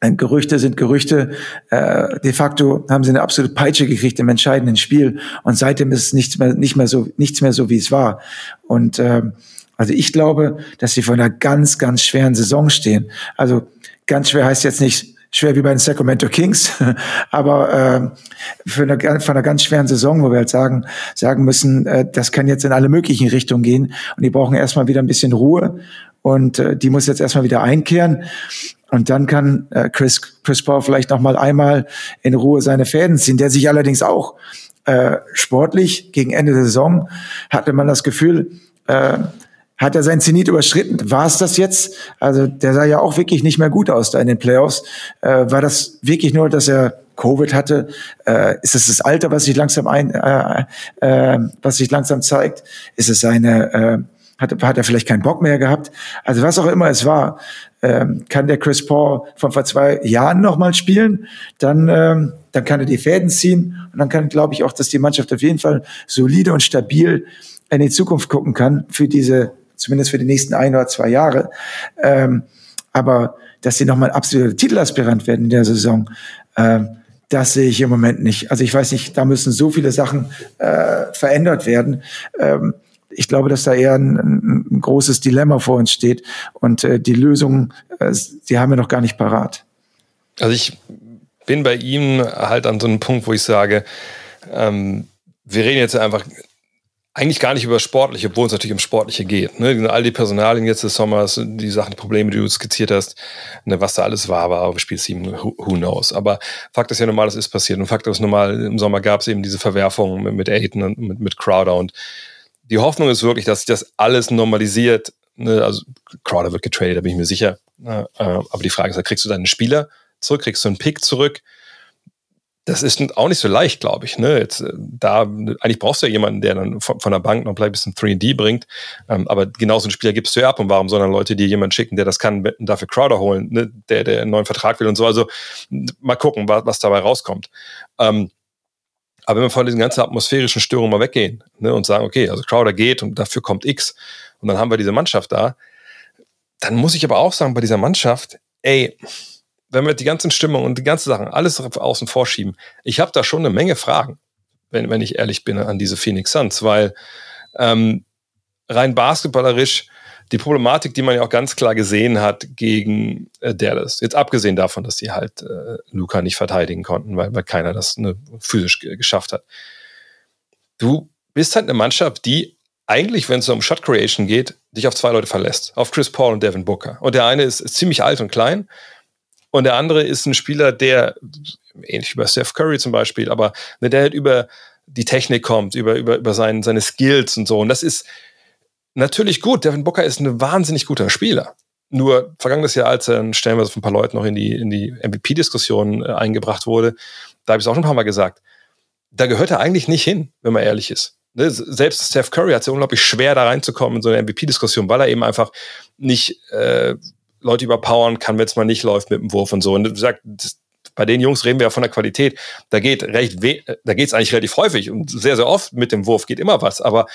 Gerüchte sind Gerüchte. Äh, de facto haben sie eine absolute Peitsche gekriegt im entscheidenden Spiel und seitdem ist es nichts mehr, nicht mehr so, nichts mehr so, wie es war. Und ähm, also ich glaube, dass sie vor einer ganz, ganz schweren Saison stehen. Also ganz schwer heißt jetzt nicht schwer wie bei den Sacramento Kings, aber äh, für eine, für eine ganz schweren Saison, wo wir halt sagen, sagen müssen, äh, das kann jetzt in alle möglichen Richtungen gehen und die brauchen erstmal wieder ein bisschen Ruhe und äh, die muss jetzt erstmal wieder einkehren. Und dann kann äh, Chris, Chris Paul vielleicht noch mal einmal in Ruhe seine Fäden ziehen, der sich allerdings auch äh, sportlich gegen Ende der Saison hatte man das Gefühl, äh, hat er sein Zenit überschritten? War es das jetzt? Also der sah ja auch wirklich nicht mehr gut aus da in den Playoffs. Äh, war das wirklich nur, dass er Covid hatte? Äh, ist es das Alter, was sich langsam ein, äh, äh, was sich langsam zeigt? Ist es seine äh, hat, hat er vielleicht keinen Bock mehr gehabt? Also was auch immer es war, ähm, kann der Chris Paul von vor zwei Jahren nochmal spielen, dann, ähm, dann kann er die Fäden ziehen und dann kann, glaube ich, auch, dass die Mannschaft auf jeden Fall solide und stabil in die Zukunft gucken kann für diese zumindest für die nächsten ein oder zwei Jahre. Ähm, aber dass sie nochmal absoluter Titelaspirant werden in der Saison, ähm, das sehe ich im Moment nicht. Also ich weiß nicht, da müssen so viele Sachen äh, verändert werden. Ähm, ich glaube, dass da eher ein, ein, großes Dilemma vor uns steht und äh, die Lösung, äh, die haben wir noch gar nicht parat. Also ich bin bei ihm halt an so einem Punkt, wo ich sage, ähm, wir reden jetzt einfach eigentlich gar nicht über Sportliche, obwohl es natürlich um Sportliche geht. Ne? All die Personalien jetzt des Sommers, die Sachen, die Probleme, die du skizziert hast, ne, was da alles war, aber auf Spiel 7, who, who knows. Aber Fakt ist ja normal, das ist passiert. Und Fakt ist normal, im Sommer gab es eben diese Verwerfungen mit, mit Aiden und mit, mit Crowder. Und die Hoffnung ist wirklich, dass sich das alles normalisiert. Ne? Also Crowder wird getradet, da bin ich mir sicher. Äh, aber die Frage ist, kriegst du deinen Spieler zurück, kriegst du einen Pick zurück? Das ist auch nicht so leicht, glaube ich. Ne? Jetzt, äh, da, eigentlich brauchst du ja jemanden, der dann von, von der Bank noch ein bisschen 3D bringt. Ähm, aber genauso einen Spieler gibst du ja ab. Und warum sollen dann Leute dir jemanden schicken, der das kann, dafür Crowder holen, ne? der, der einen neuen Vertrag will und so. Also mal gucken, was, was dabei rauskommt. Ähm, aber wenn wir von diesen ganzen atmosphärischen Störungen mal weggehen ne, und sagen, okay, also Crowder geht und dafür kommt X und dann haben wir diese Mannschaft da, dann muss ich aber auch sagen, bei dieser Mannschaft, ey, wenn wir die ganzen Stimmungen und die ganzen Sachen alles außen vorschieben, ich habe da schon eine Menge Fragen, wenn, wenn ich ehrlich bin, an diese Phoenix Suns, weil ähm, rein basketballerisch die Problematik, die man ja auch ganz klar gesehen hat gegen äh, Dallas, jetzt abgesehen davon, dass sie halt äh, Luca nicht verteidigen konnten, weil, weil keiner das ne, physisch geschafft hat. Du bist halt eine Mannschaft, die eigentlich, wenn es um Shot Creation geht, dich auf zwei Leute verlässt. Auf Chris Paul und Devin Booker. Und der eine ist, ist ziemlich alt und klein und der andere ist ein Spieler, der, ähnlich wie bei Steph Curry zum Beispiel, aber ne, der halt über die Technik kommt, über, über, über sein, seine Skills und so. Und das ist natürlich gut. Devin Booker ist ein wahnsinnig guter Spieler. Nur vergangenes Jahr, als er stellenweise von ein paar Leuten noch in die, in die MVP-Diskussion äh, eingebracht wurde, da habe ich es auch schon ein paar Mal gesagt, da gehört er eigentlich nicht hin, wenn man ehrlich ist. Ne? Selbst Steph Curry hat es ja unglaublich schwer, da reinzukommen in so eine MVP-Diskussion, weil er eben einfach nicht äh, Leute überpowern kann, wenn es mal nicht läuft mit dem Wurf und so. Und sagst, das, bei den Jungs reden wir ja von der Qualität. Da geht recht, da geht es eigentlich relativ häufig und sehr, sehr oft mit dem Wurf geht immer was. Aber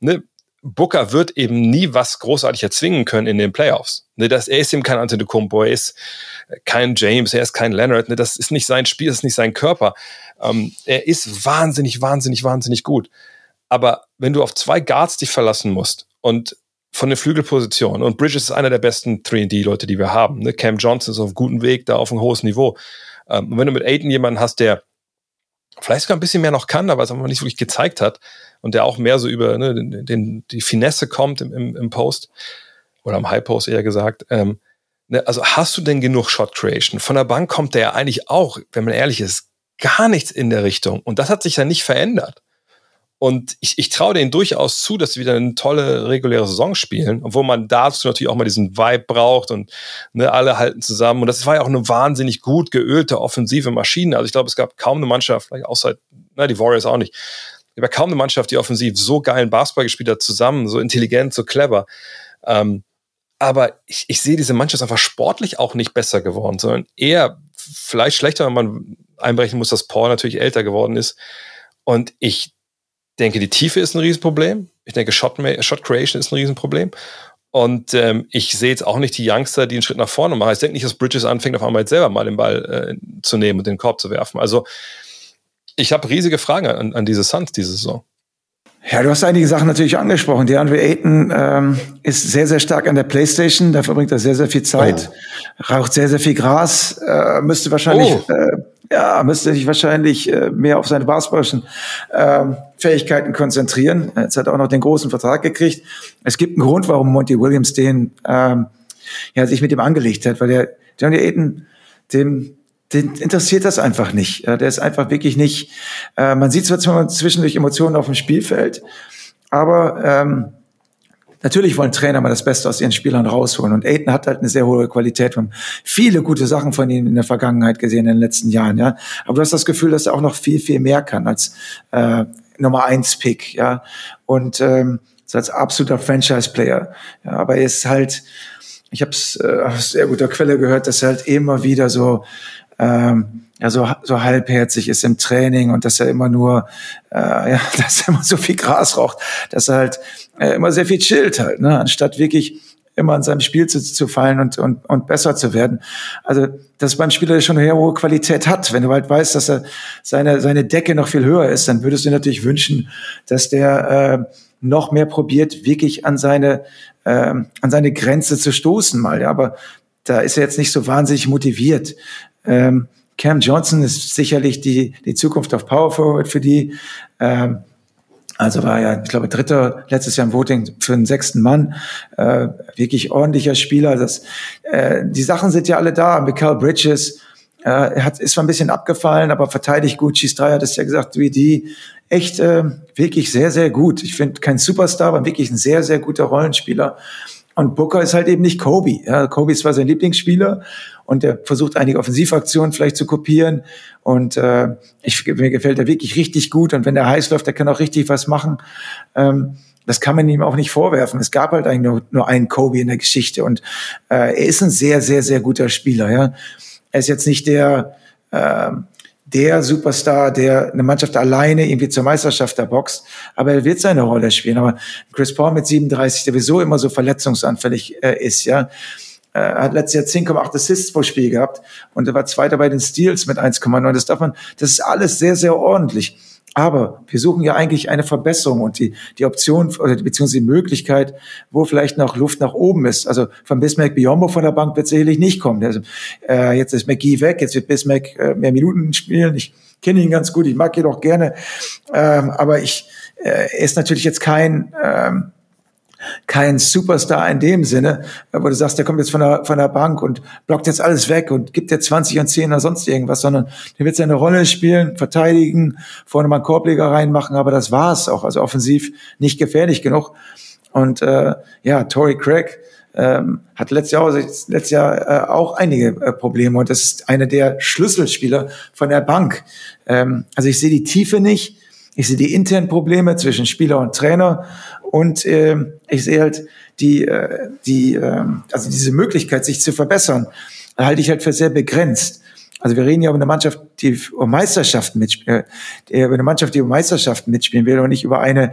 ne, Booker wird eben nie was großartig erzwingen können in den Playoffs. Ne, das, er ist eben kein Antetokounmpo, er ist kein James, er ist kein Leonard. Ne, das ist nicht sein Spiel, das ist nicht sein Körper. Ähm, er ist wahnsinnig, wahnsinnig, wahnsinnig gut. Aber wenn du auf zwei Guards dich verlassen musst und von der Flügelposition. Und Bridges ist einer der besten 3D-Leute, die wir haben. Ne? Cam Johnson ist auf guten Weg, da auf einem hohen Niveau. Ähm, und wenn du mit Aiden jemanden hast, der vielleicht sogar ein bisschen mehr noch kann, aber es einfach nicht wirklich gezeigt hat und der auch mehr so über ne, den, den, die Finesse kommt im, im, im, Post oder am High Post eher gesagt. Ähm, ne, also hast du denn genug Shot Creation? Von der Bank kommt der ja eigentlich auch, wenn man ehrlich ist, gar nichts in der Richtung. Und das hat sich ja nicht verändert. Und ich, ich traue denen durchaus zu, dass sie wieder eine tolle reguläre Saison spielen, obwohl man dazu natürlich auch mal diesen Vibe braucht und ne, alle halten zusammen. Und das war ja auch eine wahnsinnig gut geölte offensive Maschine. Also ich glaube, es gab kaum eine Mannschaft, vielleicht außer na, die Warriors auch nicht, aber kaum eine Mannschaft, die offensiv so geilen Basketball gespielt hat, zusammen, so intelligent, so clever. Ähm, aber ich, ich sehe diese Mannschaft einfach sportlich auch nicht besser geworden, sondern eher vielleicht schlechter, wenn man einbrechen muss, dass Paul natürlich älter geworden ist. Und ich denke, die Tiefe ist ein Riesenproblem. Ich denke, Shot, Shot Creation ist ein Riesenproblem. Und ähm, ich sehe jetzt auch nicht die Youngster, die einen Schritt nach vorne machen. Ich denke nicht, dass Bridges anfängt, auf einmal jetzt selber mal den Ball äh, zu nehmen und den Korb zu werfen. Also ich habe riesige Fragen an, an diese Suns diese Saison. Ja, du hast einige Sachen natürlich angesprochen. Die Andre Ayton ähm, ist sehr, sehr stark an der Playstation. Da verbringt er sehr, sehr viel Zeit. Oh. Raucht sehr, sehr viel Gras. Äh, müsste wahrscheinlich, oh. äh, ja, müsste sich wahrscheinlich äh, mehr auf seine basketballischen äh, Fähigkeiten konzentrieren. Jetzt hat er auch noch den großen Vertrag gekriegt. Es gibt einen Grund, warum Monty Williams den, ähm, ja, sich mit ihm angelegt hat, weil der Johnny Ayton, dem den interessiert das einfach nicht. Der ist einfach wirklich nicht. Äh, man sieht zwar zwischendurch Emotionen auf dem Spielfeld, aber ähm, natürlich wollen Trainer mal das Beste aus ihren Spielern rausholen. Und Aiden hat halt eine sehr hohe Qualität. Wir haben viele gute Sachen von ihm in der Vergangenheit gesehen, in den letzten Jahren. Ja, aber du hast das Gefühl, dass er auch noch viel, viel mehr kann als äh, Nummer eins Pick. Ja, und ähm, als absoluter Franchise-Player. Ja, aber er ist halt, ich habe es äh, aus sehr guter Quelle gehört, dass er halt immer wieder so ähm, ja, so, so halbherzig ist im Training und dass er immer nur, äh, ja, dass er immer so viel Gras raucht, dass er halt äh, immer sehr viel chillt halt, ne, anstatt wirklich immer in seinem Spiel zu, zu fallen und, und, und besser zu werden. Also, dass beim Spieler schon eine hohe Qualität hat. Wenn du halt weißt, dass er seine, seine Decke noch viel höher ist, dann würdest du natürlich wünschen, dass der äh, noch mehr probiert, wirklich an seine, äh, an seine Grenze zu stoßen mal. Ja, aber da ist er jetzt nicht so wahnsinnig motiviert. Ähm, Cam Johnson ist sicherlich die, die Zukunft auf Power Forward für die. Ähm, also war ja, ich glaube, dritter letztes Jahr im Voting für den sechsten Mann. Äh, wirklich ordentlicher Spieler. Das, äh, die Sachen sind ja alle da. Michael Bridges äh, hat, ist zwar ein bisschen abgefallen, aber verteidigt gut. Schießt drei hat es ja gesagt, wie die. Echt äh, wirklich sehr, sehr gut. Ich finde kein Superstar, aber wirklich ein sehr, sehr guter Rollenspieler. Und Booker ist halt eben nicht Kobe. Ja, Kobe ist zwar sein Lieblingsspieler und er versucht einige Offensivaktionen vielleicht zu kopieren. Und äh, ich, mir gefällt er wirklich richtig gut. Und wenn der heiß läuft, der kann auch richtig was machen. Ähm, das kann man ihm auch nicht vorwerfen. Es gab halt eigentlich nur, nur einen Kobe in der Geschichte. Und äh, er ist ein sehr, sehr, sehr guter Spieler. Ja, Er ist jetzt nicht der äh, der Superstar, der eine Mannschaft alleine irgendwie zur Meisterschaft da boxt. Aber er wird seine Rolle spielen. Aber Chris Paul mit 37, der sowieso immer so verletzungsanfällig äh, ist, ja, äh, hat letztes Jahr 10,8 Assists pro Spiel gehabt und er war Zweiter bei den Steals mit 1,9. Das darf man, das ist alles sehr, sehr ordentlich. Aber wir suchen ja eigentlich eine Verbesserung und die, die Option oder beziehungsweise die Möglichkeit, wo vielleicht noch Luft nach oben ist. Also von Bismarck Biombo von der Bank wird sicherlich nicht kommen. Also, äh, jetzt ist McGee weg, jetzt wird Bismarck äh, mehr Minuten spielen. Ich kenne ihn ganz gut, ich mag ihn auch gerne. Ähm, aber ich äh, ist natürlich jetzt kein ähm, kein Superstar in dem Sinne, wo du sagst, der kommt jetzt von der, von der Bank und blockt jetzt alles weg und gibt dir 20 und 10 oder sonst irgendwas, sondern der wird seine Rolle spielen, verteidigen, vorne mal einen Korbleger reinmachen, aber das war's auch. Also offensiv nicht gefährlich genug. Und äh, ja, Tory Craig ähm, hat letztes Jahr, letztes Jahr äh, auch einige äh, Probleme und das ist einer der Schlüsselspieler von der Bank. Ähm, also ich sehe die Tiefe nicht, ich sehe die internen Probleme zwischen Spieler und Trainer und äh, ich sehe halt die, äh, die, äh, also diese Möglichkeit, sich zu verbessern, halte ich halt für sehr begrenzt. Also wir reden ja über eine Mannschaft, die um Meisterschaften mitspielt, äh, über eine Mannschaft, die um Meisterschaften mitspielen will und nicht über eine,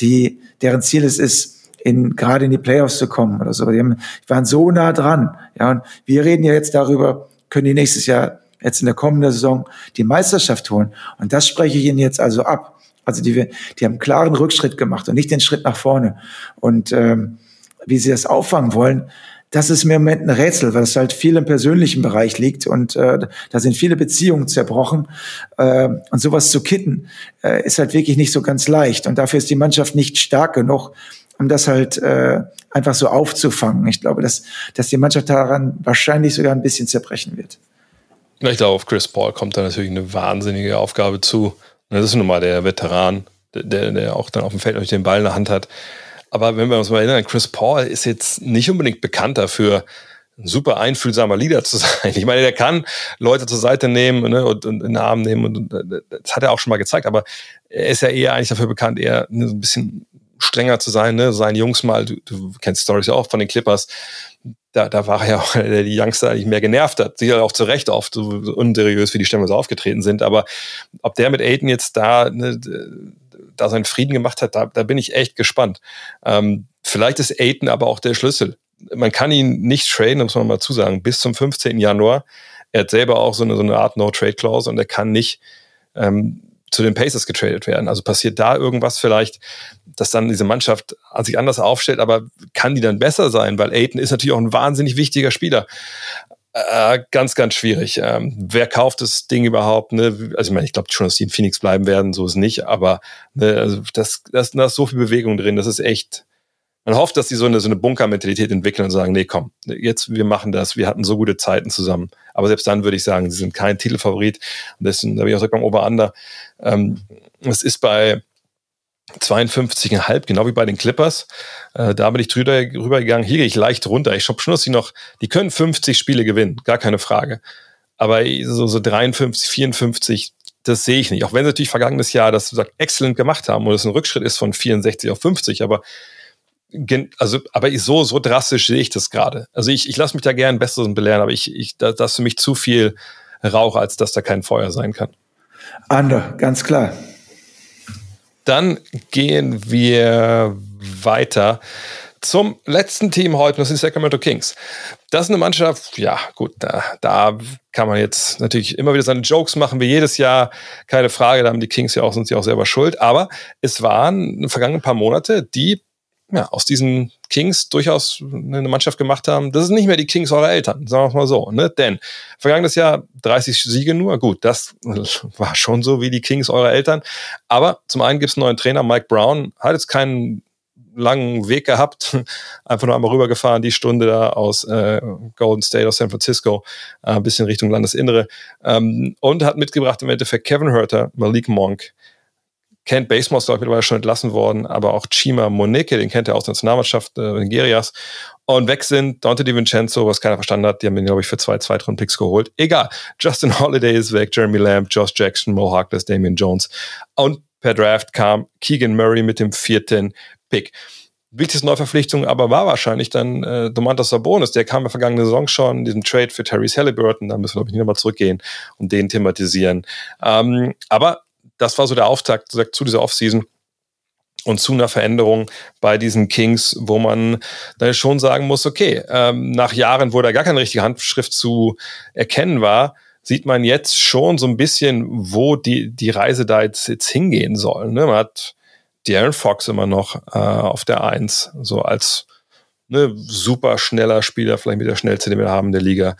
die, deren Ziel es ist, in, gerade in die Playoffs zu kommen oder so. Die, haben, die waren so nah dran. Ja, und wir reden ja jetzt darüber, können die nächstes Jahr, jetzt in der kommenden Saison, die Meisterschaft holen. Und das spreche ich Ihnen jetzt also ab. Also die, die haben einen klaren Rückschritt gemacht und nicht den Schritt nach vorne. Und ähm, wie sie das auffangen wollen, das ist mir im Moment ein Rätsel, weil es halt viel im persönlichen Bereich liegt und äh, da sind viele Beziehungen zerbrochen. Äh, und sowas zu kitten, äh, ist halt wirklich nicht so ganz leicht. Und dafür ist die Mannschaft nicht stark genug, um das halt äh, einfach so aufzufangen. Ich glaube, dass, dass die Mannschaft daran wahrscheinlich sogar ein bisschen zerbrechen wird. Ich glaube, auf Chris Paul kommt da natürlich eine wahnsinnige Aufgabe zu. Das ist nun mal der Veteran, der, der auch dann auf dem Feld euch den Ball in der Hand hat. Aber wenn wir uns mal erinnern, Chris Paul ist jetzt nicht unbedingt bekannt dafür, ein super einfühlsamer Leader zu sein. Ich meine, der kann Leute zur Seite nehmen ne, und, und in den Arm nehmen und, und, das hat er auch schon mal gezeigt, aber er ist ja eher eigentlich dafür bekannt, eher so ein bisschen strenger zu sein, ne? Seine Jungs mal, du, du kennst Stories ja auch von den Clippers, da, da war er ja auch der die Youngster eigentlich mehr genervt hat. Sicher auch zu Recht oft so unseriös, wie die Stämme so aufgetreten sind. Aber ob der mit Aiden jetzt da, ne, da seinen Frieden gemacht hat, da, da bin ich echt gespannt. Ähm, vielleicht ist Aiden aber auch der Schlüssel. Man kann ihn nicht traden, muss man mal zusagen, bis zum 15. Januar. Er hat selber auch so eine, so eine Art No-Trade-Clause und er kann nicht ähm, zu den Pacers getradet werden. Also passiert da irgendwas vielleicht, dass dann diese Mannschaft sich anders aufstellt, aber kann die dann besser sein? Weil Aiden ist natürlich auch ein wahnsinnig wichtiger Spieler. Äh, ganz, ganz schwierig. Ähm, wer kauft das Ding überhaupt? Ne? Also ich meine, ich glaube schon, dass die in Phoenix bleiben werden, so ist nicht, aber ne, also das, das, da ist so viel Bewegung drin, das ist echt, man hofft, dass die so eine, so eine Bunker-Mentalität entwickeln und sagen, nee, komm, jetzt, wir machen das, wir hatten so gute Zeiten zusammen. Aber selbst dann würde ich sagen, sie sind kein Titelfavorit. Und deswegen, da bin ich auch gesagt, beim Over-Under, ähm, es ist bei 52,5, genau wie bei den Clippers. Äh, da bin ich drüber, rübergegangen. Hier gehe ich leicht runter. Ich glaube schon, dass sie noch, die können 50 Spiele gewinnen, gar keine Frage. Aber so, so 53, 54, das sehe ich nicht. Auch wenn sie natürlich vergangenes Jahr das sagt, exzellent gemacht haben und es ein Rückschritt ist von 64 auf 50, aber also, aber so, so drastisch sehe ich das gerade. Also ich, ich lasse mich da gern Besseres belehren, aber ich, ich, da, das ist für mich zu viel Rauch, als dass da kein Feuer sein kann. Ander, ganz klar. Dann gehen wir weiter zum letzten Team heute, das sind die Sacramento Kings. Das ist eine Mannschaft, ja gut, da, da kann man jetzt natürlich immer wieder seine Jokes machen, wie jedes Jahr, keine Frage, da haben die Kings ja auch, sind sie auch selber schuld, aber es waren in den vergangenen paar Monate, die ja, aus diesen Kings durchaus eine Mannschaft gemacht haben. Das ist nicht mehr die Kings eurer Eltern, sagen wir es mal so. Ne? Denn vergangenes Jahr 30 Siege nur. Gut, das war schon so wie die Kings eurer Eltern. Aber zum einen gibt es einen neuen Trainer, Mike Brown, hat jetzt keinen langen Weg gehabt, einfach nur einmal rübergefahren, die Stunde da aus äh, Golden State, aus San Francisco, äh, ein bisschen Richtung Landesinnere ähm, und hat mitgebracht im Endeffekt Kevin Herter, Malik Monk, kennt Basemore, glaube ich, mittlerweile schon entlassen worden, aber auch Chima Moneke, den kennt er aus der Nationalmannschaft äh, Nigerias. Und weg sind Dante DiVincenzo, was keiner verstanden hat. Die haben ihn, glaube ich, für zwei Zweitrunden-Picks geholt. Egal. Justin Holiday ist weg, Jeremy Lamb, Josh Jackson, Mo Harkless, Damian Jones. Und per Draft kam Keegan Murray mit dem vierten Pick. Wichtigste Neuverpflichtung aber war wahrscheinlich dann äh, Domantas Sabonis. Der kam in der vergangenen Saison schon, diesen Trade für Tyrese Halliburton. Da müssen wir, glaube ich, nicht nochmal zurückgehen und den thematisieren. Ähm, aber das war so der Auftakt zu dieser Offseason und zu einer Veränderung bei diesen Kings, wo man dann schon sagen muss, okay, ähm, nach Jahren, wo da gar keine richtige Handschrift zu erkennen war, sieht man jetzt schon so ein bisschen, wo die, die Reise da jetzt, jetzt hingehen soll. Ne? Man hat Darren Fox immer noch äh, auf der Eins, so als ne, super schneller Spieler, vielleicht mit der schnellste, den wir haben in der Liga.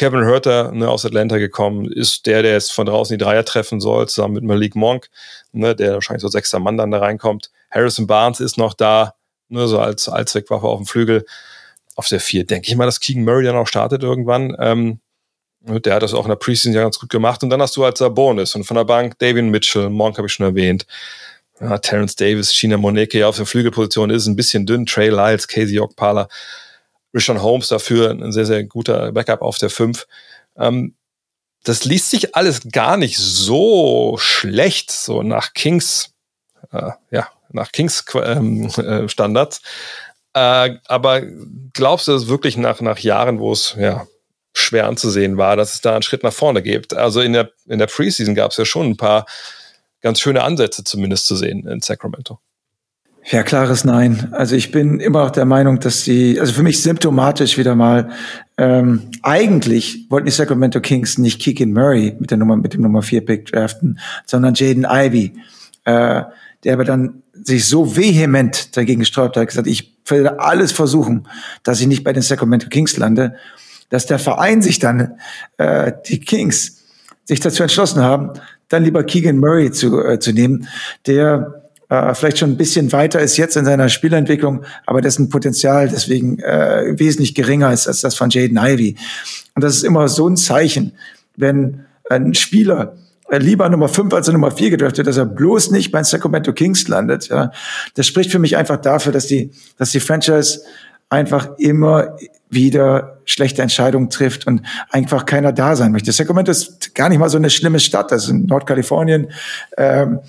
Kevin Herter ne, aus Atlanta gekommen, ist der, der jetzt von draußen die Dreier treffen soll, zusammen mit Malik Monk, ne, der wahrscheinlich so sechster Mann dann da reinkommt. Harrison Barnes ist noch da, ne, so als Allzweckwaffe auf dem Flügel. Auf der vier denke ich mal, dass Keegan Murray dann auch startet irgendwann. Ähm, der hat das auch in der Preseason ja ganz gut gemacht. Und dann hast du als Sabonis und von der Bank David Mitchell, Monk habe ich schon erwähnt. Ja, Terrence Davis, China Moneke auf der Flügelposition ist ein bisschen dünn. Trey Lyles, Casey Okpala. Rishon Holmes dafür ein sehr, sehr guter Backup auf der 5. Ähm, das liest sich alles gar nicht so schlecht, so nach Kings, äh, ja, nach Kings ähm, äh, Standards. Äh, aber glaubst du, dass wirklich nach, nach Jahren, wo es ja schwer anzusehen war, dass es da einen Schritt nach vorne gibt? Also in der, in der Preseason gab es ja schon ein paar ganz schöne Ansätze zumindest zu sehen in Sacramento. Ja, klares Nein. Also ich bin immer noch der Meinung, dass sie, also für mich symptomatisch wieder mal, ähm, eigentlich wollten die Sacramento Kings nicht Keegan Murray mit der Nummer, mit dem Nummer 4 Pick draften, sondern Jaden Ivey, äh, der aber dann sich so vehement dagegen gesträubt hat, gesagt, ich werde alles versuchen, dass ich nicht bei den Sacramento Kings lande, dass der Verein sich dann, äh, die Kings, sich dazu entschlossen haben, dann lieber Keegan Murray zu, äh, zu nehmen, der äh, vielleicht schon ein bisschen weiter ist jetzt in seiner Spielentwicklung, aber dessen Potenzial deswegen äh, wesentlich geringer ist als das von Jaden Ivey. Und das ist immer so ein Zeichen, wenn ein Spieler äh, lieber Nummer 5 als Nummer 4 gedraftet, dass er bloß nicht bei Sacramento Kings landet. Ja. Das spricht für mich einfach dafür, dass die, dass die Franchise einfach immer wieder schlechte Entscheidungen trifft und einfach keiner da sein möchte. Sacramento ist gar nicht mal so eine schlimme Stadt. Das ist in Nordkalifornien. Ähm,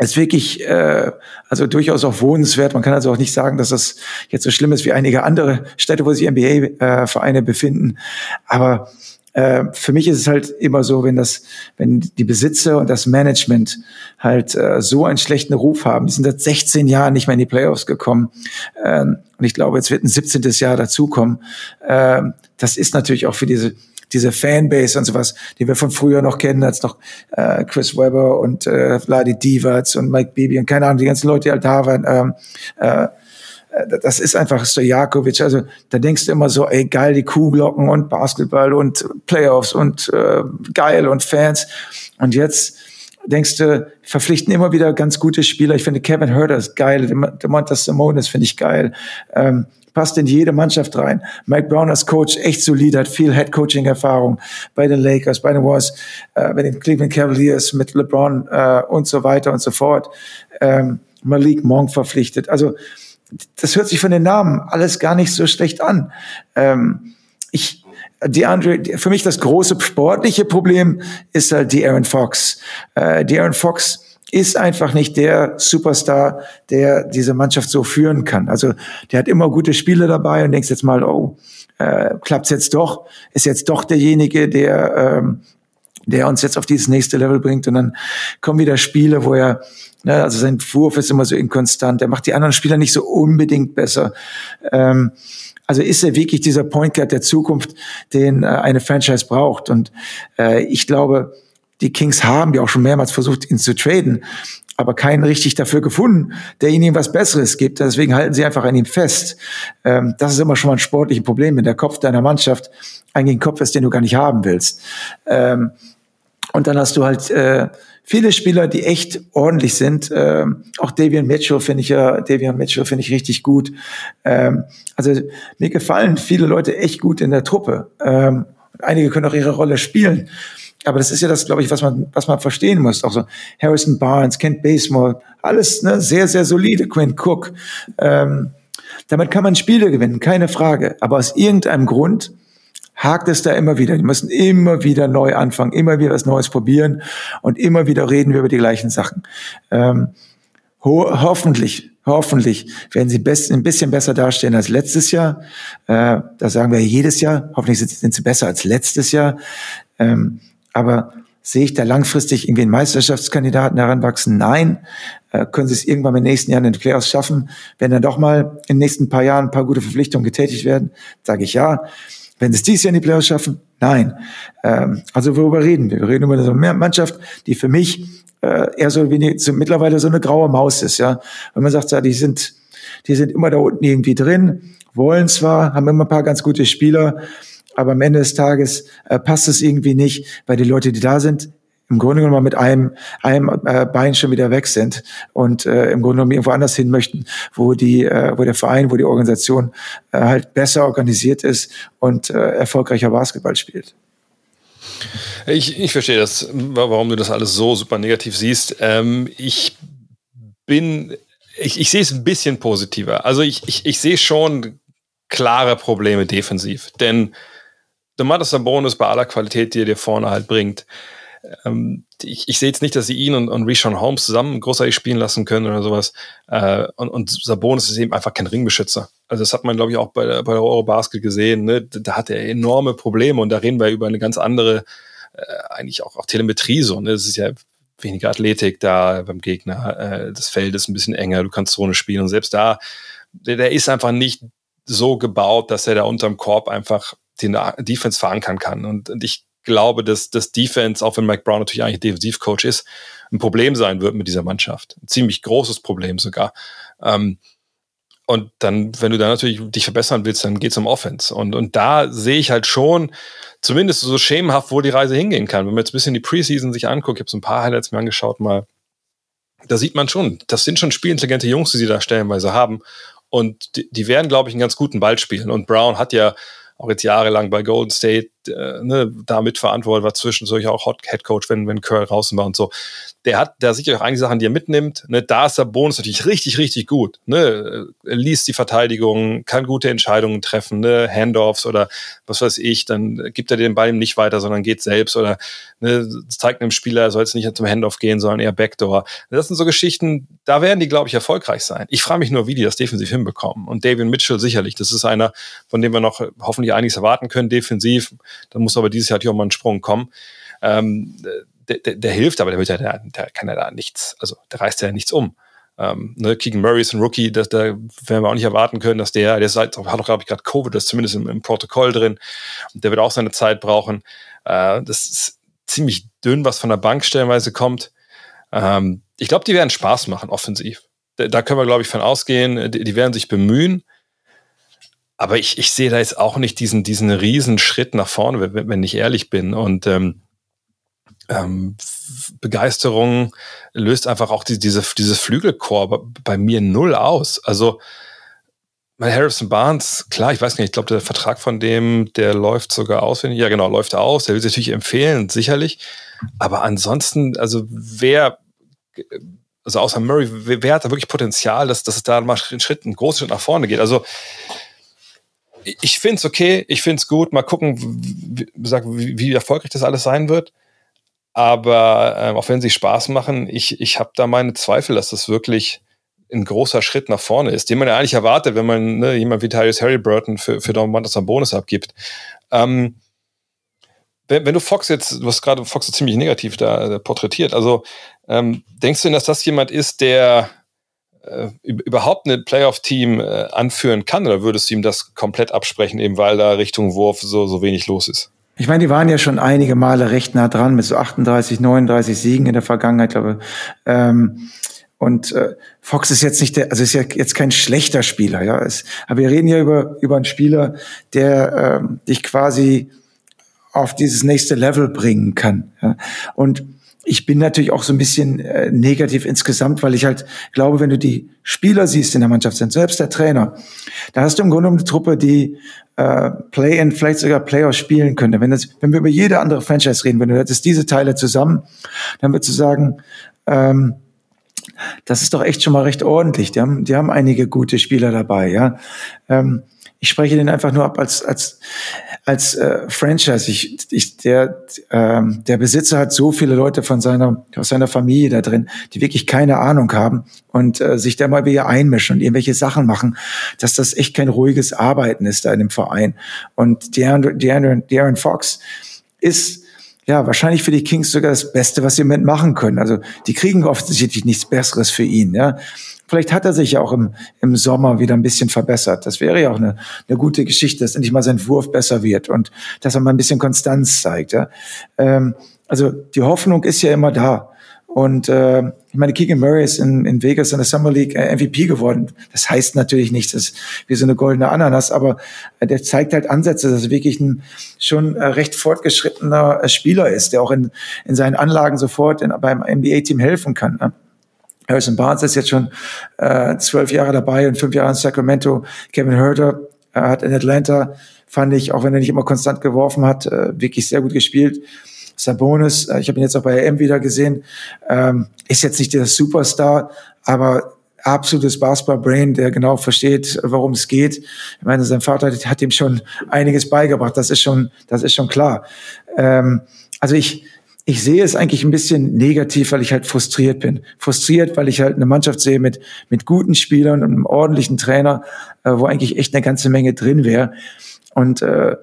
ist wirklich äh, also durchaus auch wohnenswert. Man kann also auch nicht sagen, dass das jetzt so schlimm ist wie einige andere Städte, wo sich NBA-Vereine äh, befinden. Aber äh, für mich ist es halt immer so, wenn das, wenn die Besitzer und das Management halt äh, so einen schlechten Ruf haben. Die sind seit 16 Jahren nicht mehr in die Playoffs gekommen. Ähm, und ich glaube, jetzt wird ein 17. Jahr dazukommen. Ähm, das ist natürlich auch für diese diese Fanbase und sowas, die wir von früher noch kennen, als noch äh, Chris Webber und äh, Vladi Divac und Mike Bibi und keine Ahnung, die ganzen Leute, die halt da waren. Ähm, äh, das ist einfach Stojakovic. Also da denkst du immer so, ey, geil, die Kuhglocken und Basketball und Playoffs und äh, geil und Fans. Und jetzt denkst du, verpflichten immer wieder ganz gute Spieler. Ich finde Kevin Herter ist geil, Demontas Simonis finde ich geil. Ähm, passt in jede Mannschaft rein. Mike Brown als Coach echt solid, hat viel Head-Coaching-Erfahrung bei den Lakers, bei den Warriors, äh, bei den Cleveland Cavaliers, mit LeBron äh, und so weiter und so fort. Ähm, Malik Monk verpflichtet. Also das hört sich von den Namen alles gar nicht so schlecht an. Ähm, ich, die Andre, für mich das große sportliche Problem ist halt die Aaron Fox. Äh, die Aaron Fox ist einfach nicht der Superstar, der diese Mannschaft so führen kann. Also der hat immer gute Spiele dabei und denkst jetzt mal, oh, äh, klappt's jetzt doch? Ist jetzt doch derjenige, der ähm, der uns jetzt auf dieses nächste Level bringt und dann kommen wieder Spiele, wo er Ne, also sein Wurf ist immer so inkonstant. Er macht die anderen Spieler nicht so unbedingt besser. Ähm, also ist er wirklich dieser Point Guard der Zukunft, den äh, eine Franchise braucht. Und äh, ich glaube, die Kings haben ja auch schon mehrmals versucht, ihn zu traden, aber keinen richtig dafür gefunden, der ihnen was Besseres gibt. Deswegen halten sie einfach an ihm fest. Ähm, das ist immer schon mal ein sportliches Problem, wenn der Kopf deiner Mannschaft eigentlich ein Kopf ist, den du gar nicht haben willst. Ähm, und dann hast du halt äh, viele Spieler, die echt ordentlich sind. Ähm, auch Davian Mitchell finde ich ja, Davian Mitchell finde ich richtig gut. Ähm, also mir gefallen viele Leute echt gut in der Truppe. Ähm, einige können auch ihre Rolle spielen. Aber das ist ja das, glaube ich, was man, was man verstehen muss. Auch so Harrison Barnes, Kent Basemore, alles ne, sehr, sehr solide. Quinn Cook. Ähm, damit kann man Spiele gewinnen, keine Frage. Aber aus irgendeinem Grund hakt es da immer wieder. Die müssen immer wieder neu anfangen, immer wieder was Neues probieren und immer wieder reden wir über die gleichen Sachen. Ähm, ho hoffentlich, hoffentlich werden sie ein bisschen besser dastehen als letztes Jahr. Äh, das sagen wir jedes Jahr. Hoffentlich sind, sind sie besser als letztes Jahr. Ähm, aber sehe ich da langfristig irgendwie einen Meisterschaftskandidaten heranwachsen? Nein. Äh, können sie es irgendwann im nächsten Jahr in den Playoffs schaffen? Wenn dann doch mal in den nächsten paar Jahren ein paar gute Verpflichtungen getätigt werden, sage ich ja. Wenn sie es dieses Jahr in die Playoffs schaffen, nein. Ähm, also worüber reden wir? Wir reden über eine Mannschaft, die für mich äh, eher so wie so, mittlerweile so eine graue Maus ist, ja. Wenn man sagt, ja, die sind, die sind immer da unten irgendwie drin, wollen zwar, haben immer ein paar ganz gute Spieler, aber am Ende des Tages äh, passt es irgendwie nicht, weil die Leute, die da sind, im Grunde genommen mit einem, einem äh, Bein schon wieder weg sind und äh, im Grunde genommen irgendwo anders hin möchten, wo die, äh, wo der Verein, wo die Organisation äh, halt besser organisiert ist und äh, erfolgreicher Basketball spielt. Ich, ich verstehe das, warum du das alles so super negativ siehst. Ähm, ich bin, ich, ich sehe es ein bisschen positiver. Also ich, ich, ich sehe schon klare Probleme defensiv, denn Domantas Sabonis bei aller Qualität, die er dir vorne halt bringt, ähm, ich, ich sehe jetzt nicht, dass sie ihn und, und Rishon Holmes zusammen großartig spielen lassen können oder sowas. Äh, und, und Sabonis ist eben einfach kein Ringbeschützer. Also das hat man, glaube ich, auch bei der, bei der Eurobasket gesehen. Ne? Da hat er enorme Probleme und da reden wir über eine ganz andere, äh, eigentlich auch, auch Telemetrie so. Ne? Das ist ja weniger Athletik da beim Gegner. Äh, das Feld ist ein bisschen enger, du kannst Zone spielen und selbst da, der, der ist einfach nicht so gebaut, dass er da unterm Korb einfach den Defense verankern kann. Und, und ich glaube, dass das Defense, auch wenn Mike Brown natürlich eigentlich Defensivcoach ist, ein Problem sein wird mit dieser Mannschaft. Ein ziemlich großes Problem sogar. Ähm, und dann, wenn du da natürlich dich verbessern willst, dann geht's um Offense. Und, und da sehe ich halt schon, zumindest so schemenhaft, wo die Reise hingehen kann. Wenn man jetzt ein bisschen die Preseason sich anguckt, ich habe so ein paar Highlights mir angeschaut mal, da sieht man schon, das sind schon spielintelligente Jungs, die sie da stellenweise haben. Und die, die werden, glaube ich, einen ganz guten Ball spielen. Und Brown hat ja auch jetzt jahrelang bei Golden State äh, ne, damit verantwortlich war, zwischendurch auch Hot Head Coach, wenn, wenn Curl draußen war und so. Der hat da sicher auch einige Sachen, die er mitnimmt. Ne, da ist der Bonus natürlich richtig, richtig gut. Ne, liest die Verteidigung, kann gute Entscheidungen treffen, ne, Handoffs oder was weiß ich, dann gibt er den Ball ihm nicht weiter, sondern geht selbst oder ne, zeigt einem Spieler, er soll jetzt nicht zum Handoff gehen, sondern eher Backdoor. Das sind so Geschichten, da werden die, glaube ich, erfolgreich sein. Ich frage mich nur, wie die das defensiv hinbekommen. Und David Mitchell sicherlich, das ist einer, von dem wir noch hoffentlich einiges erwarten können, defensiv. Dann muss aber dieses Jahr natürlich auch mal ein Sprung kommen. Ähm, der, der, der, hilft, aber der, wird ja, der, der kann ja da nichts, also der reißt ja nichts um. Ähm, ne, Keegan Murray ist ein Rookie, da werden wir auch nicht erwarten können, dass der, der ist halt, hat auch, glaube ich, gerade Covid, das ist zumindest im, im, Protokoll drin. Und der wird auch seine Zeit brauchen. Äh, das ist ziemlich dünn, was von der Bank stellenweise kommt. Ähm, ich glaube, die werden Spaß machen, offensiv. Da, da können wir, glaube ich, von ausgehen. Die, die werden sich bemühen. Aber ich, ich sehe da jetzt auch nicht diesen, diesen riesen Schritt nach vorne, wenn, wenn ich ehrlich bin. Und ähm, ähm, Begeisterung löst einfach auch die, diese, dieses Flügelchor bei mir null aus. Also mein Harrison Barnes, klar, ich weiß nicht, ich glaube, der Vertrag von dem, der läuft sogar aus. Wenn, ja, genau, läuft aus. Der will sich natürlich empfehlen, sicherlich. Aber ansonsten, also wer, also außer Murray, wer, hat da wirklich Potenzial, dass, dass es da mal einen Schritt, einen großen Schritt nach vorne geht? Also ich finde es okay, ich finde es gut. Mal gucken, wie, wie, wie erfolgreich das alles sein wird. Aber äh, auch wenn sie Spaß machen, ich, ich habe da meine Zweifel, dass das wirklich ein großer Schritt nach vorne ist, den man ja eigentlich erwartet, wenn man ne, jemand wie Tyrese Halliburton für, für Domantas einen Bonus abgibt. Ähm, wenn, wenn, du Fox jetzt, du hast gerade Fox so ziemlich negativ da äh, porträtiert, also ähm, denkst du denn, dass das jemand ist, der äh, überhaupt ein Playoff-Team äh, anführen kann oder würdest du ihm das komplett absprechen, eben weil da Richtung Wurf so, so wenig los ist? Ich meine, die waren ja schon einige Male recht nah dran mit so 38, 39 Siegen in der Vergangenheit, glaube ich. Ähm, und äh, Fox ist jetzt nicht der, also ist ja jetzt kein schlechter Spieler, ja. Es, aber wir reden ja über über einen Spieler, der ähm, dich quasi auf dieses nächste Level bringen kann. Ja? Und ich bin natürlich auch so ein bisschen äh, negativ insgesamt, weil ich halt glaube, wenn du die Spieler siehst in der Mannschaft, sind selbst der Trainer, da hast du im Grunde eine Truppe, die äh, Play-in, vielleicht sogar Playoff spielen könnte. Wenn, das, wenn wir über jede andere Franchise reden, wenn du hättest diese Teile zusammen, dann würdest du sagen, ähm, das ist doch echt schon mal recht ordentlich. Die haben, die haben einige gute Spieler dabei, ja. Ähm, ich spreche den einfach nur ab als als als äh, Franchise. Ich, ich, der ähm, der Besitzer hat so viele Leute von seiner aus seiner Familie da drin, die wirklich keine Ahnung haben und äh, sich da mal wieder einmischen und irgendwelche Sachen machen, dass das echt kein ruhiges Arbeiten ist da in dem Verein. Und De'Aaron, De'Aaron, De'Aaron Fox ist ja, wahrscheinlich für die Kings sogar das Beste, was sie mit machen können. Also die kriegen offensichtlich nichts Besseres für ihn. Ja. Vielleicht hat er sich ja auch im, im Sommer wieder ein bisschen verbessert. Das wäre ja auch eine, eine gute Geschichte, dass endlich mal sein Wurf besser wird und dass er mal ein bisschen Konstanz zeigt. Ja. Ähm, also die Hoffnung ist ja immer da. Und äh, ich meine, Keegan Murray ist in, in Vegas in der Summer League äh, MVP geworden. Das heißt natürlich nichts, das ist wie so eine goldene Ananas, aber äh, der zeigt halt Ansätze, dass er wirklich ein schon äh, recht fortgeschrittener äh, Spieler ist, der auch in, in seinen Anlagen sofort in, beim NBA-Team helfen kann. Ne? Harrison Barnes ist jetzt schon äh, zwölf Jahre dabei und fünf Jahre in Sacramento. Kevin Herter äh, hat in Atlanta, fand ich, auch wenn er nicht immer konstant geworfen hat, äh, wirklich sehr gut gespielt. Sabonis, äh, ich habe ihn jetzt auch bei AM wieder gesehen, ähm, ist jetzt nicht der Superstar, aber absolutes Basketball-Brain, der genau versteht, worum es geht. Ich meine, sein Vater hat ihm schon einiges beigebracht, das ist schon, das ist schon klar. Ähm, also ich, ich sehe es eigentlich ein bisschen negativ, weil ich halt frustriert bin. Frustriert, weil ich halt eine Mannschaft sehe mit, mit guten Spielern und einem ordentlichen Trainer, äh, wo eigentlich echt eine ganze Menge drin wäre. Und äh,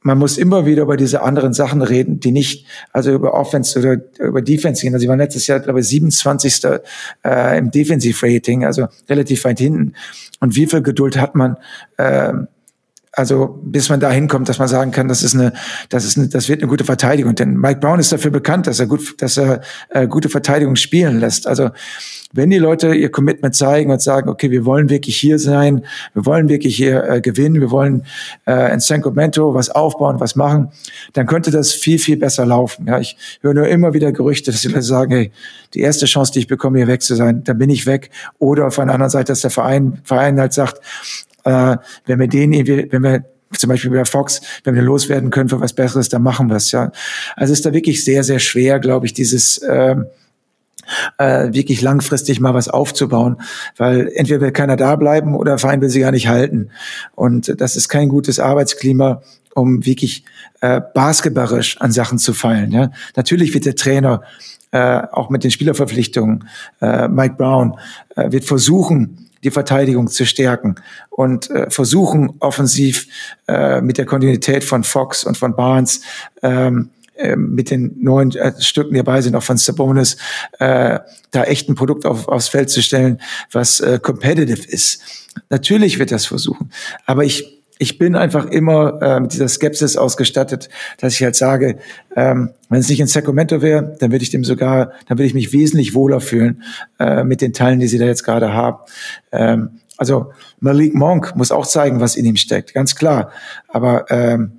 man muss immer wieder über diese anderen Sachen reden, die nicht, also über Offense oder über Defense gehen. Also ich war letztes Jahr, glaube ich, 27. Äh, im Defensive Rating, also relativ weit hinten. Und wie viel Geduld hat man? Äh, also bis man da hinkommt, dass man sagen kann, das ist eine, das ist eine, das wird eine gute Verteidigung. Denn Mike Brown ist dafür bekannt, dass er gut, dass er äh, gute Verteidigung spielen lässt. Also wenn die Leute ihr Commitment zeigen und sagen, okay, wir wollen wirklich hier sein, wir wollen wirklich hier äh, gewinnen, wir wollen äh, in Sacramento was aufbauen, was machen, dann könnte das viel, viel besser laufen. Ja, ich höre nur immer wieder Gerüchte, dass die Leute sagen, hey, die erste Chance, die ich bekomme, hier weg zu sein, dann bin ich weg. Oder auf einer anderen Seite, dass der Verein, Verein halt sagt, äh, wenn wir den, wenn wir zum Beispiel bei Fox, wenn wir loswerden können für was Besseres, dann machen wir es, ja. Also ist da wirklich sehr, sehr schwer, glaube ich, dieses äh, äh, wirklich langfristig mal was aufzubauen, weil entweder will keiner da bleiben oder der Verein will sie gar nicht halten. Und das ist kein gutes Arbeitsklima, um wirklich äh, basketballerisch an Sachen zu fallen. Ja. Natürlich wird der Trainer äh, auch mit den Spielerverpflichtungen, äh, Mike Brown, äh, wird versuchen, die Verteidigung zu stärken und äh, versuchen offensiv äh, mit der Kontinuität von Fox und von Barnes ähm, äh, mit den neuen äh, Stücken, die dabei sind, auch von Sabonis, äh, da echt ein Produkt auf, aufs Feld zu stellen, was äh, competitive ist. Natürlich wird das versuchen, aber ich ich bin einfach immer äh, mit dieser Skepsis ausgestattet, dass ich halt sage, ähm, wenn es nicht in Sacramento wäre, dann würde ich dem sogar, dann würde ich mich wesentlich wohler fühlen äh, mit den Teilen, die sie da jetzt gerade haben. Ähm, also Malik Monk muss auch zeigen, was in ihm steckt, ganz klar. Aber ähm,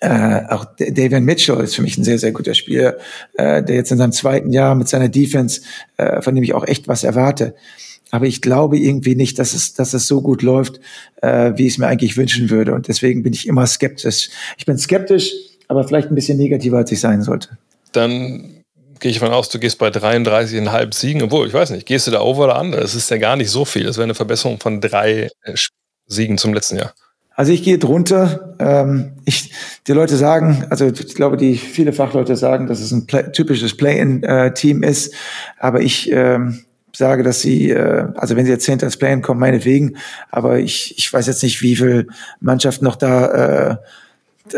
Äh, auch David Mitchell ist für mich ein sehr, sehr guter Spieler, äh, der jetzt in seinem zweiten Jahr mit seiner Defense, äh, von dem ich auch echt was erwarte. Aber ich glaube irgendwie nicht, dass es, dass es so gut läuft, äh, wie ich es mir eigentlich wünschen würde. Und deswegen bin ich immer skeptisch. Ich bin skeptisch, aber vielleicht ein bisschen negativer, als ich sein sollte. Dann gehe ich davon aus, du gehst bei 33,5 Siegen. Obwohl, ich weiß nicht, gehst du da over oder under? Das ist ja gar nicht so viel. Das wäre eine Verbesserung von drei äh, Siegen zum letzten Jahr. Also ich gehe drunter. Ähm, ich, die Leute sagen, also ich glaube, die viele Fachleute sagen, dass es ein Play, typisches Play-in-Team äh, ist. Aber ich ähm, sage, dass sie, äh, also wenn sie jetzt hinter das Play-in kommen, meinetwegen. Aber ich, ich weiß jetzt nicht, wie viel Mannschaften noch da äh,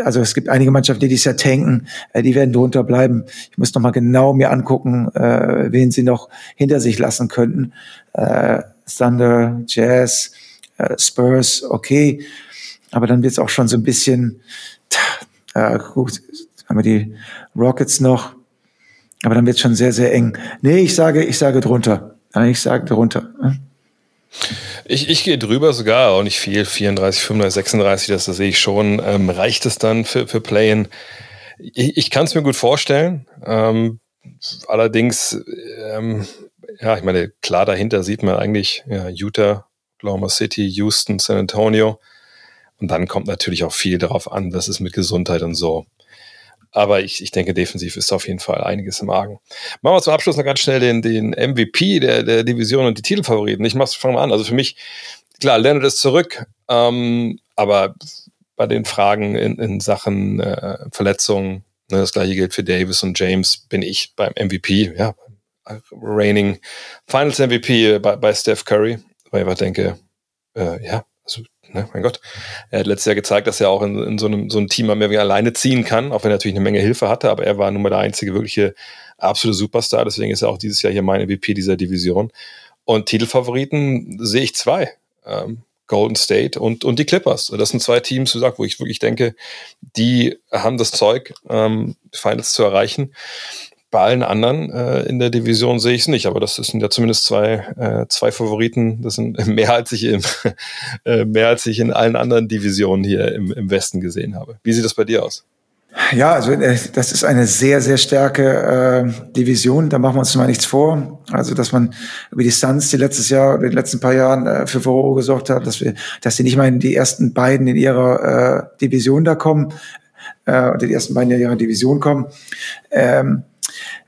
also es gibt einige Mannschaften, die dieses Jahr tanken, äh, die werden drunter bleiben. Ich muss noch mal genau mir angucken, äh, wen sie noch hinter sich lassen könnten. Äh, Thunder, Jazz, äh, Spurs, okay. Aber dann wird es auch schon so ein bisschen, äh, gut, haben wir die Rockets noch. Aber dann wird es schon sehr, sehr eng. Nee, ich sage, ich sage drunter. Ich sage drunter. Ich, ich gehe drüber sogar, auch nicht viel, 34, 35, 36, das, das sehe ich schon. Ähm, reicht es dann für, für Play-In? Ich, ich kann es mir gut vorstellen. Ähm, allerdings, ähm, ja, ich meine, klar dahinter sieht man eigentlich ja, Utah, Oklahoma City, Houston, San Antonio. Und dann kommt natürlich auch viel darauf an, was ist mit Gesundheit und so. Aber ich, ich denke, defensiv ist auf jeden Fall einiges im Argen. Machen wir zum Abschluss noch ganz schnell den, den MVP der, der Division und die Titelfavoriten. Ich mach's, fange mal an. Also für mich, klar, Leonard ist zurück, ähm, aber bei den Fragen in, in Sachen äh, Verletzungen, ne, das gleiche gilt für Davis und James, bin ich beim MVP, ja, reigning Finals MVP bei, bei Steph Curry, weil ich einfach denke, äh, ja, also Ne? Mein Gott. Er hat letztes Jahr gezeigt, dass er auch in, in so, einem, so einem Team mehr wie alleine ziehen kann, auch wenn er natürlich eine Menge Hilfe hatte, aber er war nun mal der einzige wirkliche absolute Superstar. Deswegen ist er auch dieses Jahr hier mein MVP dieser Division. Und Titelfavoriten sehe ich zwei. Ähm, Golden State und, und die Clippers. Das sind zwei Teams, wie gesagt, wo ich wirklich denke, die haben das Zeug, ähm, Finals zu erreichen. Bei allen anderen äh, in der Division sehe ich es nicht, aber das sind ja zumindest zwei, äh, zwei Favoriten. Das sind mehr als ich im, äh, mehr als ich in allen anderen Divisionen hier im, im Westen gesehen habe. Wie sieht das bei dir aus? Ja, also äh, das ist eine sehr, sehr starke äh, Division. Da machen wir uns mal nichts vor. Also, dass man über die Suns die letztes Jahr oder die letzten paar Jahren äh, für Furore gesorgt hat, dass wir, dass sie nicht mal in die ersten beiden in ihrer äh, Division da kommen, äh, oder die ersten beiden in ihrer Division kommen. Ähm,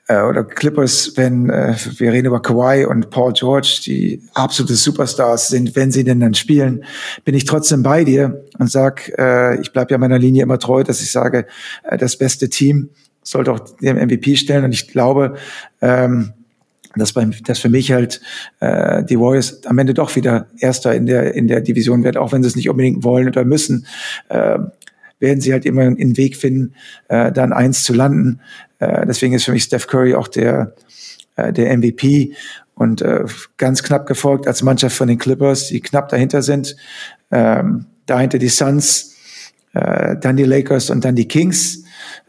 äh, oder Clippers, wenn äh, wir reden über Kawhi und Paul George, die absolute Superstars sind, wenn sie denn dann spielen, bin ich trotzdem bei dir und sag, äh, ich bleibe ja meiner Linie immer treu, dass ich sage, äh, das beste Team sollte auch den MVP stellen. Und ich glaube, ähm, dass, beim, dass für mich halt äh, die Warriors am Ende doch wieder Erster in der in der Division werden, auch wenn sie es nicht unbedingt wollen oder müssen. Äh, werden sie halt immer einen Weg finden, äh, dann eins zu landen. Äh, deswegen ist für mich Steph Curry auch der, äh, der MVP und äh, ganz knapp gefolgt als Mannschaft von den Clippers, die knapp dahinter sind. Ähm, dahinter die Suns, äh, dann die Lakers und dann die Kings.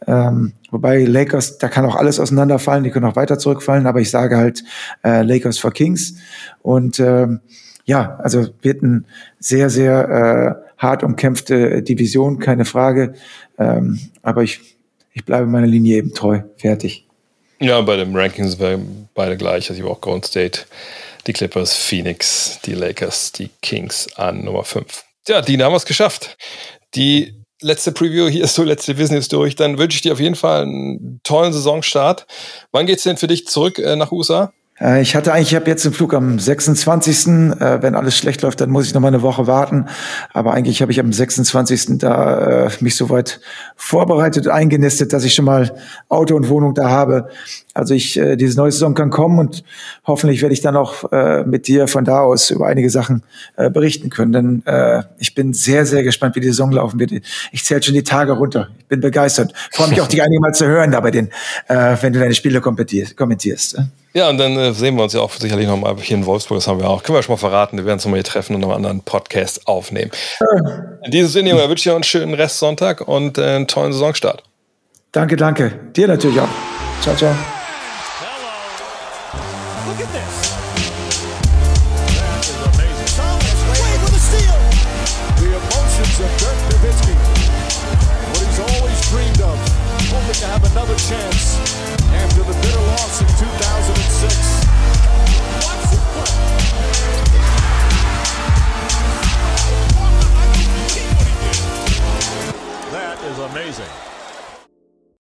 Ähm, wobei Lakers, da kann auch alles auseinanderfallen, die können auch weiter zurückfallen, aber ich sage halt äh, Lakers for Kings. Und ähm, ja, also wird ein sehr, sehr äh, hart umkämpfte Division, keine Frage. Ähm, aber ich ich bleibe meiner Linie eben treu. Fertig. Ja, bei den Rankings sind wir beide gleich. Also ich habe auch Golden State, die Clippers, Phoenix, die Lakers, die Kings an Nummer 5. Ja, die haben es geschafft. Die letzte Preview hier ist so, letzte Wissen ist durch. Dann wünsche ich dir auf jeden Fall einen tollen Saisonstart. Wann geht es denn für dich zurück äh, nach USA? Äh, ich hatte eigentlich, ich habe jetzt den Flug am 26. Äh, wenn alles schlecht läuft, dann muss ich noch mal eine Woche warten. Aber eigentlich habe ich am 26. da äh, mich soweit vorbereitet, eingenistet, dass ich schon mal Auto und Wohnung da habe. Also ich, äh, diese neue Saison kann kommen und hoffentlich werde ich dann auch äh, mit dir von da aus über einige Sachen äh, berichten können. Denn äh, ich bin sehr, sehr gespannt, wie die Saison laufen wird. Ich zähle schon die Tage runter. Ich bin begeistert. Freue mich auch, dich einige Mal zu hören da bei den, äh, wenn du deine Spiele kommentierst. kommentierst. Ja, und dann äh, sehen wir uns ja auch sicherlich nochmal hier in Wolfsburg. Das haben wir auch. Können wir schon mal verraten. Wir werden uns nochmal hier treffen und noch einen anderen Podcast aufnehmen. In diesem Sinne, Junge, wünsche ich dir einen schönen Restsonntag und äh, einen tollen Saisonstart. Danke, danke. Dir natürlich auch. Ciao, ciao. Look at this.